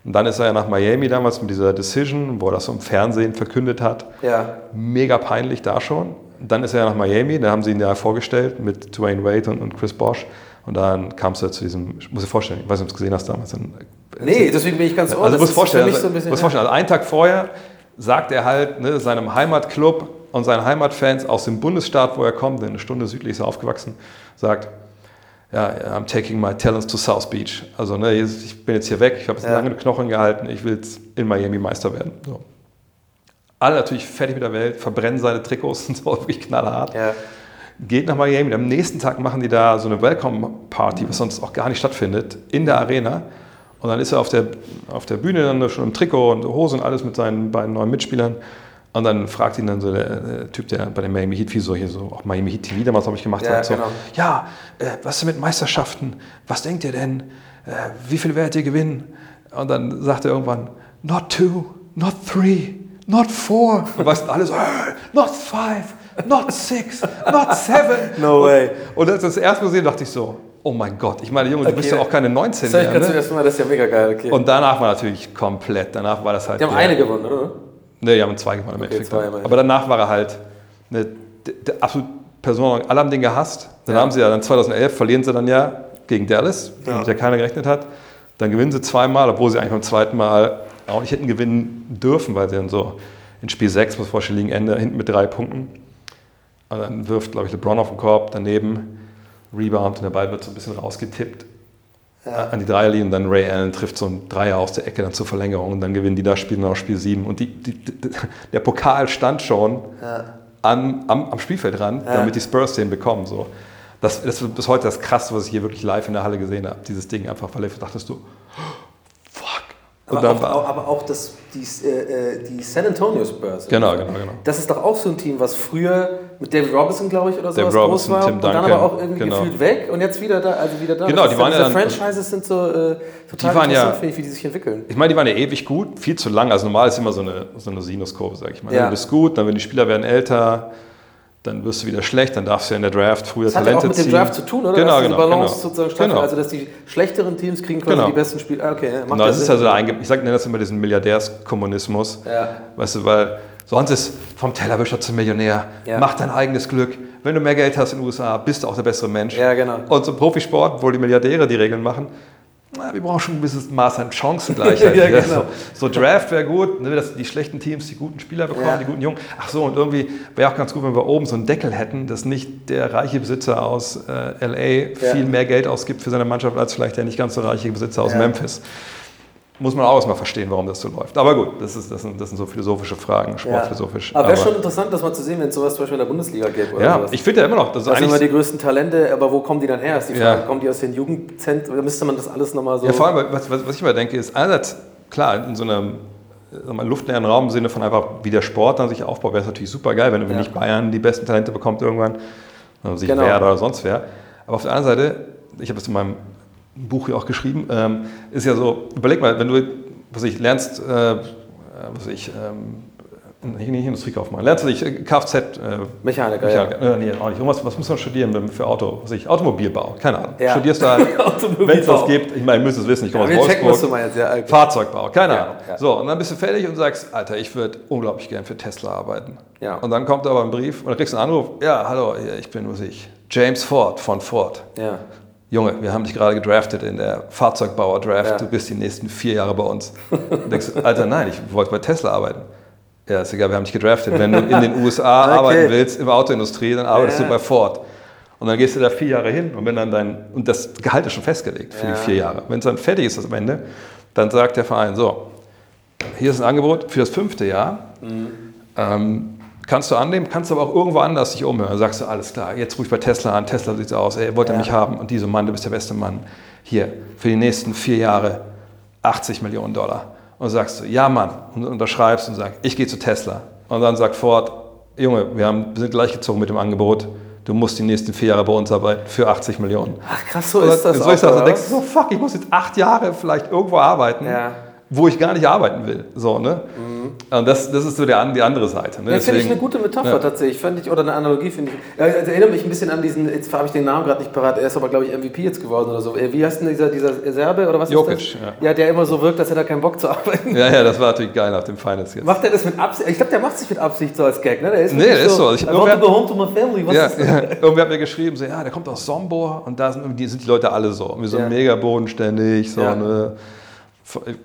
Und dann ist er ja nach Miami damals mit dieser Decision, wo er das so im Fernsehen verkündet hat, Ja. mega peinlich da schon. Dann ist er nach Miami, da haben sie ihn ja vorgestellt mit Dwayne Wade und, und Chris Bosch. Und dann kam es ja zu diesem, ich muss dir vorstellen, ich weiß nicht, ob du es gesehen hast damals. Dann, Nee, deswegen bin ich ganz ohr. also das muss ist vorstellen, also, so ein bisschen. vorstellen, also einen Tag vorher sagt er halt ne, seinem Heimatclub und seinen Heimatfans aus dem Bundesstaat, wo er kommt, eine Stunde südlich ist er aufgewachsen, sagt, ja, I'm taking my talents to South Beach. Also ne, ich bin jetzt hier weg, ich habe jetzt Ja. lange Knochen gehalten, ich will jetzt in Miami Meister werden. So. Alle natürlich fertig mit der Welt, verbrennen seine Trikots und so, wirklich knallhart ja. geht nach Miami. Am nächsten Tag machen die da so eine Welcome-Party, was sonst auch gar nicht stattfindet, in der Arena. Und dann ist er auf der, auf der Bühne dann schon im Trikot und Hose und alles mit seinen beiden neuen Mitspielern. Und dann fragt ihn dann so der, der Typ, der bei dem Miami Heat, wie so hier so, auch Miami Heat TV damals, habe ich gemacht Ja, hat, so, genau. ja, äh, was ist mit Meisterschaften? Was denkt ihr denn? Äh, wie viel werdet ihr gewinnen? Und dann sagt er irgendwann, not two, not three, not four. Und weißt du, alle so, "Äh, not five, not six, not seven. No und, way. Und als ich das erste Mal gesehen dachte ich so, oh mein Gott. Ich meine, Junge, du Okay. bist ja auch keine 19 Das mehr. Ne? das ist ja mega geil. Okay. Und danach war natürlich komplett, danach war das halt. die haben der- eine gewonnen, oder? Ne, die haben zwei gewonnen im Endeffekt. zwei immerhin. Aber danach war er halt eine der, der absolut Person. Alle haben den gehasst. Dann Ja. haben sie ja dann 2011 verlieren sie dann ja gegen Dallas, ja keiner gerechnet hat. Dann gewinnen sie zweimal, obwohl sie eigentlich beim zweiten Mal auch nicht hätten gewinnen dürfen, weil sie dann so in Spiel 6, was vorstellen, liegen Ende, hinten mit drei Punkten. Und dann wirft, glaube ich, LeBron auf den Korb, daneben Rebound und der Ball wird so ein bisschen rausgetippt an die Dreierlinie und dann Ray Allen trifft so einen Dreier aus der Ecke dann zur Verlängerung und dann gewinnen die das Spiel noch Spiel 7 und die, die, die, der Pokal stand schon an, am, am Spielfeldrand, damit die Spurs den bekommen. So. Das, das ist bis heute das Krasseste, was ich hier wirklich live in der Halle gesehen habe, dieses Ding einfach, weil ich dachtest du, Aber auch, auch, aber auch das, die, äh, äh, die San Antonio Spurs. Genau, genau, genau. Das ist doch auch so ein Team, was früher mit David Robinson, glaube ich, oder sowas Robinson, groß war Tim und dann Duncan, aber auch irgendwie genau. gefühlt weg und jetzt wieder da, also wieder da. Genau, die waren ja diese dann- Franchises sind so äh, total Die waren ja- interessant, finde ich, wie die sich entwickeln. Ich meine, die waren ja ewig gut, viel zu lang. Also normal ist immer so eine, so eine Sinuskurve, sag ich mal. Ja. Du bist gut, dann wenn die Spieler werden älter, dann wirst du wieder schlecht, dann darfst du ja in der Draft früher Das hat ja Talente auch mit dem ziehen. Draft zu tun, oder? Genau, dass genau. Balance genau. sozusagen stattfindet, Genau. also dass die schlechteren Teams kriegen quasi Genau. die besten Spiele. Ah, Okay, macht Genau, ja das ist also der Einge ich sag, nenne das immer diesen Milliardärskommunismus. Ja. Weißt du, weil sonst ist vom Tellerwischer zum Millionär, Ja. mach dein eigenes Glück. Wenn du mehr Geld hast in den USA, bist du auch der bessere Mensch. Ja, genau. Und so im Profisport, wo die Milliardäre die Regeln machen, na, wir brauchen schon ein gewisses Maß an Chancengleichheit. Ja, genau. so, so Draft wäre gut, ne, dass die schlechten Teams die guten Spieler bekommen, Ja. die guten Jungen. Ach so, und irgendwie wäre auch ganz gut, wenn wir oben so einen Deckel hätten, dass nicht der reiche Besitzer aus äh, LA viel mehr Geld ausgibt für seine Mannschaft als vielleicht der nicht ganz so reiche Besitzer aus Ja. Memphis. Muss man auch erstmal verstehen, warum das so läuft. Aber gut, das, ist, das, sind, das sind so philosophische Fragen, Ja. sportphilosophisch. Aber wäre schon interessant, das mal zu sehen, wenn es sowas zum Beispiel in der Bundesliga gäbe. Oder ja, sowas. ich finde ja immer noch, das das sind immer die größten Talente, aber wo kommen die dann her? Ist die Ja. Frage. Kommen die aus den Jugendzentren? Oder müsste man das alles nochmal so. Ja, vor allem, was, was, was ich immer denke, ist einerseits, klar, in so einem mal, luftleeren Raum im Sinne von einfach, wie der Sport dann sich aufbaut, wäre es natürlich super geil, wenn, wenn Ja. nicht Bayern die besten Talente bekommt irgendwann, sich Genau. Werder oder sonst wer. Aber auf der anderen Seite, ich habe das in meinem Buch hier auch geschrieben, ähm, ist ja so, überleg mal, wenn du, was ich, lernst, äh, was ich, ähm, nicht, Industriekaufmann, lernst du dich äh, Kfz, äh, Mechaniker, Mechaniker, äh, nee, auch nicht. Irgendwas, was muss man studieren für Auto? Was ich, Automobilbau, keine Ahnung. Ja. Studierst du halt, wenn es das gibt, ich meine, ihr müsst es wissen, ich komme Ja, aus wir checken, Wolfsburg. meinst, ja, okay. Fahrzeugbau, keine Ja, Ahnung. ja. So, und dann bist du fertig und sagst, Alter, ich würde unglaublich gern für Tesla arbeiten. Ja. Und dann kommt aber ein Brief und dann kriegst du einen Anruf, ja, hallo, ich bin, was ich, James Ford von Ford. Ja. Junge, wir haben dich gerade gedraftet in der Fahrzeugbauer-Draft. Ja. Du bist die nächsten vier Jahre bei uns. Und denkst Alter, nein, ich wollte bei Tesla arbeiten. Ja, ist egal, wir haben dich gedraftet. Wenn du in den USA Okay. arbeiten willst, in der Autoindustrie, dann arbeitest Ja. du bei Ford. Und dann gehst du da vier Jahre hin und wenn dann dein, und das Gehalt ist schon festgelegt für Ja. die vier Jahre. Wenn es dann fertig ist, am Ende, dann sagt der Verein, so, hier ist ein Angebot für das fünfte Jahr. Ähm, kannst du annehmen, kannst aber auch irgendwo anders dich umhören. Dann sagst du, alles klar, jetzt rufe ich bei Tesla an, Tesla sieht so aus, ey, wollt ihr Ja. mich haben? Und diese Mann, du bist der beste Mann. Hier, für die nächsten vier Jahre 80 Millionen Dollar. Und sagst du, ja Mann, und unterschreibst und sagst, ich gehe zu Tesla. Und dann sagt Ford, Junge, wir, haben, wir sind gleichgezogen mit dem Angebot, du musst die nächsten vier Jahre bei uns arbeiten für 80 Millionen. Ach krass, so ist das. so auch, ist das. Dann denkst du so, fuck, ich muss jetzt acht Jahre vielleicht irgendwo arbeiten, Ja. Wo ich gar nicht arbeiten will. So, ne? Und das, das ist so der, die andere Seite. Ne? Ja, finde ich eine gute Metapher Ja. tatsächlich, fand ich, oder eine Analogie finde ich. Ja, also erinnere mich ein bisschen an diesen, jetzt habe ich den Namen gerade nicht parat, er ist aber glaube ich MVP jetzt geworden oder so. Äh, Wie heißt denn dieser, dieser Serbe oder was Jokic, ist das? ja. ja. der immer so wirkt, als hätte er keinen Bock zu arbeiten. Ja, ja, das war natürlich geil nach dem Finals jetzt. Macht er das mit Absicht? Ich glaube, der macht sich mit Absicht so als Gag, ne? Der ist Nee, der ist so. Ich- I want to go home to my family. Was Ja, ist das? ja, irgendwer hat mir geschrieben, so, ja, der kommt aus Sombor und da sind, irgendwie- sind die Leute alle so. Wir so mega bodenständig, so ne.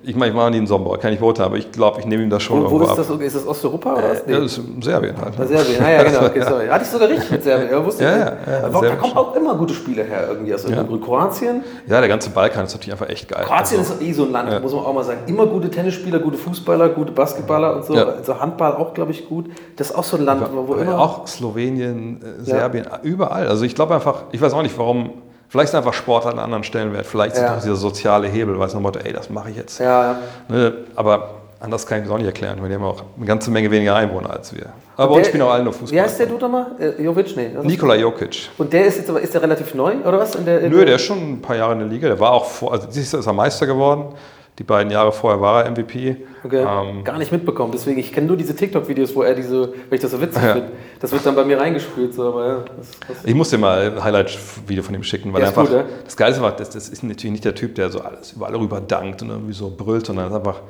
Ich meine, ich war nie in Sombor, kann ich beurteilen, aber ich glaube, ich nehme ihm das schon Wo, wo ist ab. das? Ist das Osteuropa oder was? Ja, das ist Serbien halt. Ah, Serbien, ah, ja, genau, okay, sorry. Hatte ich sogar richtig mit Serbien, ja, wusste Ja, ich. ja, nicht. ja, Aber da kommen auch immer gute Spiele her, irgendwie aus Grund. Kroatien, Ja, der ganze Balkan ist natürlich einfach echt geil. Kroatien Also, ist eh so ein Land, Ja. muss man auch mal sagen. Immer gute Tennisspieler, gute Fußballer, gute Basketballer und so. Ja. Also Handball auch, glaube ich, gut. Das ist auch so ein Land, wo immer. auch Slowenien, äh, Serbien, überall. Also ich glaube einfach, ich weiß auch nicht, warum. Vielleicht ist einfach Sport an einem anderen Stellenwert. Vielleicht ist Ja. auch dieser soziale Hebel, weil es nochmal, ey, das mache ich jetzt. Ja. Ne, aber anders kann ich das auch nicht erklären, weil die haben auch eine ganze Menge weniger Einwohner als wir. Aber bei uns spielen auch alle nur Fußball. Wie heißt der Dude nochmal? Äh, Jovic? Nee. Nikola Jokic. Und der ist jetzt aber, ist der relativ neu, oder was? In der, in Nö, der ist schon ein paar Jahre in der Liga. Der war auch vor, also dieses Jahr ist er Meister geworden. Die beiden Jahre vorher war er MVP. Okay. Ähm, Gar nicht mitbekommen. Deswegen, ich kenne nur diese TikTok-Videos, wo er diese, weil ich das so witzig Ja. finde, das wird dann bei mir reingespült. So, aber ja, das, das, ich muss dir mal ein Highlight-Video von ihm schicken, weil Ja, er einfach. gut, ja. Das Geilste war, das, das ist natürlich nicht der Typ, der so alles überall rüber dankt und irgendwie so brüllt, sondern er einfach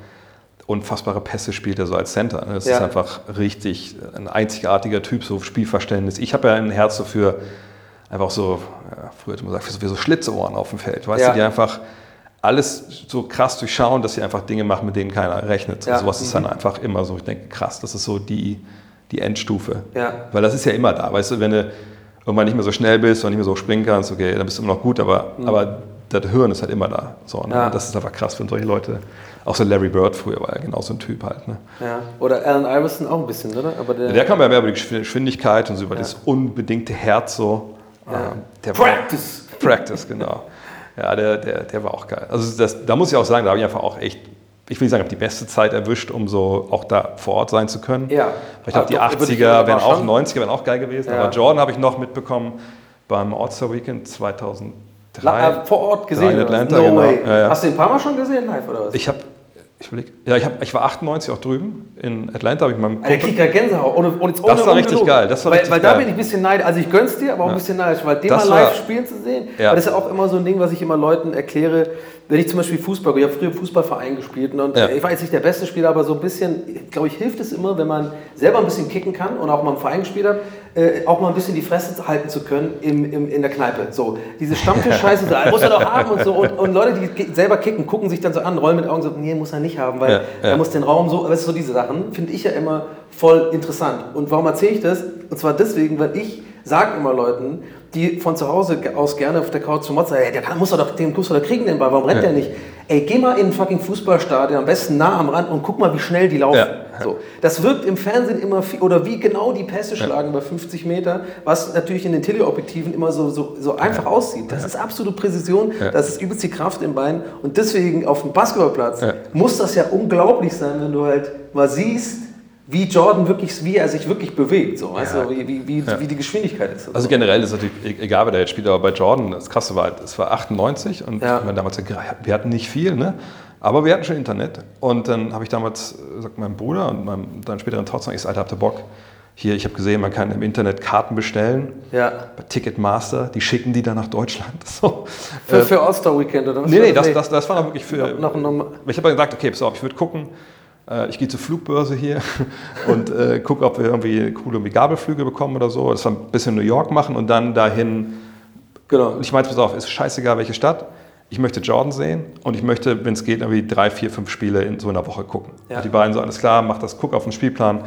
unfassbare Pässe spielt er so als Center. ne? Das Ja. ist einfach richtig ein einzigartiger Typ, so Spielverständnis. Ich habe ja ein Herz so für einfach so, ja, früher hat man gesagt, für so Schlitzohren auf dem Feld. Weißt Ja. du, die einfach alles so krass durchschauen, dass sie einfach Dinge machen, mit denen keiner rechnet. Ja. So, sowas ist dann einfach immer so. Ich denke, krass, das ist so die, die Endstufe. Ja. Weil das ist ja immer da. Weißt du, wenn du irgendwann nicht mehr so schnell bist und nicht mehr so springen kannst, okay, dann bist du immer noch gut, aber, aber das Hirn ist halt immer da. So, ne? Mhm. Ja. Und Das ist einfach krass, wenn solche Leute, auch so Larry Bird früher war ja genau so ein Typ halt. Ne? ja. Oder Allen Iverson auch ein bisschen, oder? Aber der, Der kam ja mehr über die Geschwindigkeit und so über das unbedingte Herz so. Ähm, Der Practice! Practice, genau. Ja, der, der, der war auch geil. Also das, da muss ich auch sagen, da habe ich einfach auch echt, ich will nicht sagen, ich habe die beste Zeit erwischt, um so auch da vor Ort sein zu können. Ja. Weil ich glaube, die Ah, ich 80er aber wären auch, schon. 90er wären auch geil gewesen. Ja. Aber Jordan habe ich noch mitbekommen beim All-Star Weekend 2003. La- äh, vor Ort gesehen. in? Atlanta, no genau. Ja, ja. Hast du den ein paar Mal schon gesehen live oder was? Ich habe, ich überleg, ja, ich, hab, ich war 98 auch drüben. In Atlanta habe ich meinem Der kriegt ja Gänsehaut. Ohne, ohne, Das war richtig geil, das war weil, richtig weil da geil. bin ich ein bisschen neidisch. Also ich gönn's dir, aber auch ein bisschen neidisch, weil den mal live war- spielen zu sehen. Ja. Weil das ist ja auch immer so ein Ding, was ich immer Leuten erkläre. Wenn ich zum Beispiel Fußball, ich habe früher im Fußballverein gespielt und Ja. ich war jetzt nicht der beste Spieler, aber so ein bisschen, glaube ich, hilft es immer, wenn man selber ein bisschen kicken kann und auch mal im Verein gespielt hat, äh, auch mal ein bisschen die Fresse halten zu können im, im, in der Kneipe. So, diese Stammtisch-Scheiße, so, muss er doch haben und so. Und, und Leute, die selber kicken, gucken sich dann so an, rollen mit Augen so, nee, muss er nicht haben, weil Ja, ja. er muss den Raum so, weißt du, so diese Sachen finde ich ja immer voll interessant. Und warum erzähle ich das? Und zwar deswegen, weil ich sage immer Leuten, die von zu Hause aus gerne auf der Couch zum Motz sagen, ey, der kann, muss er doch, den muss er doch kriegen, den Ball, warum rennt der nicht? Ey, geh mal in ein fucking Fußballstadion, am besten nah am Rand und guck mal, wie schnell die laufen. Ja. So. Das wirkt im Fernsehen immer viel, oder wie genau die Pässe schlagen bei 50 Meter, was natürlich in den Teleobjektiven immer so, so, so einfach aussieht. Das ist absolute Präzision, das ist übelst die Kraft im Bein und deswegen auf dem Basketballplatz Ja. muss das ja unglaublich sein, wenn du halt mal siehst, wie Jordan wirklich, wie er sich wirklich bewegt, so, weißt Ja. du, wie, wie, wie, wie die Geschwindigkeit ist. Also generell ist natürlich e- egal, wer da jetzt spielt, aber bei Jordan, das Krasse war, halt, es war 98 und Ja. ich meine, damals, wir hatten nicht viel, ne? Aber wir hatten schon Internet. Und dann habe ich damals äh, sagt meinem Bruder und meinem dann späteren Tochter, ich sag, Alter, habt ihr Bock? Hier, ich habe gesehen, man kann im Internet Karten bestellen. Ja. Bei Ticketmaster, die schicken die dann nach Deutschland. So. Für, für All-Star-Weekend oder was? Nee, nee, das, das, das war dann wirklich für. Noch, noch, noch, Ich habe dann gesagt, okay, pass auf, ich würde gucken. äh, Ich gehe zur Flugbörse hier und äh, gucke, ob wir irgendwie coole Gabelflüge bekommen oder so. Das war ein bisschen New York machen und dann dahin. genau. Ich meinte, pass auf, ist scheißegal, welche Stadt. Ich möchte Jordan sehen und ich möchte, wenn es geht, irgendwie drei, vier, fünf Spiele in so einer Woche gucken. Ja. Die beiden so, alles klar, mach das, guck auf den Spielplan.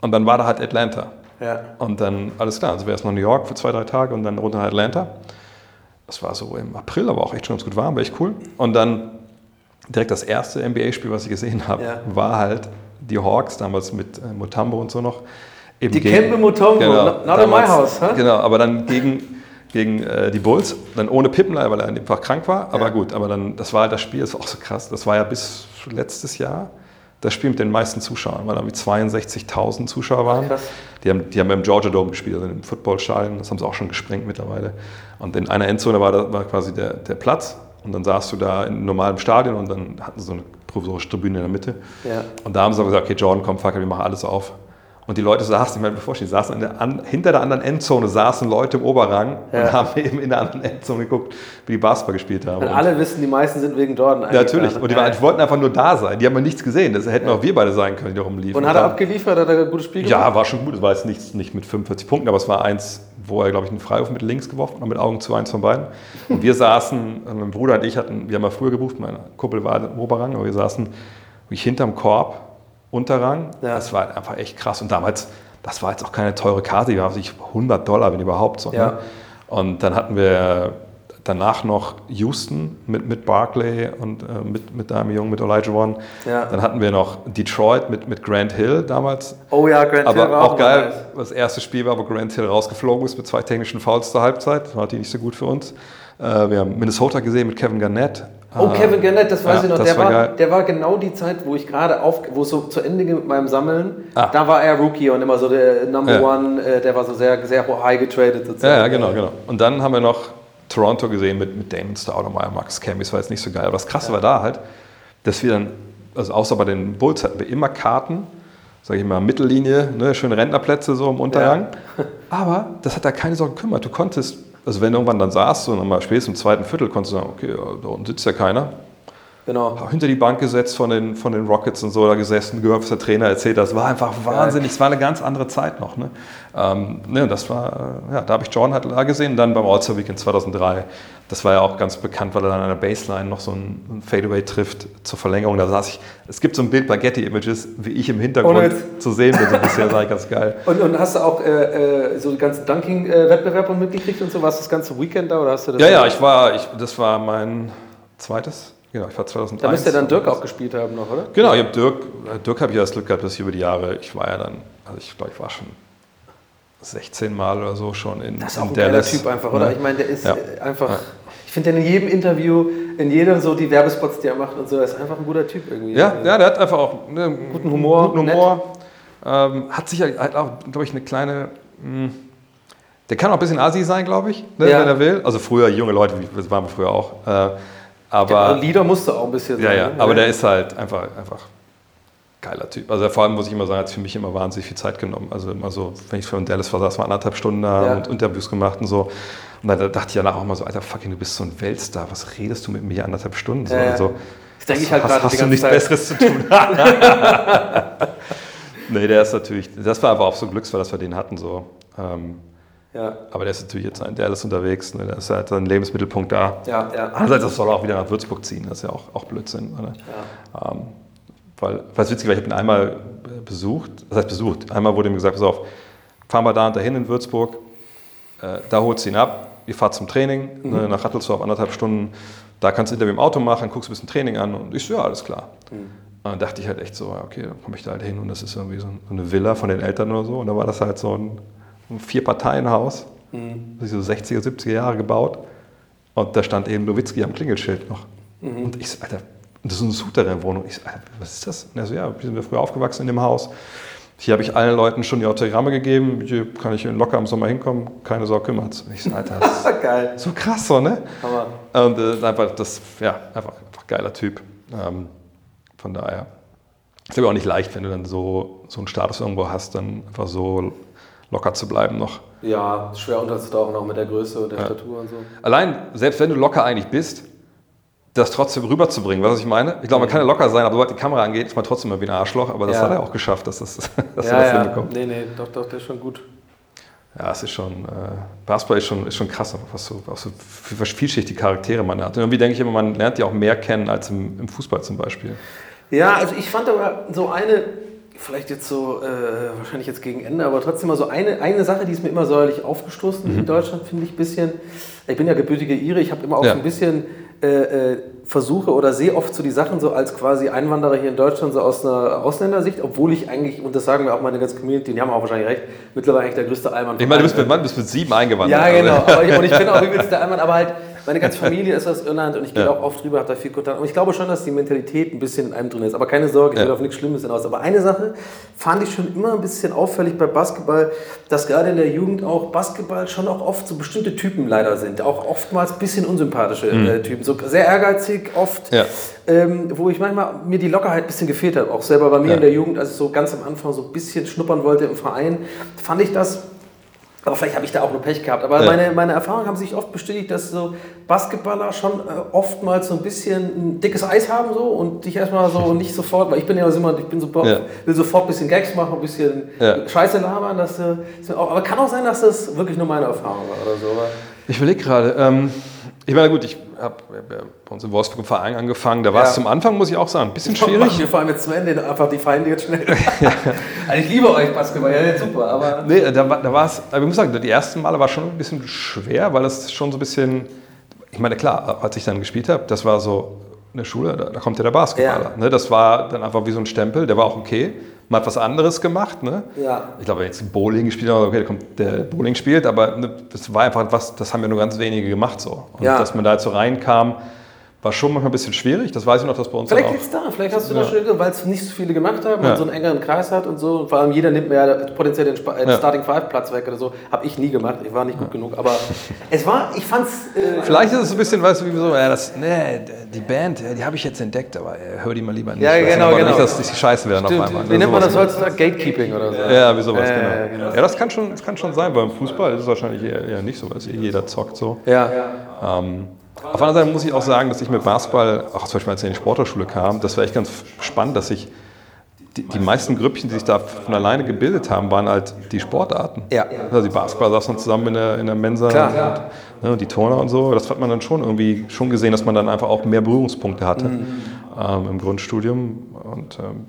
Und dann war da halt Atlanta. Ja. Und dann, alles klar, also wir erstmal New York für zwei, drei Tage und dann runter nach Atlanta. Das war so im April, aber auch echt schon ganz gut warm, war echt cool. Und dann direkt das erste NBA-Spiel, was ich gesehen habe, Ja. war halt die Hawks, damals mit äh, Mutombo und so noch. Eben Die Kembe Mutombo, not- not in my house, huh? Genau, aber dann gegen, gegen äh, die Bulls, dann ohne Pippenlei, weil er einfach krank war. Aber Ja. gut, aber dann, das war halt das Spiel, das war auch so krass. Das war ja bis letztes Jahr das Spiel mit den meisten Zuschauern, weil da irgendwie 62.000 Zuschauer waren. Krass. Die haben, die haben im Georgia Dome gespielt, also im Footballstadion. Das haben sie auch schon gesprengt mittlerweile. Und in einer Endzone war, da, war quasi der, der Platz. Und dann saßt du da in normalem Stadion und dann hatten sie so eine provisorische Tribüne in der Mitte. Ja. Und da haben sie aber gesagt, okay, Jordan, komm, fuck, wir machen alles auf. Und die Leute saßen, ich meine, bevor die saßen der, an, hinter der anderen Endzone saßen Leute im Oberrang Ja. und haben eben in der anderen Endzone geguckt, wie die Basketball gespielt haben. Und Und- alle wissen, die meisten sind wegen Jordan ja, natürlich. Und die, waren, die wollten einfach nur da sein. Die haben ja nichts gesehen. Das hätten auch wir beide sein können, die da rumliefen. Und hat er abgeliefert? Hat er ein gutes Spiel ja, war schon gut. Es war jetzt nicht, nicht mit 45 Punkten, aber es war eins, wo er, glaube ich, einen Freiwurf mit links geworfen hat, mit Augen zu eins von beiden. Und wir saßen, also mein Bruder und ich hatten, wir haben ja früher gebucht, mein Kumpel war im Oberrang, aber wir saßen wirklich hinterm Korb, Unterrang. Ja. Das war einfach echt krass. Und damals, das war jetzt auch keine teure Karte, die war sich 100 Dollar, wenn überhaupt so. Ja. Ne? Und dann hatten wir danach noch Houston mit, mit Barclay und äh, mit, mit einem Jungen, mit Elijah One. Ja. Dann hatten wir noch Detroit mit, mit Grant Hill damals. Oh ja, Grant Hill Aber war auch geil, nice. das erste Spiel war, wo Grant Hill rausgeflogen ist mit zwei technischen Fouls zur Halbzeit. Das war natürlich nicht so gut für uns. Äh, Wir haben Minnesota gesehen mit Kevin Garnett. Oh, Äh, Kevin Garnett, das weiß ja, ich noch. Der war war, der war genau die Zeit, wo ich gerade auf, wo es so zu Ende ging mit meinem Sammeln. Ah. Da war er Rookie und immer so der Number Ja. One. Äh, der war so sehr, sehr high getradet sozusagen. Ja, ja, genau, genau. Und dann haben wir noch Toronto gesehen mit, mit Damon Stoudemire, Max Camby. Das war jetzt nicht so geil. Aber das Krasse war da halt, dass wir dann, also außer bei den Bulls hatten wir immer Karten, sage ich mal, Mittellinie, ne, schöne Rentnerplätze so im Unterrang. Aber das hat da keine Sorge gekümmert. Du konntest, also wenn irgendwann dann saßt, so nochmal spätestens im zweiten Viertel, konntest du sagen, okay, da unten sitzt ja keiner. Genau. Hinter die Bank gesetzt von den, von den Rockets und so, da gesessen, gehört, was der Trainer erzählt hat. Das war einfach wahnsinnig. Es war eine ganz andere Zeit noch. Ne? Ähm, ne, das war, äh, ja, da habe ich Jordan halt da gesehen. Und dann beim All-Star Weekend 2003. Das war ja auch ganz bekannt, weil er dann an der Baseline noch so ein, Fadeaway trifft zur Verlängerung. Da saß ich, es gibt so ein Bild bei Getty Images, wie ich im Hintergrund zu sehen bin. So bisschen, das war ganz geil. Und, und hast du auch äh, äh, so die ganzen Dunking-Wettbewerbe mitgekriegt und so? Warst du das ganze Weekend da oder hast du das? Ja, ja, ich war, ich, das war mein zweites, genau, ich war 2003. Da müsste ja dann Dirk auch gespielt haben noch, oder? Genau, ich habe Dirk, Dirk habe ich ja das Glück gehabt, dass ich über die Jahre, ich war ja dann, also ich glaube, ich war schon 16 Mal oder so schon in, Das ist auch in ein Dallas. Typ einfach, oder? Ne? Ich meine, der ist Ja. äh, einfach. Ja. Ich finde den in jedem Interview, in jedem so die Werbespots, die er macht und so, er ist einfach ein guter Typ irgendwie. Ja, ja, der hat einfach auch ne, Guten Humor, Guten Humor. Ähm, hat sicher halt auch, glaube ich, eine kleine. Mh, der kann auch ein bisschen Asi sein, glaube ich, ne, Ja. wenn er will. Also früher, junge Leute, das waren wir früher auch. Äh, Aber aber Lieder musste auch ein bisschen ja, ja, ne? aber der ist halt einfach, einfach geiler Typ. Also vor allem muss ich immer sagen, hat es für mich immer wahnsinnig viel Zeit genommen. Also immer so, wenn ich von Dallas war, saß mal anderthalb Stunden da Ja. und Interviews gemacht und so. Und dann dachte ich danach auch mal so, Alter, fucking, du bist so ein Weltstar, was redest du mit mir anderthalb Stunden? So, Ja, ja. Also, Das denke ich hast, halt gerade hast die du nichts Zeit. Besseres zu tun? nee, der ist natürlich, das war aber auch so ein Glücksfall, dass wir den hatten. So. Ähm, Ja, aber der ist natürlich jetzt in Dallas unterwegs, ne? der ist halt sein Lebensmittelpunkt da. ja, ja. Andererseits das soll er auch wieder nach Würzburg ziehen, das ist ja auch, auch Blödsinn. Oder? Ähm, weil, es witzig war, ich habe ihn einmal äh, besucht, das heißt besucht, einmal wurde ihm gesagt, pass auf, fahren wir da und dahin in Würzburg, äh, da holst du ihn ab, ihr fahrt zum Training, ne, nach Rattelsdorf anderthalb Stunden, da kannst du Interview im Auto machen, guckst ein bisschen Training an und ich so, ja, alles klar. Und dann dachte ich halt echt so, ja, okay, dann komme ich da halt hin und das ist irgendwie so ein- so eine Villa von den Eltern oder so und da war das halt so ein, ein Vier-Parteien-Haus, so 60er, 70er Jahre gebaut und da stand eben Nowitzki am Klingelschild noch. Und ich so, Alter, das ist eine Souterrain-Wohnung. Ich so, Alter, was ist das? Und er so, ja, wir sind ja früher aufgewachsen in dem Haus. Hier habe ich allen Leuten schon die Autogramme gegeben. Hier kann ich locker im Sommer hinkommen. Keine Sorge, kümmert's. Und ich so, Alter, das ist Geil. so krass so, ne? Hammer. Und äh, einfach, das, ja, einfach, einfach geiler Typ. Ähm, von daher. Ist aber auch nicht leicht, wenn du dann so, so einen Status irgendwo hast, dann einfach so locker zu bleiben noch. Ja, schwer unterzutauchen, auch mit der Größe und der Statur und so. Allein, selbst wenn du locker eigentlich bist, das trotzdem rüberzubringen, weißt du, was ich meine? Ich glaube, man kann ja locker sein, aber sobald die Kamera angeht, ist man trotzdem immer wie ein Arschloch, aber das Ja. hat er auch geschafft, dass, das, dass ja, er das ja. hinbekommt. Nee, nee, doch, doch, der ist schon gut. Ja, es ist schon, äh, Basketball ist schon, ist schon krass, was so, was so vielschichtige Charaktere man hat. Und irgendwie denke ich immer, man lernt die auch mehr kennen als im, im Fußball zum Beispiel. Ja, also ich fand aber so eine, vielleicht jetzt so, äh, wahrscheinlich jetzt gegen Ende, aber trotzdem mal so eine, eine Sache, die ist mir immer säuerlich aufgestoßen in Deutschland, finde ich ein bisschen. Ich bin ja gebürtige Ire, ich habe immer auch Ja. so ein bisschen äh, äh, versuche oder sehe oft so die Sachen so als quasi Einwanderer hier in Deutschland so aus einer Ausländersicht, obwohl ich eigentlich, und das sagen wir auch meine ganze Community, die haben auch wahrscheinlich recht, mittlerweile eigentlich der größte Allmann. Ich meine, du bist mit, Mann, bist mit sieben eingewandert. Ja, also. genau. Aber ich, und ich bin auch übelst der Allmann, aber halt, meine ganze Familie ist aus Irland und ich gehe Ja. auch oft drüber, habe da viel Kontakt. Und ich glaube schon, dass die Mentalität ein bisschen in einem drin ist. Aber keine Sorge, ich will auf nichts Schlimmes hinaus. Aber eine Sache fand ich schon immer ein bisschen auffällig bei Basketball, dass gerade in der Jugend auch Basketball schon auch oft so bestimmte Typen leider sind. Auch oftmals ein bisschen unsympathische äh, Typen. So sehr ehrgeizig, oft, Mhm. Ja. ähm, wo ich manchmal mir die Lockerheit ein bisschen gefehlt hat. Auch selber bei mir Ja. in der Jugend, als ich so ganz am Anfang so ein bisschen schnuppern wollte im Verein, fand ich das aber vielleicht habe ich da auch nur Pech gehabt. Aber Ja. meine, meine Erfahrungen haben sich oft bestätigt, dass so Basketballer schon äh, oftmals so ein bisschen ein dickes Eis haben so und dich erstmal so nicht sofort, weil ich bin ja immer, ich bin sofort, Ja. will sofort ein bisschen Gags machen, ein bisschen Ja. Scheiße labern. Dass, äh, aber kann auch sein, dass das wirklich nur meine Erfahrung war oder so. Ich überlege gerade. Ähm, ich meine, gut, ich habe hab bei uns in Wolfsburg im Verein angefangen. Da war Ja. es zum Anfang, muss ich auch sagen, ein bisschen Machen schwierig. Wir allem jetzt zu Ende einfach die Feinde jetzt schnell. also ich liebe euch Basketball, ja, super, aber Nee, da, war- da war es, aber ich muss sagen, die ersten Male war schon ein bisschen schwer, weil das schon so ein bisschen, ich meine, klar, als ich dann gespielt habe, das war so eine Schule, da, da kommt ja der Basketballer. Ja. Ne, das war dann einfach wie so ein Stempel, der war auch okay. Man hat was anderes gemacht. Ne? Ja. Ich glaube, wenn jetzt Bowling gespielt okay, da kommt der Bowling spielt, aber ne, das war einfach was, das haben ja nur ganz wenige gemacht so. Und Ja. dass man da jetzt so reinkam, war schon manchmal ein bisschen schwierig. Das weiß ich noch, dass bei uns Vielleicht liegt es da, vielleicht hast du das schon, weil es nicht so viele gemacht haben Ja. und so einen engeren Kreis hat und so. Und vor allem jeder nimmt mir ja potenziell den äh, Ja. Starting Five Platz weg oder so. Habe ich nie gemacht, ich war nicht gut genug. Aber es war, ich fand's. Äh, Vielleicht ist es so ein bisschen, weißt du, wie so, ja, das, nee, die Band, ja, die habe ich jetzt entdeckt, aber äh, hör die mal lieber nicht. Ja, genau, genau. Nicht, dass die scheiße werden auf einmal. wie nennt man das heutzutage? Gatekeeping oder so. Ja, wie sowas, Ja, genau. ja, Ja, genau. das, kann schon, das kann schon sein. Beim Fußball ist es wahrscheinlich eher, eher nicht so, weil jeder zockt so. Ja. Ähm, auf der anderen Seite muss ich auch sagen, dass ich mit Basketball, auch zum Beispiel als ich in die Sporthochschule kam, das war echt ganz spannend, dass ich die, die meisten Grüppchen, die sich da von alleine gebildet haben, waren halt die Sportarten. Ja. Also die Basketballer saßen zusammen in der, in der Mensa Klar. Und, ne, und die Turner und so. Das hat man dann schon irgendwie schon gesehen, dass man dann einfach auch mehr Berührungspunkte hatte ähm, im Grundstudium. Und ähm,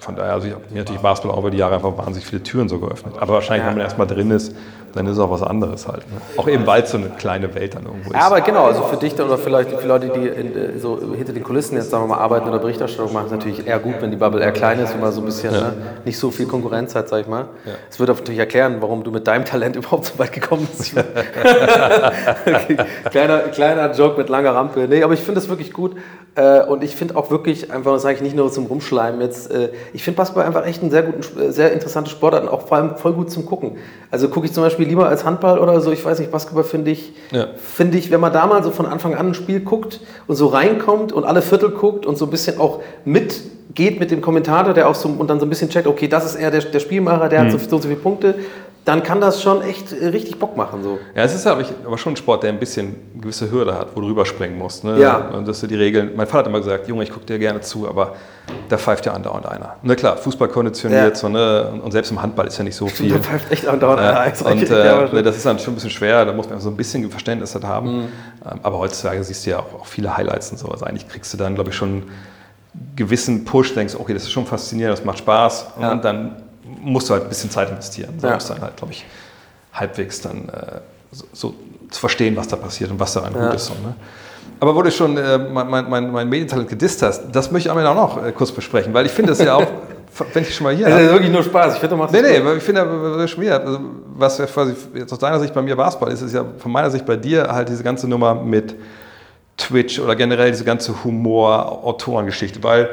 von daher, also ich habe mir natürlich Basketball auch über die Jahre einfach wahnsinnig viele Türen so geöffnet. Aber wahrscheinlich, wenn man erstmal drin ist, dann ist es auch was anderes halt. Ne? Auch eben, weil es so eine kleine Welt dann irgendwo ist. Ja, aber genau, also für dich oder vielleicht für Leute, die in, äh, so hinter den Kulissen jetzt sagen wir mal arbeiten oder Berichterstattung machen, ist natürlich eher gut, wenn die Bubble eher klein ist und man so ein bisschen ne, nicht so viel Konkurrenz hat, sag ich mal. Es würde natürlich erklären, warum du mit deinem Talent überhaupt so weit gekommen bist. okay. kleiner, kleiner Joke mit langer Rampe. Nee, aber ich finde das wirklich gut. Äh, Und ich finde auch wirklich, einfach, das sage ich nicht nur zum Rumschleimen jetzt, äh, ich finde Basketball einfach echt ein sehr, guten, äh, sehr interessante Sportart und auch vor allem voll gut zum Gucken. Also gucke ich zum Beispiel lieber als Handball oder so, ich weiß nicht, Basketball finde ich, Ja. finde ich, wenn man da mal so von Anfang an ein Spiel guckt und so reinkommt und alle Viertel guckt und so ein bisschen auch mitgeht mit dem Kommentator, der auch so und dann so ein bisschen checkt, okay, das ist eher der, der Spielmacher, der hat so, so, so viele Punkte, dann kann das schon echt äh, richtig Bock machen. So. Ja, es ist aber, ich- aber schon ein Sport, der ein bisschen eine gewisse Hürde hat, wo du rüberspringen musst. Ne? Ja. Und das sind die Regeln. Mein Vater hat immer gesagt, Junge, ich gucke dir gerne zu, aber da pfeift ja andauernd einer. Na klar, Fußball konditioniert, Ja. so, ne? und, selbst im Handball ist ja nicht so viel. Da pfeift echt andauernd Ja, einer und Ja, äh, schon. ne, das ist dann schon ein bisschen schwer, da muss man so ein bisschen Verständnis halt haben. Mhm. Ähm, aber heutzutage siehst du ja auch, auch viele Highlights und so. Also eigentlich kriegst du dann, glaube ich, schon gewissen Push, denkst, okay, das ist schon faszinierend, das macht Spaß. Und Ja. dann musst du halt ein bisschen Zeit investieren. So Ja. du dann halt, glaube ich, halbwegs dann äh, so, so zu verstehen, was da passiert und was daran gut ist. So, ne? Aber wo du schon äh, mein, mein, mein, Medientalent gedisst hast, das möchte ich am Ende auch noch äh, kurz besprechen, weil ich finde das ja auch, wenn ich schon mal hier Das ist wirklich nur Spaß. Ich finde, du machst Nee, nee, gut. weil ich finde, ja, schon wieder, also, was ja quasi jetzt aus deiner Sicht bei mir Basketball ist, ist ja von meiner Sicht bei dir halt diese ganze Nummer mit Twitch oder generell diese ganze Humor-Autorengeschichte, weil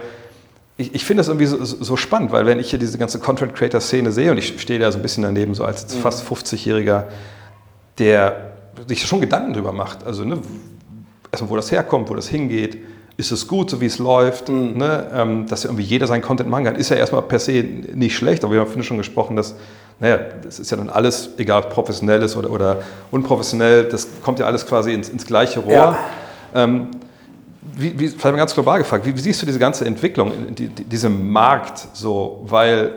ich, ich finde das irgendwie so, so spannend, weil wenn ich hier diese ganze Content-Creator-Szene sehe und ich stehe da so ein bisschen daneben, so als Mhm. fast 50-Jähriger, der sich schon Gedanken drüber macht, also ne, erstmal, wo das herkommt, wo das hingeht, ist es gut, so wie es läuft, ne? ähm, dass ja irgendwie jeder seinen Content machen kann, ist ja erstmal per se nicht schlecht, aber wir haben schon gesprochen, dass, naja, das ist ja dann alles, egal ob professionell ist oder, oder unprofessionell, das kommt ja alles quasi ins, ins gleiche Rohr. Ja. Ähm, wie, wie, vielleicht mal ganz global gefragt, wie, wie siehst du diese ganze Entwicklung, die, die, diesem Markt so, weil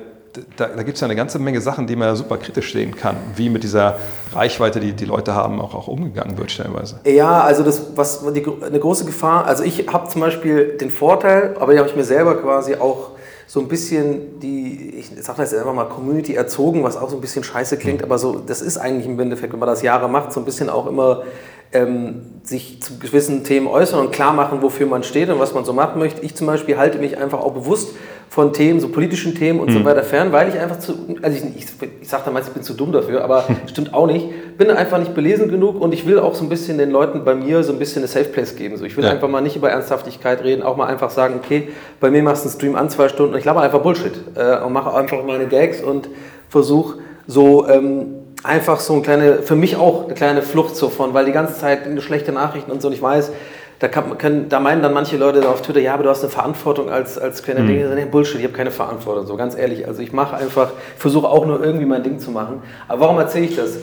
da, da gibt es ja eine ganze Menge Sachen, die man ja super kritisch sehen kann, wie mit dieser Reichweite, die die Leute haben, auch, auch umgegangen wird stellenweise. Ja, also das, was die, eine große Gefahr, also ich habe zum Beispiel den Vorteil, aber den habe ich mir selber quasi auch so ein bisschen die, ich sage das jetzt einfach mal, Community erzogen, was auch so ein bisschen scheiße klingt, aber so, das ist eigentlich im Endeffekt, wenn man das Jahre macht, so ein bisschen auch immer ähm, sich zu gewissen Themen äußern und klar machen, wofür man steht und was man so machen möchte. Ich zum Beispiel halte mich einfach auch bewusst von Themen, so politischen Themen und so weiter fern, weil ich einfach zu, also ich, ich, ich sage damals, ich bin zu dumm dafür, aber stimmt auch nicht. Bin einfach nicht belesen genug und ich will auch so ein bisschen den Leuten bei mir so ein bisschen eine Safe Place geben. So, ich will Ja. einfach mal nicht über Ernsthaftigkeit reden, auch mal einfach sagen, okay, bei mir machst du einen Stream an zwei Stunden und ich laber einfach Bullshit äh, und mache einfach meine Gags und versuche so ähm, einfach so eine kleine, für mich auch eine kleine Flucht so von, weil die ganze Zeit schlechte Nachrichten und so und ich weiß, da, kann, können, da meinen dann manche Leute auf Twitter, ja, aber du hast eine Verantwortung als, als kleiner Ding. Ich sage, Nee, Bullshit, ich habe keine Verantwortung, so ganz ehrlich. Also ich mache einfach, versuche auch nur irgendwie mein Ding zu machen. Aber warum erzähle ich das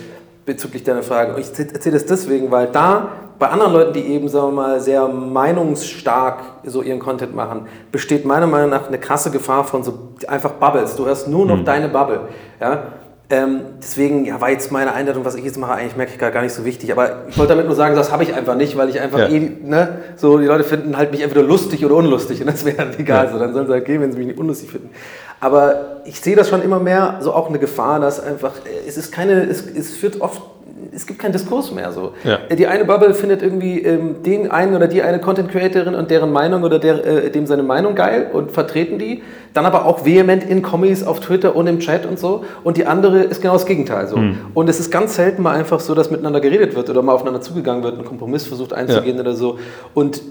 bezüglich deiner Frage? Ich erzähle das deswegen, weil da bei anderen Leuten, die eben, sagen wir mal, sehr meinungsstark so ihren Content machen, besteht meiner Meinung nach eine krasse Gefahr von so einfach Bubbles. Du hörst nur noch deine Bubble. Ja? Ähm, deswegen ja, war jetzt meine Einladung, was ich jetzt mache, eigentlich merke ich gar, gar nicht so wichtig. Aber ich wollte damit nur sagen, das habe ich einfach nicht, weil ich einfach Ja. eh, ne, so die Leute finden halt mich entweder lustig oder unlustig und das wäre dann egal. Ja. So, dann sollen sie halt gehen, wenn sie mich nicht unlustig finden. Aber ich sehe das schon immer mehr, so auch eine Gefahr, dass einfach, äh, es ist keine, es, es führt oft, es gibt keinen Diskurs mehr so. Ja. Die eine Bubble findet irgendwie ähm, den einen oder die eine Content Creatorin und deren Meinung oder der, äh, dem seine Meinung geil und vertreten die. Dann aber auch vehement in Kommis auf Twitter und im Chat und so. Und die andere ist genau das Gegenteil so. Und es ist ganz selten mal einfach so, dass miteinander geredet wird oder mal aufeinander zugegangen wird, ein Kompromiss versucht einzugehen oder so. Und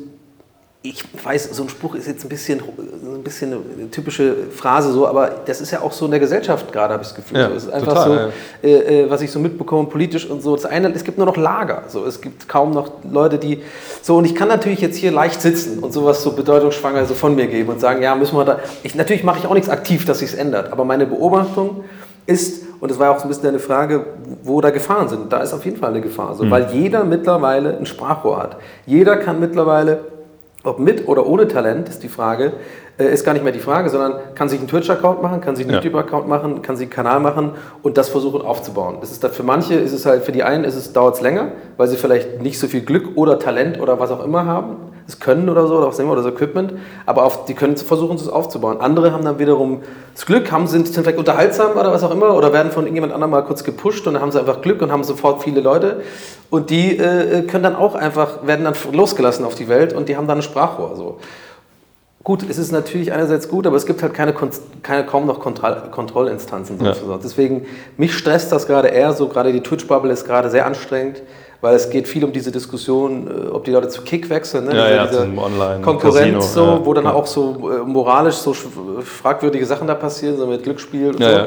ich weiß, so ein Spruch ist jetzt ein bisschen, ein bisschen eine typische Phrase so, aber das ist ja auch so in der Gesellschaft gerade, habe ich das Gefühl. Ja, so, es ist einfach total, so, äh, äh, was ich so mitbekomme, politisch und so. Das eine, es gibt nur noch Lager. So, es gibt kaum noch Leute, die so und ich kann natürlich jetzt hier leicht sitzen und sowas so bedeutungsschwanger so von mir geben und sagen, ja, müssen wir da. Ich, natürlich mache ich auch nichts aktiv, dass sich es ändert, aber meine Beobachtung ist, und das war auch so ein bisschen eine Frage, wo da Gefahren sind. Da ist auf jeden Fall eine Gefahr, so, weil jeder mittlerweile ein Sprachrohr hat. Jeder kann mittlerweile ob mit oder ohne Talent ist die Frage, äh, ist gar nicht mehr die Frage, sondern kann sich einen Twitch-Account machen, kann sich einen Ja. YouTube-Account machen, kann sich einen Kanal machen und das versuchen aufzubauen. Das ist da, für manche ist es halt, für die einen ist es, dauert es länger, weil sie vielleicht nicht so viel Glück oder Talent oder was auch immer haben, das können oder so, oder was immer, oder das Equipment, aber auf, die können versuchen, es aufzubauen. Andere haben dann wiederum das Glück, haben, sind, sind vielleicht unterhaltsam oder was auch immer, oder werden von irgendjemand anderem mal kurz gepusht und dann haben sie einfach Glück und haben sofort viele Leute und die äh, können dann auch einfach, werden dann losgelassen auf die Welt und die haben dann ein Sprachrohr. So. Gut, es ist natürlich einerseits gut, aber es gibt halt keine, keine kaum noch Kontroll Kontrollinstanzen. Ja. Deswegen, mich stresst das gerade eher so, gerade die Twitch-Bubble ist gerade sehr anstrengend, weil es geht viel um diese Diskussion, äh, ob die Leute zu Kick wechseln, ne? Ja, Diese- ja, Online- Konkurrenz, Casino, so, ja. wo dann Ja. auch so äh, moralisch so fragwürdige Sachen da passieren, so mit Glücksspiel und Ja, so. ja.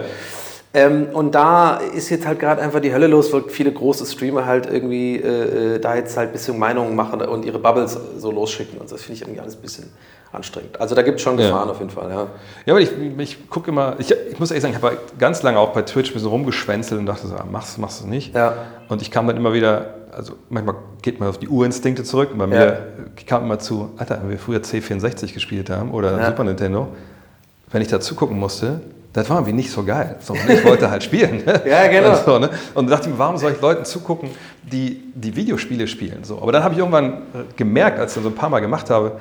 Ähm, und da ist jetzt halt gerade einfach die Hölle los, weil viele große Streamer halt irgendwie äh, äh, da jetzt halt ein bisschen Meinungen machen und ihre Bubbles so losschicken und. Das finde ich irgendwie alles ein bisschen anstrengend. Also da gibt es schon Ja. Gefahren auf jeden Fall, ja. Ja, aber ich, ich gucke immer, ich, ich muss ehrlich sagen, ich habe ganz lange auch bei Twitch ein bisschen rumgeschwänzelt und dachte so, ah, machst du, machst du nicht. Ja. Und ich kam dann immer wieder, also manchmal geht man auf die Urinstinkte zurück bei mir Ja. kam immer zu, Alter, wenn wir früher C64 gespielt haben oder Ja. Super Nintendo, wenn ich da zugucken musste, das war irgendwie nicht so geil. So, ich wollte halt spielen. Ja, genau. Und, so, ne? und da dachte ich mir, warum soll ich Leuten zugucken, die, die Videospiele spielen? So. Aber dann habe ich irgendwann gemerkt, als ich das so ein paar Mal gemacht habe,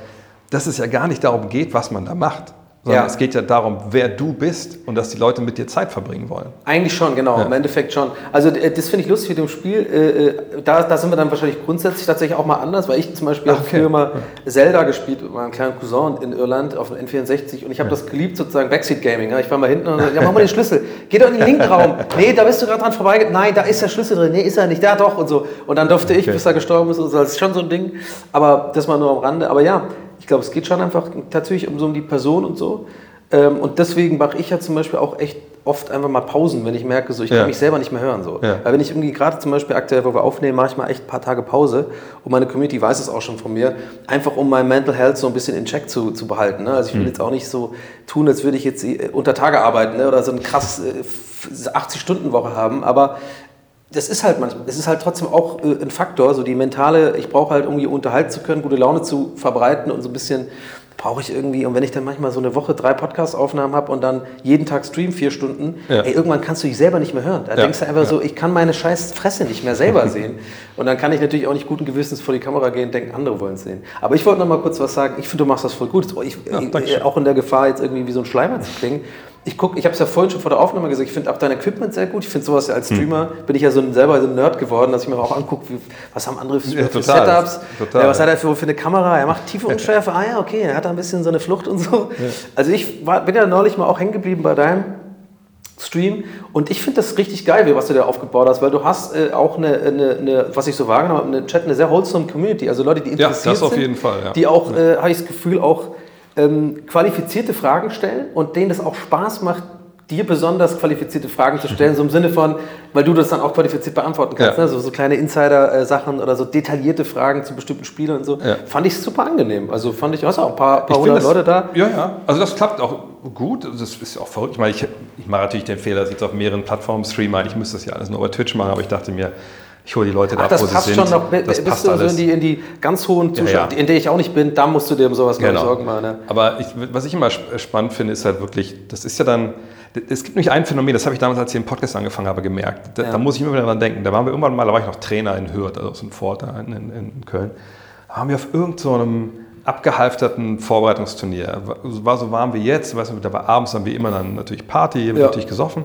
dass es ja gar nicht darum geht, was man da macht. Sondern Ja. es geht ja darum, wer du bist und dass die Leute mit dir Zeit verbringen wollen. Eigentlich schon, genau, Ja. im Endeffekt schon. Also das finde ich lustig mit dem Spiel. Äh, äh, Da, da sind wir dann wahrscheinlich grundsätzlich tatsächlich auch mal anders, weil ich zum Beispiel okay. früher mal Zelda gespielt mit meinem kleinen Cousin in Irland auf dem N64 und ich habe das geliebt, sozusagen Backseat Gaming. ja. Ich war mal hinten und ja, mach mal den Schlüssel. Geh doch in den linken Raum. Nee, da bist du gerade dran vorbeigegangen. Nein, da ist der Schlüssel drin. Nee, ist er nicht. Da doch und so. Und dann durfte ich, Okay. bis er gestorben ist. und so. Das ist schon so ein Ding. Aber das mal nur am Rande. Aber ja, ich glaube, es geht schon einfach tatsächlich um so um die Person und so. Ähm, und deswegen mache ich ja zum Beispiel auch echt oft einfach mal Pausen, wenn ich merke, so ich Ja. kann mich selber nicht mehr hören. So. Ja. Weil wenn ich irgendwie gerade zum Beispiel aktuell, wo wir aufnehmen, mache ich mal echt ein paar Tage Pause und meine Community weiß es auch schon von mir, einfach um mein Mental Health so ein bisschen in Check zu, zu behalten. Ne? Also ich will jetzt auch nicht so tun, als würde ich jetzt äh, unter Tage arbeiten ne? oder so eine krass äh, 80-Stunden-Woche haben, aber das ist halt manchmal, es ist halt trotzdem auch äh, ein Faktor, so die mentale, ich brauche halt irgendwie unterhalten zu können, gute Laune zu verbreiten und so ein bisschen brauche ich irgendwie, und wenn ich dann manchmal so eine Woche drei Podcast-Aufnahmen habe und dann jeden Tag stream vier Stunden, Ja. ey, irgendwann kannst du dich selber nicht mehr hören. Da Ja, denkst du einfach ja. so, ich kann meine scheiß Fresse nicht mehr selber sehen. Und dann kann ich natürlich auch nicht guten Gewissens vor die Kamera gehen und denken, andere wollen es sehen. Aber ich wollte noch mal kurz was sagen. Ich finde, du machst das voll gut. Ich, Ja, ich, Dankeschön. auch in der Gefahr, jetzt irgendwie wie so ein Schleimer zu klingen. Ich gucke, ich habe es ja vorhin schon vor der Aufnahme gesagt, ich finde auch dein Equipment sehr gut. Ich finde sowas ja als Streamer, bin ich ja so ein, selber so ein Nerd geworden, dass ich mir auch angucke, was haben andere für, Ja, für total. Setups, Total, ja, was ja. hat er für, für eine Kamera, er macht tiefe Unschärfe, ah ja, okay, er hat da ein bisschen so eine Flucht und so. Also ich war, bin ja neulich mal auch hängen geblieben bei deinem Stream und ich finde das richtig geil, was du da aufgebaut hast, weil du hast äh, auch eine, eine, eine, was ich so wahrgenommen habe, eine Chat, eine sehr wholesome Community, also Leute, die Ja, interessiert das auf sind, jeden Fall, ja. die auch, äh, habe ich das Gefühl, auch ähm, qualifizierte Fragen stellen und denen das auch Spaß macht, dir besonders qualifizierte Fragen zu stellen, so im Sinne von, weil du das dann auch qualifiziert beantworten kannst, Ja. ne? so, so kleine Insider-Sachen oder so detaillierte Fragen zu bestimmten Spielern und so. Ja. Fand ich super angenehm. Also fand ich, du hast auch ein paar, paar hundert Leute da. Ja, ja. Also das klappt auch gut. Das ist auch verrückt. Ich meine, ich, ich mache natürlich den Fehler, dass ich jetzt auf mehreren Plattformen streame. Ich müsste das ja alles nur über Twitch machen, aber ich dachte mir, ich hole die Leute da Ach, ab, das wo sie passt sind. schon noch. Das Bist passt du so in alles. die, in die ganz hohen Zuschauer, ja. in der ich auch nicht bin, da musst du dir um sowas Genau. Sorgen machen. Ne? Aber ich, was ich immer sp- spannend finde, ist halt wirklich, das ist ja dann, es gibt nämlich ein Phänomen, das habe ich damals, als ich den Podcast angefangen habe, gemerkt. Da, Ja. da muss ich immer wieder dran denken. Da waren wir irgendwann mal, da war ich noch Trainer in Hürth, also aus dem Fort in, in, in Köln. Da waren wir auf irgendeinem so abgehalfterten Vorbereitungsturnier. War- so warm wie jetzt, weißt du, da war abends dann wie immer dann natürlich Party, wird Ja. natürlich gesoffen.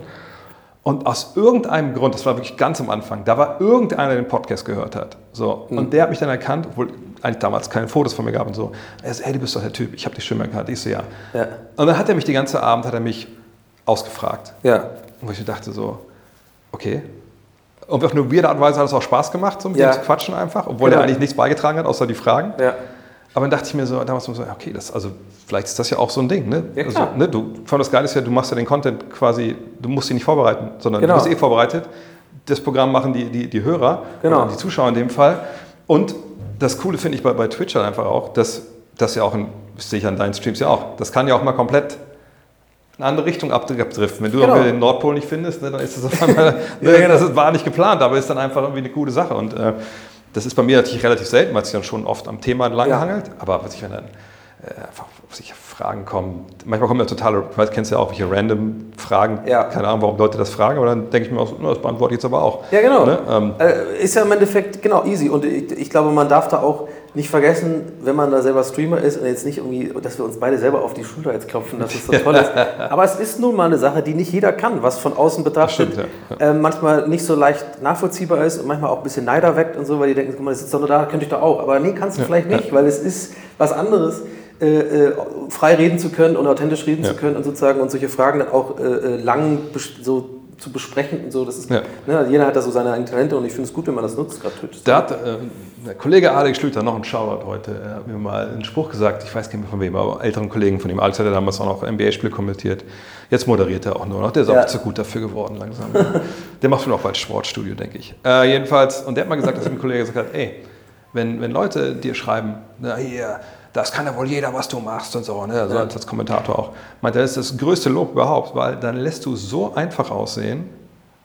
Und aus irgendeinem Grund, das war wirklich ganz am Anfang, da war irgendeiner, der den Podcast gehört hat. So. Und der hat mich dann erkannt, obwohl eigentlich damals keine Fotos von mir gab und so. Er sagt, hey, du bist doch der Typ, ich habe dich schon mal erkannt. Ich so, ja. Ja. Und dann hat er mich die ganze Abend, hat er mich ausgefragt. Ja. Wo ich dachte so, okay. Und auf eine weirde Art und Weise hat es auch Spaß gemacht, so mit Ja. dem zu quatschen einfach, obwohl Genau. er eigentlich nichts beigetragen hat, außer die Fragen. Ja. Aber dann dachte ich mir so, damals so, okay, das, also vielleicht ist das ja auch so ein Ding, ne? Ja, also, ne du, vor allem das Geile ist ja, du machst ja den Content quasi, du musst ihn nicht vorbereiten, sondern Genau. du bist eh vorbereitet. Das Programm machen die, die, die Hörer, Genau. die Zuschauer in dem Fall. Und das Coole finde ich bei, bei Twitch halt einfach auch, dass das ja auch, in, das sehe ich an deinen Streams ja auch, das kann ja auch mal komplett in eine andere Richtung abdr- abdriften. Wenn du Genau. den Nordpol nicht findest, ne, dann ist das auf einmal, Ja, genau. das war nicht geplant, aber ist dann einfach irgendwie eine coole Sache. Und äh, das ist bei mir natürlich relativ selten, weil es sich dann schon oft am Thema entlang Ja. Aber was ich, wenn dann äh, einfach Fragen kommen, manchmal kommen ja totale, du weißt, kennst ja auch welche random Fragen, Ja. keine Ahnung, warum Leute das fragen, aber dann denke ich mir auch, so, das beantworte ich jetzt aber auch. Ja, genau. Ne? Ähm, Äh, ist ja im Endeffekt genau easy. Und ich, ich glaube, man darf da auch nicht vergessen, wenn man da selber Streamer ist und jetzt nicht irgendwie, dass wir uns beide selber auf die Schulter jetzt klopfen, dass es so toll ist. Aber es ist nun mal eine Sache, die nicht jeder kann, was von außen betrachtet stimmt, äh, manchmal nicht so leicht nachvollziehbar ist und manchmal auch ein bisschen Neider weckt und so, weil die denken, guck mal, das sitzt doch nur da, könnte ich doch auch. Aber nee, kannst du vielleicht nicht, weil es ist was anderes. Äh, äh, frei reden zu können und authentisch reden Ja. zu können und sozusagen und solche Fragen dann auch äh, äh, lang so zu besprechen und so. Das ist, Ja. ne, jeder hat da so seine eigenen Talente und ich finde es gut, wenn man das nutzt, gerade Twitch. Da hat äh, der Kollege Alex Schlüter noch einen Shoutout heute. Er hat mir mal einen Spruch gesagt, ich weiß gar nicht mehr von wem, aber älteren Kollegen von ihm. Alex hat ja damals auch noch NBA-Spiel kommentiert. Jetzt moderiert er auch nur noch. Der ist Ja. auch zu gut dafür geworden langsam. der macht schon auch bald Sportstudio, denke ich. Äh, jedenfalls, und der hat mal gesagt, dass ein Kollege gesagt hat, ey, wenn, wenn Leute dir schreiben, na hier, das kann ja wohl jeder, was du machst und so, ne? also als, als Kommentator auch, meint er, das ist das größte Lob überhaupt, weil dann lässt du so einfach aussehen,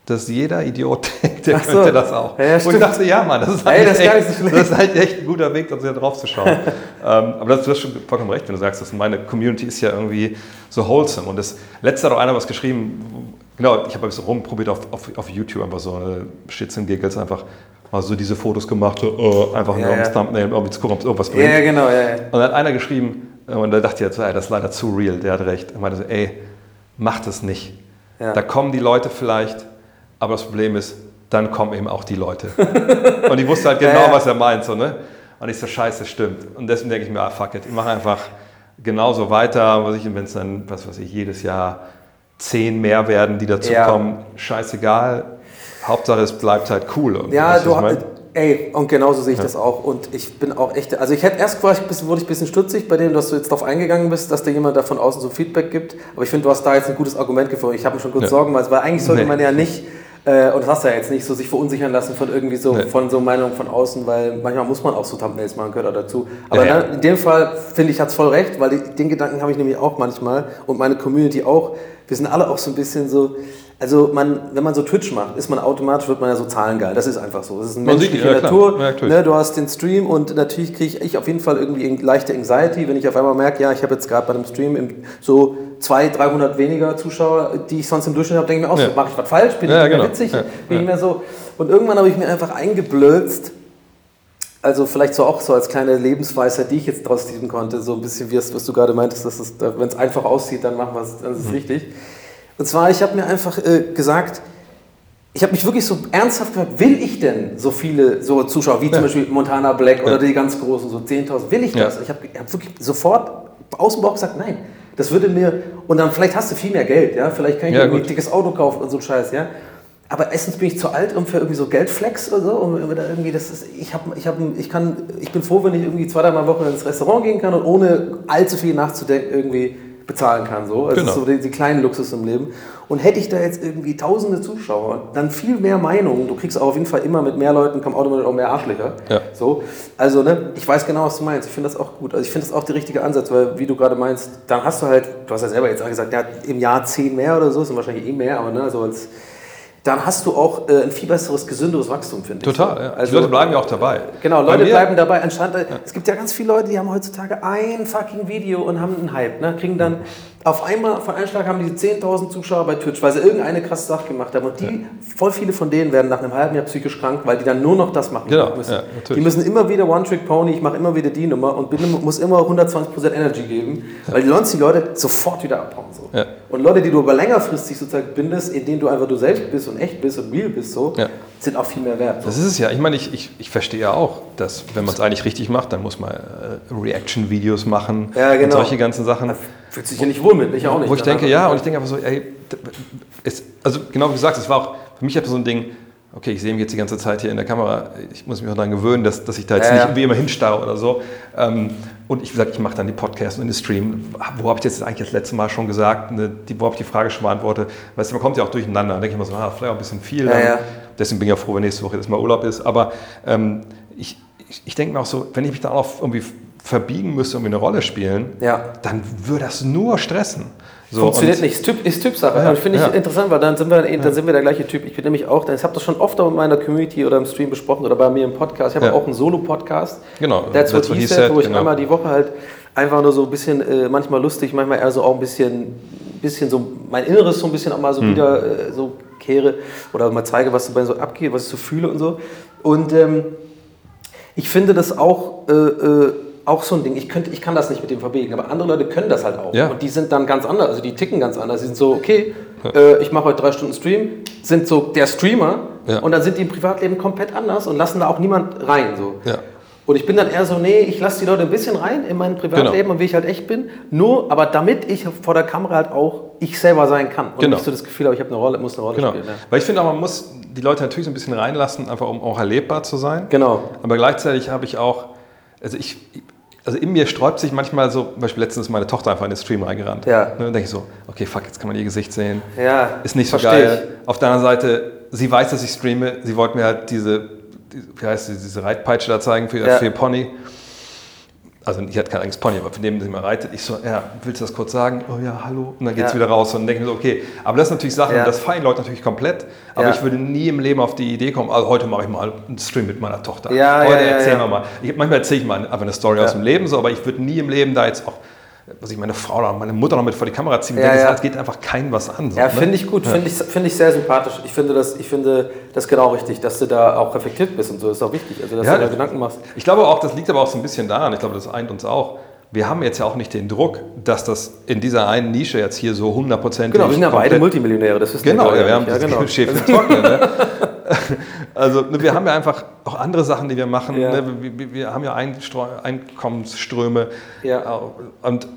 dass jeder Idiot denkt, der so. könnte das auch. Ja, ja, Wo ich dachte, ja Mann, das ist, Ey, eigentlich das ist echt, so schlecht. das ist halt echt ein guter Weg, da drauf zu schauen. ähm, aber das, du hast schon vollkommen recht, wenn du sagst, dass meine Community ist ja irgendwie so wholesome. Und das letzte hat auch einer was geschrieben, genau, ich habe ein bisschen rumprobiert auf, auf, auf YouTube, einfach so eine Shits and Giggles, einfach mal so diese Fotos gemacht, so, äh, einfach nur Ja, ums ja. Thumbnail, irgendwie zu gucken, ob es irgendwas bringt. Ja, ja, genau, ja, ja. Und dann hat einer geschrieben, äh, und da dachte ich jetzt, ey, das ist leider zu real, der hat recht. Er meinte so, ey, mach das nicht. Ja. Da kommen die Leute vielleicht, aber das Problem ist, dann kommen eben auch die Leute. und ich wusste halt genau, Ja, ja. was er meint. So, ne? Und ich so, scheiße, stimmt. Und deswegen denke ich mir, ah, fuck it, ich mache einfach genauso weiter. Was ich, wenn es dann, was weiß ich, jedes Jahr zehn mehr werden, die dazukommen, scheißegal. Hauptsache, es bleibt halt cool. irgendwie, Ja, du, ich ey, und genauso sehe ich das auch. Und ich bin auch echt, also ich hätte erst war ich, ein bisschen- wurde ich ein bisschen stutzig bei dem, dass du jetzt darauf eingegangen bist, dass dir jemand da von außen so Feedback gibt. Aber ich finde, du hast da jetzt ein gutes Argument gefunden. Ich habe mir schon kurz Ja. Sorgen gemacht, weil eigentlich sollte Nee. man ja nicht, äh, und das hast du ja jetzt nicht, so sich verunsichern lassen von irgendwie so, Nee. von so Meinungen von außen, weil manchmal muss man auch so Thumbnails machen, gehört auch dazu. Aber Ja, ja. dann, in dem Fall finde ich, hat es voll recht, weil die, den Gedanken habe ich nämlich auch manchmal und meine Community auch. Wir sind alle auch so ein bisschen so, also man, wenn man so Twitch macht, ist man automatisch, wird man ja so zahlengeil. Das ist einfach so. Das ist eine Man sieht die, menschliche ja, klar. Natur. Ja, ne, du hast den Stream und natürlich kriege ich auf jeden Fall irgendwie leichte Anxiety, wenn ich auf einmal merke, ja, ich habe jetzt gerade bei einem Stream so 200, 300 weniger Zuschauer, die ich sonst im Durchschnitt habe, denke ich mir auch, Ja. so, mache ich was falsch, bin Ja, ich genau. witzig, Ja, bin ich ja. mehr so. Und irgendwann habe ich mir einfach eingeblözt, also vielleicht so auch so als kleine Lebensweisheit, die ich jetzt daraus ziehen konnte, so ein bisschen wie es, was du gerade meintest, dass es, wenn es einfach aussieht, dann machen wir es, dann ist es Mhm. richtig. Und zwar, ich habe mir einfach äh, gesagt, ich habe mich wirklich so ernsthaft gefragt, will ich denn so viele so Zuschauer, wie zum Beispiel Montana Black oder Ja. die ganz großen, so 10.000, will ich Ja. das? Ich habe hab wirklich sofort aus dem Bauch gesagt, nein. Das würde mir, und dann vielleicht hast du viel mehr Geld, ja, vielleicht kann ich Ja, mir irgendwie ein dickes Auto kaufen und so ein Scheiß, ja. Aber erstens bin ich zu alt, um für irgendwie so Geldflex oder so. Um, oder irgendwie das ist, ich, hab, ich, hab, ich, kann, ich bin froh, wenn ich irgendwie zwei, dreimal Woche ins Restaurant gehen kann und ohne allzu viel nachzudenken irgendwie bezahlen kann. So. Das Genau. ist so die, die kleinen Luxus im Leben. Und hätte ich da jetzt irgendwie tausende Zuschauer, dann viel mehr Meinungen. Du kriegst auch auf jeden Fall immer mit mehr Leuten, kommen automatisch auch mehr Arschlöcher. Ja. So. Also, ne, ich weiß genau, was du meinst. Ich finde das auch gut. Also, ich finde das auch der richtige Ansatz, weil, wie du gerade meinst, dann hast du halt, du hast ja selber jetzt auch gesagt, ja, im Jahr zehn mehr oder so, sind wahrscheinlich eh mehr, aber ne, so als, dann hast du auch äh, ein viel besseres, gesünderes Wachstum, finde ich. Total, ja. die Leute bleiben ja auch dabei. Genau, Bei Leute bleiben dabei. Anstatt, Es gibt ja ganz viele Leute, die haben heutzutage ein fucking Video und haben einen Hype. Ne? Kriegen dann auf einmal, von einem Schlag haben die 10.000 Zuschauer bei Twitch, weil sie irgendeine krasse Sache gemacht haben. Und die, voll viele von denen werden nach einem halben Jahr psychisch krank, weil die dann nur noch das machen Genau, müssen. ja, natürlich. die müssen immer wieder One-Trick-Pony, ich mache immer wieder die Nummer und bin, muss immer 120% Energy geben, weil die sonst die Leute sofort wieder abhauen. So. Ja. Und Leute, die du aber längerfristig sozusagen bindest, in denen du einfach du selbst bist und echt bist und real bist, so, Ja. sind auch viel mehr wert. Das ist es ja. Ich meine, ich, ich, ich verstehe ja auch, dass wenn man es eigentlich richtig macht, dann muss man äh, Reaction-Videos machen Ja, genau. und solche ganzen Sachen. Fühlt sich ja nicht wohl mit, ich auch nicht. Wo ich Dann denke, ja, und ich denke einfach so, ey, es, also genau wie gesagt, es war auch, für mich einfach so ein Ding, okay, ich sehe mich jetzt die ganze Zeit hier in der Kamera, ich muss mich auch daran gewöhnen, dass, dass ich da jetzt Ja, nicht ja. irgendwie immer hinstarre oder so. Ähm, und ich sage, ich mache dann die Podcasts und den Stream. Wo habe ich jetzt eigentlich das letzte Mal schon gesagt, ne, die, wo habe ich die Frage schon beantwortet? Weißt du, man kommt ja auch durcheinander. Da denke ich immer so, ah, vielleicht auch ein bisschen viel. Ja, dann. ja. Deswegen bin ich auch froh, wenn nächste Woche jetzt mal Urlaub ist. Aber ähm, ich, ich, ich denke mir auch so, wenn ich mich da auch irgendwie verbiegen müsste, irgendwie eine Rolle spielen, Ja. dann würde das nur stressen. So, Funktioniert und- nicht, ist, typ, ist Typsache. Ja, Aber finde ich ja. interessant, weil dann sind, wir, dann sind wir der gleiche Typ. Ich bin nämlich auch, ich habe das schon oft auch in meiner Community oder im Stream besprochen oder bei mir im Podcast. Ich habe Ja. auch einen Solo-Podcast. Genau, That's, what he said, wo ich genau. einmal die Woche halt einfach nur so ein bisschen, äh, manchmal lustig, manchmal eher so auch ein bisschen, bisschen so mein Inneres so ein bisschen auch mal so Hm. wieder äh, so kehre oder mal zeige, was dabei so abgeht, was ich so fühle und so. Und ähm, ich finde das auch, äh, äh, auch so ein Ding. Ich, könnte, ich kann das nicht mit dem verbiegen, aber andere Leute können das halt auch. Ja. Und die sind dann ganz anders. Also die ticken ganz anders. Die sind so, okay, äh, ich mache heute drei Stunden Stream, sind so der Streamer Ja. und dann sind die im Privatleben komplett anders und lassen da auch niemand rein. So. Ja. Und ich bin dann eher so, nee, ich lasse die Leute ein bisschen rein in mein Privatleben Genau. und wie ich halt echt bin. Nur, aber damit ich vor der Kamera halt auch ich selber sein kann. Und Genau. nicht so das Gefühl habe, ich habe eine Rolle, muss eine Rolle Genau. spielen. Ja. Weil ich finde auch, man muss die Leute natürlich so ein bisschen reinlassen, einfach um auch erlebbar zu sein. Genau. Aber gleichzeitig habe ich auch, also ich, also in mir sträubt sich manchmal so, zum Beispiel letztens ist meine Tochter einfach in den Stream reingerannt. Ja. Ne, dann denke ich so, okay, fuck, jetzt kann man ihr Gesicht sehen. Ja, Ist nicht so geil. Auf der anderen Seite, sie weiß, dass ich streame. Sie wollte mir halt diese, diese wie heißt sie, diese Reitpeitsche da zeigen für, Ja. für ihr Pony. Also ich hatte kein eigenes Pony, aber von dem, der sie mal reitet. Ich so, ja, willst du das kurz sagen? Oh ja, hallo. Und dann geht's Ja. wieder raus und dann denke mir so, okay. Aber das sind natürlich Sachen, Ja. das feiern Leute natürlich komplett. Aber Ja. ich würde nie im Leben auf die Idee kommen, also heute mache ich mal einen Stream mit meiner Tochter. Ja, heute ja, erzählen wir mal. Ich, manchmal erzähle ich mal einfach eine Story aus dem Leben, so, aber ich würde nie im Leben da jetzt auch, was ich meine Frau oder meine Mutter noch mit vor die Kamera ziehen. Ja, denke, ja. das geht einfach kein was an. So, Ja, ne? finde ich gut, finde ich, finde ich sehr sympathisch. Ich finde, das, ich finde das genau richtig, dass du da auch reflektiert bist und so. Das ist auch wichtig, also dass Ja, du da Gedanken machst. Ich glaube auch, das liegt aber auch so ein bisschen daran, ich glaube, das eint uns auch. Wir haben jetzt ja auch nicht den Druck, dass das in dieser einen Nische jetzt hier so hundertprozentig. Genau, wir sind ja beide Multimillionäre, das ist Genau, ja, wir haben ja, das genau. Schäfer. Ne? Also ne, wir haben ja einfach auch andere Sachen, die wir machen. Ja. Ne? Wir, wir, wir haben ja Einstreu Einkommensströme. Ja. Und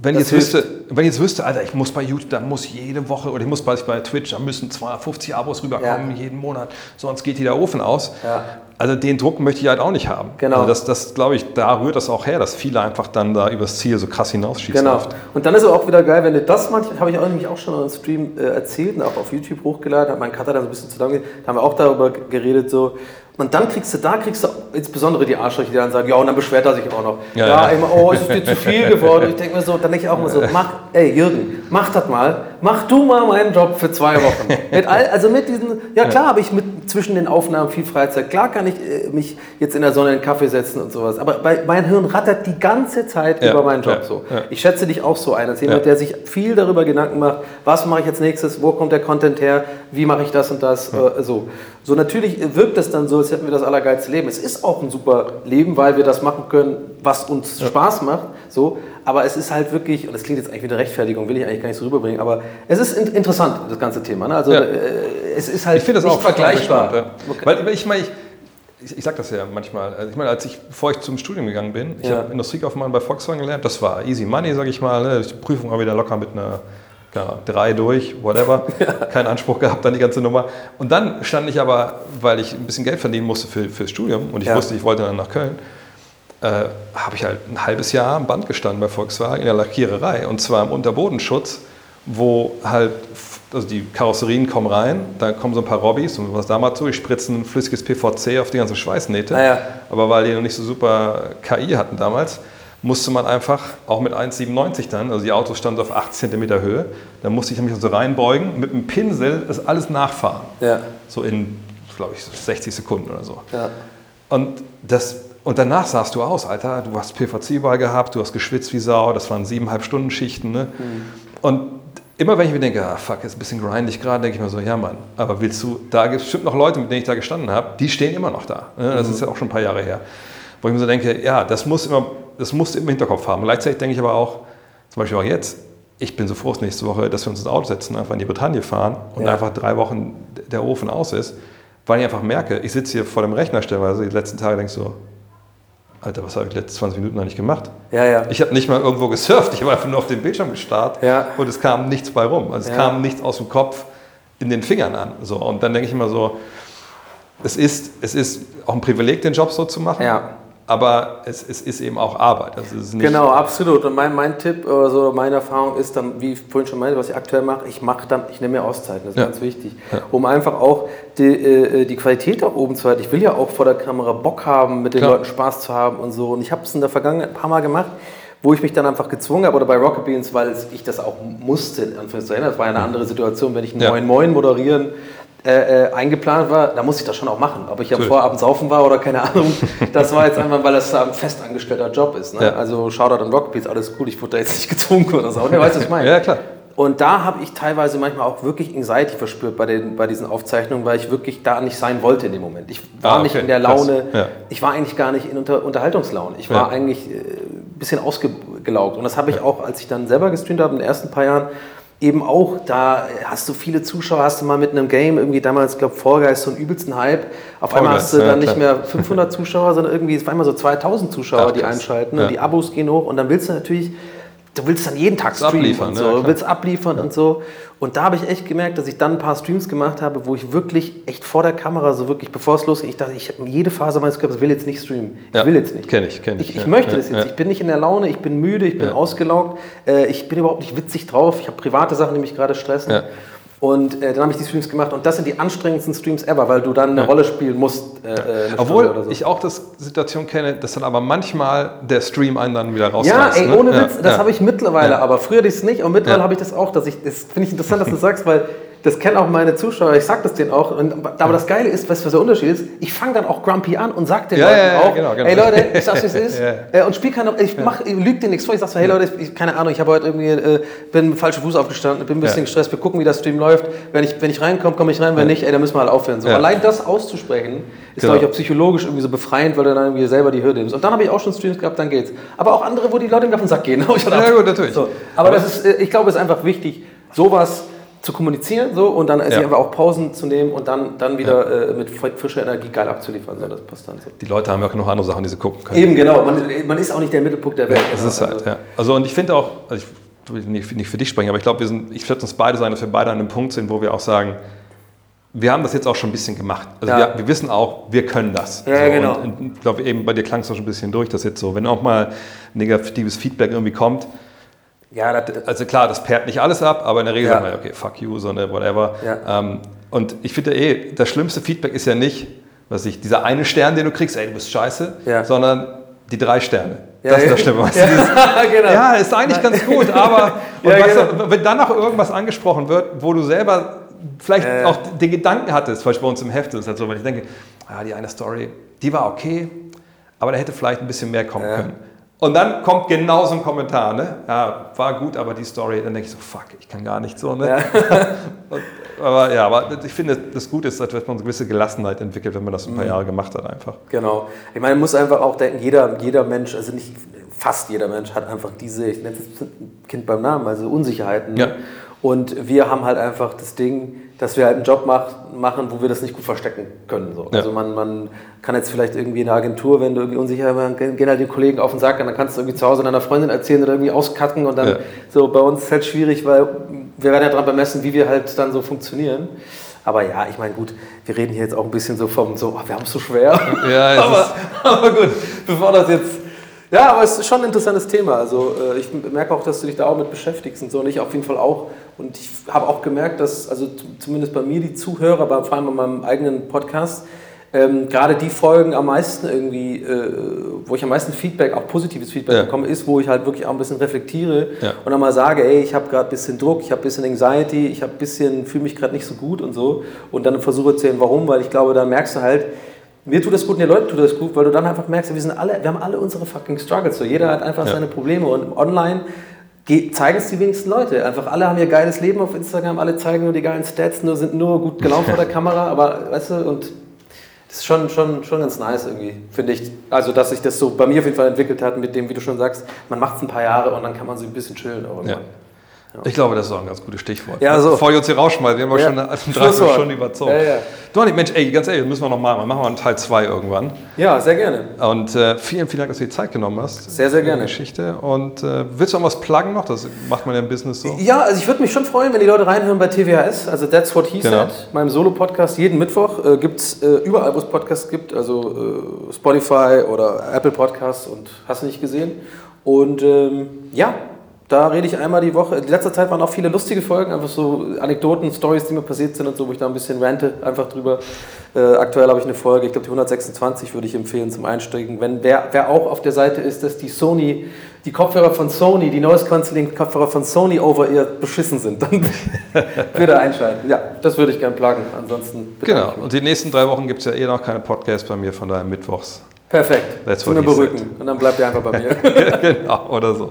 wenn Das ich, jetzt wüsste, wenn ich jetzt wüsste, Alter, ich muss bei YouTube, da muss jede Woche, oder ich muss bei, bei Twitch, da müssen 250 Abos rüberkommen Ja. jeden Monat, sonst geht hier der Ofen aus. Ja. Also den Druck möchte ich halt auch nicht haben. Genau. Also das, das glaube ich, da rührt das auch her, dass viele einfach dann da übers Ziel so krass hinausschießen. Genau. oft. Und dann ist es auch wieder geil, wenn du das manchmal, habe ich auch nämlich auch schon im Stream äh, erzählt und auch auf YouTube hochgeladen, hat mein Cutter dann so ein bisschen zusammen, da haben wir auch darüber geredet so. Und dann kriegst du, da kriegst du insbesondere die Arschlöcher, die dann sagen, ja, und dann beschwert er sich auch noch. Ja, Ja, ja. immer, oh, ist es dir zu viel geworden? Ich denke mir so, dann denke ich auch immer so, mach, ey Jürgen, mach das mal, mach du mal meinen Job für zwei Wochen. mit all, also mit diesen, ja klar habe ich mit zwischen den Aufnahmen viel Freizeit, klar kann ich äh, mich jetzt in der Sonne in den Kaffee setzen und sowas, aber bei, mein Hirn rattert die ganze Zeit Ja, über meinen Job ja, so. ja. Ich schätze dich auch so ein, als jemand, der sich viel darüber Gedanken macht, was mache ich jetzt nächstes, wo kommt der Content her, wie mache ich das und das, äh, so. So natürlich wirkt es dann so, als hätten wir das allergeilste Leben. Es ist auch ein super Leben, weil wir das machen können, was uns Spaß macht, so. Aber es ist halt wirklich, und das klingt jetzt eigentlich wieder Rechtfertigung, will ich eigentlich gar nicht so rüberbringen, aber es ist in, interessant, das ganze Thema. Ne? Also Ja. äh, es ist halt Ich finde das nicht auch vergleichbar. spannend, ja. Weil weil ich meine, ich, ich, ich sage das ja manchmal. Also ich meine, als ich, bevor ich zum Studium gegangen bin, ich Ja. habe Industriekaufmann bei Volkswagen gelernt, das war easy money, sage ich mal. Ne? Die Prüfung war wieder locker mit einer ja, drei durch, whatever. Keinen Anspruch gehabt an die ganze Nummer. Und dann stand ich aber, weil ich ein bisschen Geld verdienen musste für, fürs Studium und ich Ja. wusste, ich wollte dann nach Köln, äh, habe ich halt ein halbes Jahr am Band gestanden bei Volkswagen in der Lackiererei und zwar im Unterbodenschutz, wo halt, also die Karosserien kommen rein, da kommen so ein paar Robbys und was damals so, die spritzen flüssiges PVC auf die ganzen Schweißnähte, Ah ja. aber weil die noch nicht so super KI hatten damals, musste man einfach, auch mit 1,97 dann, also die Autos standen so auf 8 cm Höhe, dann musste ich mich so reinbeugen, mit einem Pinsel das alles nachfahren. Ja. So in, glaube ich, 60 Sekunden oder so. Ja. Und, das, und danach sahst du aus, Alter, du hast PVC überall gehabt, du hast geschwitzt wie Sau, das waren siebeneinhalb Stunden Schichten. Ne? Und immer wenn ich mir denke, ah, fuck, ist ein bisschen grindig gerade, denke ich mir so, ja Mann, aber willst du, da gibt es bestimmt noch Leute, mit denen ich da gestanden habe, die stehen immer noch da. Ne? Das ist ja auch schon ein paar Jahre her. Wo ich mir so denke, ja, das muss immer, das musst du immer im Hinterkopf haben. Und gleichzeitig denke ich aber auch, zum Beispiel auch jetzt, ich bin so froh, dass nächste Woche, dass wir uns ins Auto setzen, einfach in die Bretagne fahren und Ja. einfach drei Wochen der Ofen aus ist, weil ich einfach merke, ich sitze hier vor dem Rechner stellweise, die letzten Tage denke ich so, Alter, was habe ich die letzten 20 Minuten eigentlich gemacht? Ja, ja. Ich habe nicht mal irgendwo gesurft, ich habe einfach nur auf den Bildschirm gestarrt Ja. und es kam nichts bei rum. Also es Ja. kam nichts aus dem Kopf in den Fingern an. So. Und dann denke ich immer so, es ist, es ist auch ein Privileg, den Job so zu machen. Ja. Aber es, es ist eben auch Arbeit. Also Genau, absolut. Und mein, mein Tipp oder so, meine Erfahrung ist dann, wie ich vorhin schon meinte, was ich aktuell mache, ich mache dann, ich nehme mir Auszeiten, das ist Ja. ganz wichtig. Um einfach auch die, äh, die Qualität auch oben zu halten. Ich will ja auch vor der Kamera Bock haben, mit den Klar. Leuten Spaß zu haben und so. Und ich habe es in der Vergangenheit ein paar Mal gemacht, wo ich mich dann einfach gezwungen habe, oder bei Rocket Beans, weil ich das auch musste, in Anführungszeichen. Das war ja eine andere Situation, wenn ich ein Ja. Moin Moin moderieren äh, äh, eingeplant war, da musste ich das schon auch machen. Ob ich am. Vorabend saufen war oder keine Ahnung, das war jetzt einfach, weil das ein festangestellter Job ist. Ne? Ja. Also Shoutout an Rockbeats, alles cool, ich wurde da jetzt nicht gezwungen oder so. Weißt du, was ich meine? Ja, klar. Und da habe ich teilweise manchmal auch wirklich Anxiety verspürt bei, den, bei diesen Aufzeichnungen, weil ich wirklich da nicht sein wollte in dem Moment. Ich war Ah, nicht okay, in der. Laune, Ja. ich war eigentlich gar nicht in Unter Unterhaltungslaune. Ich Ja. war eigentlich äh, ein bisschen ausgelaugt. Und das habe ich auch, als ich dann selber gestreamt habe, in den ersten paar Jahren, eben auch, da hast du viele Zuschauer, hast du mal mit einem Game, irgendwie damals, ich glaube, Vorgeist, so einen übelsten Hype. Auf einmal Fall hast du ja, dann nicht klar. mehr 500 Zuschauer, sondern irgendwie, es waren immer so 2000 Zuschauer, Ja, die einschalten Ja. und die Abos gehen hoch und dann willst du natürlich, du willst dann jeden Tag streamen abliefern, und ne? so, Ja, du willst abliefern und so. Und da habe ich echt gemerkt, dass ich dann ein paar Streams gemacht habe, wo ich wirklich echt vor der Kamera, so wirklich, bevor es losging, ich dachte, ich habe jede Phase meines Körpers, will jetzt nicht streamen. Ich Ja, will jetzt nicht. kenn ich, kenn ich, Ich, ich ja, möchte ja, das jetzt. ja. Ich bin nicht in der Laune, ich bin müde, ich bin Ja. ausgelaugt, äh, ich bin überhaupt nicht witzig drauf, ich habe private Sachen, die mich gerade stressen. Ja. Und äh, dann habe ich die Streams gemacht und das sind die anstrengendsten Streams ever, weil du dann eine Rolle spielen musst. Äh, äh, eine Stunde Obwohl oder so. ich auch das Situation kenne, dass dann aber manchmal der Stream einen dann wieder Ja, rausreißt. ey, ne? ohne Ja, Witz, das ja. habe ich mittlerweile, Ja. aber früher hatte ich es nicht und mittlerweile Ja. habe ich das auch, dass ich, das finde ich interessant, dass du sagst, weil das kennen auch meine Zuschauer, ich sag das denen auch, und, aber das Geile ist, weißt du, was der Unterschied ist? Ich fange dann auch grumpy an und sag den Ja, Leuten ja, auch, genau, genau. ey Leute, ich sag's wie es ist, Ja. äh, und spiel keine, ich mach, ich lüg dir nichts vor, ich sag so, hey Leute, ich, keine Ahnung, ich habe heute irgendwie, äh, bin mit falschem Fuß aufgestanden, bin ein bisschen gestresst, wir gucken, wie der Stream läuft, wenn ich, wenn ich reinkomme, komme ich rein, wenn nicht, ey, dann müssen wir halt aufhören. So. Allein das auszusprechen, ist, Genau. glaube ich, auch psychologisch irgendwie so befreiend, weil du dann irgendwie selber die Hürde nimmst. Und dann habe ich auch schon Streams gehabt, dann geht's. Aber auch andere, wo die Leute mir auf den Sack gehen. Ja, gut, natürlich. So. Aber das ist, äh, ich glaube, es ist einfach wichtig, sowas zu kommunizieren so, und dann sich Ja. einfach auch Pausen zu nehmen und dann, dann wieder äh, mit fr- frischer Energie geil abzuliefern. So, das passt dann so. Die Leute haben ja auch genug andere Sachen, die sie gucken können. Eben, genau. Man, man ist auch nicht der Mittelpunkt der Welt. Es ist halt, ja. Also und ich finde auch, also ich will nicht, nicht für dich sprechen, aber ich glaube, wir sind, ich würde uns beide sagen, dass wir beide an einem Punkt sind, wo wir auch sagen, wir haben das jetzt auch schon ein bisschen gemacht. Also Ja. wir, wir wissen auch, wir können das. Ja, genau. Und, und ich glaube, eben bei dir klang es auch schon ein bisschen durch, dass jetzt so, wenn auch mal negatives Feedback irgendwie kommt, Ja, das, also klar, das perrt nicht alles ab, aber in der Regel Ja. sagt man, okay, fuck you, sondern whatever. Ja. Ähm, und ich finde eh, das schlimmste Feedback ist ja nicht, was ich, dieser eine Stern, den du kriegst, ey, du bist scheiße, Ja. sondern die drei Sterne. Ja, das ist das Schlimme. Weißt du, Ja, dieses, genau. ja, ist eigentlich ganz gut, aber und Ja, weißt genau. du, wenn dann noch irgendwas angesprochen wird, wo du selber vielleicht ja. auch den Gedanken hattest, Beispiel bei uns im Heft ist es halt so, wenn ich denke, ah, die eine Story, die war okay, aber da hätte vielleicht ein bisschen mehr kommen Ja. können. Und dann kommt genau so ein Kommentar, ne? Ja, war gut, aber die Story, dann denke ich so, fuck, ich kann gar nicht so, ne? Und, aber ja, aber ich finde, das Gute ist, dass man eine gewisse Gelassenheit entwickelt, wenn man das ein Mhm. paar Jahre gemacht hat einfach. Genau. Ich meine, man muss einfach auch denken, jeder, jeder Mensch, also nicht fast jeder Mensch hat einfach diese, ich nenne es Kind beim Namen, also Unsicherheiten. Ja. Und wir haben halt einfach das Ding, dass wir halt einen Job mach, machen, wo wir das nicht gut verstecken können. So. Ja. Also man, man kann jetzt vielleicht irgendwie in der Agentur, wenn du irgendwie unsicher bist, gehen halt die Kollegen auf den Sack und dann kannst du irgendwie zu Hause deiner Freundin erzählen oder irgendwie auskacken und dann Ja. so bei uns ist es halt schwierig, weil wir werden ja daran bemessen, wie wir halt dann so funktionieren. Aber ja, ich meine, gut, wir reden hier jetzt auch ein bisschen so vom so, oh, wir haben es so schwer. Ja, aber, aber gut, bevor das jetzt. Ja, aber es ist schon ein interessantes Thema. Also äh, ich merke auch, dass du dich da auch mit beschäftigst und so. Und ich auf jeden Fall auch. Und ich habe auch gemerkt, dass, also zumindest bei mir die Zuhörer, aber vor allem bei meinem eigenen Podcast, ähm, gerade die Folgen am meisten irgendwie, äh, wo ich am meisten Feedback, auch positives Feedback Ja. bekomme, ist, wo ich halt wirklich auch ein bisschen reflektiere Ja. und dann mal sage, ey, ich habe gerade ein bisschen Druck, ich habe ein bisschen Anxiety, ich habe ein bisschen, fühle mich gerade nicht so gut und so. Und dann versuche zu sehen, warum, weil ich glaube, da merkst du halt, mir tut das gut und den Leuten tut das gut, weil du dann einfach merkst, wir sind alle, wir haben alle unsere fucking Struggles. So, jeder hat einfach Ja. seine Probleme und online ge- zeigen es die wenigsten Leute. Einfach alle haben ihr geiles Leben auf Instagram, alle zeigen nur die geilen Stats, nur sind nur gut gelaunt vor der Kamera, aber weißt du, und das ist schon, schon, schon ganz nice irgendwie, finde ich. Also, dass sich das so bei mir auf jeden Fall entwickelt hat mit dem, wie du schon sagst, man macht es ein paar Jahre und dann kann man so ein bisschen chillen. Auch Ja. Irgendwann. Ich glaube, das ist auch ein ganz gutes Stichwort. Ja, so. Bevor ihr uns hier rausschmeißt, wir haben ja Ja. schon eine dreiviertel Schlusswort. Stunde überzogen. Ja, ja. Donny, Mensch, ey, ganz ehrlich, das müssen wir noch mal machen. Machen wir einen Teil 2 irgendwann. Ja, sehr gerne. Und äh, vielen, vielen Dank, dass du die Zeit genommen hast. Sehr, sehr gerne. Geschichte. Und äh, willst du noch was pluggen noch? Das macht man ja im Business so. Ja, also ich würde mich schon freuen, wenn die Leute reinhören bei TWHS, also That's What He Genau. Said, meinem Solo-Podcast. Jeden Mittwoch äh, gibt es äh, überall, wo es Podcasts gibt, also äh, Spotify oder Apple Podcasts und hast du nicht gesehen. Und ähm, ja, da rede ich einmal die Woche. In letzter Zeit waren auch viele lustige Folgen, einfach so Anekdoten, Stories, die mir passiert sind und so, wo ich da ein bisschen rante, einfach drüber. Äh, aktuell habe ich eine Folge, ich glaube die 126 würde ich empfehlen zum Einsteigen. Wenn wer, wer auch auf der Seite ist, dass die Sony, die Kopfhörer von Sony, die Noise Cancelling Kopfhörer von Sony over ear beschissen sind, dann bitte einschalten. Ja, das würde ich gerne pluggen. Ansonsten Genau. Und die nächsten drei Wochen gibt es ja eh noch keine Podcasts bei mir, von daher mittwochs. Perfekt. That's Zu mir berücken. Und dann bleibt ihr einfach bei mir. genau, oder so.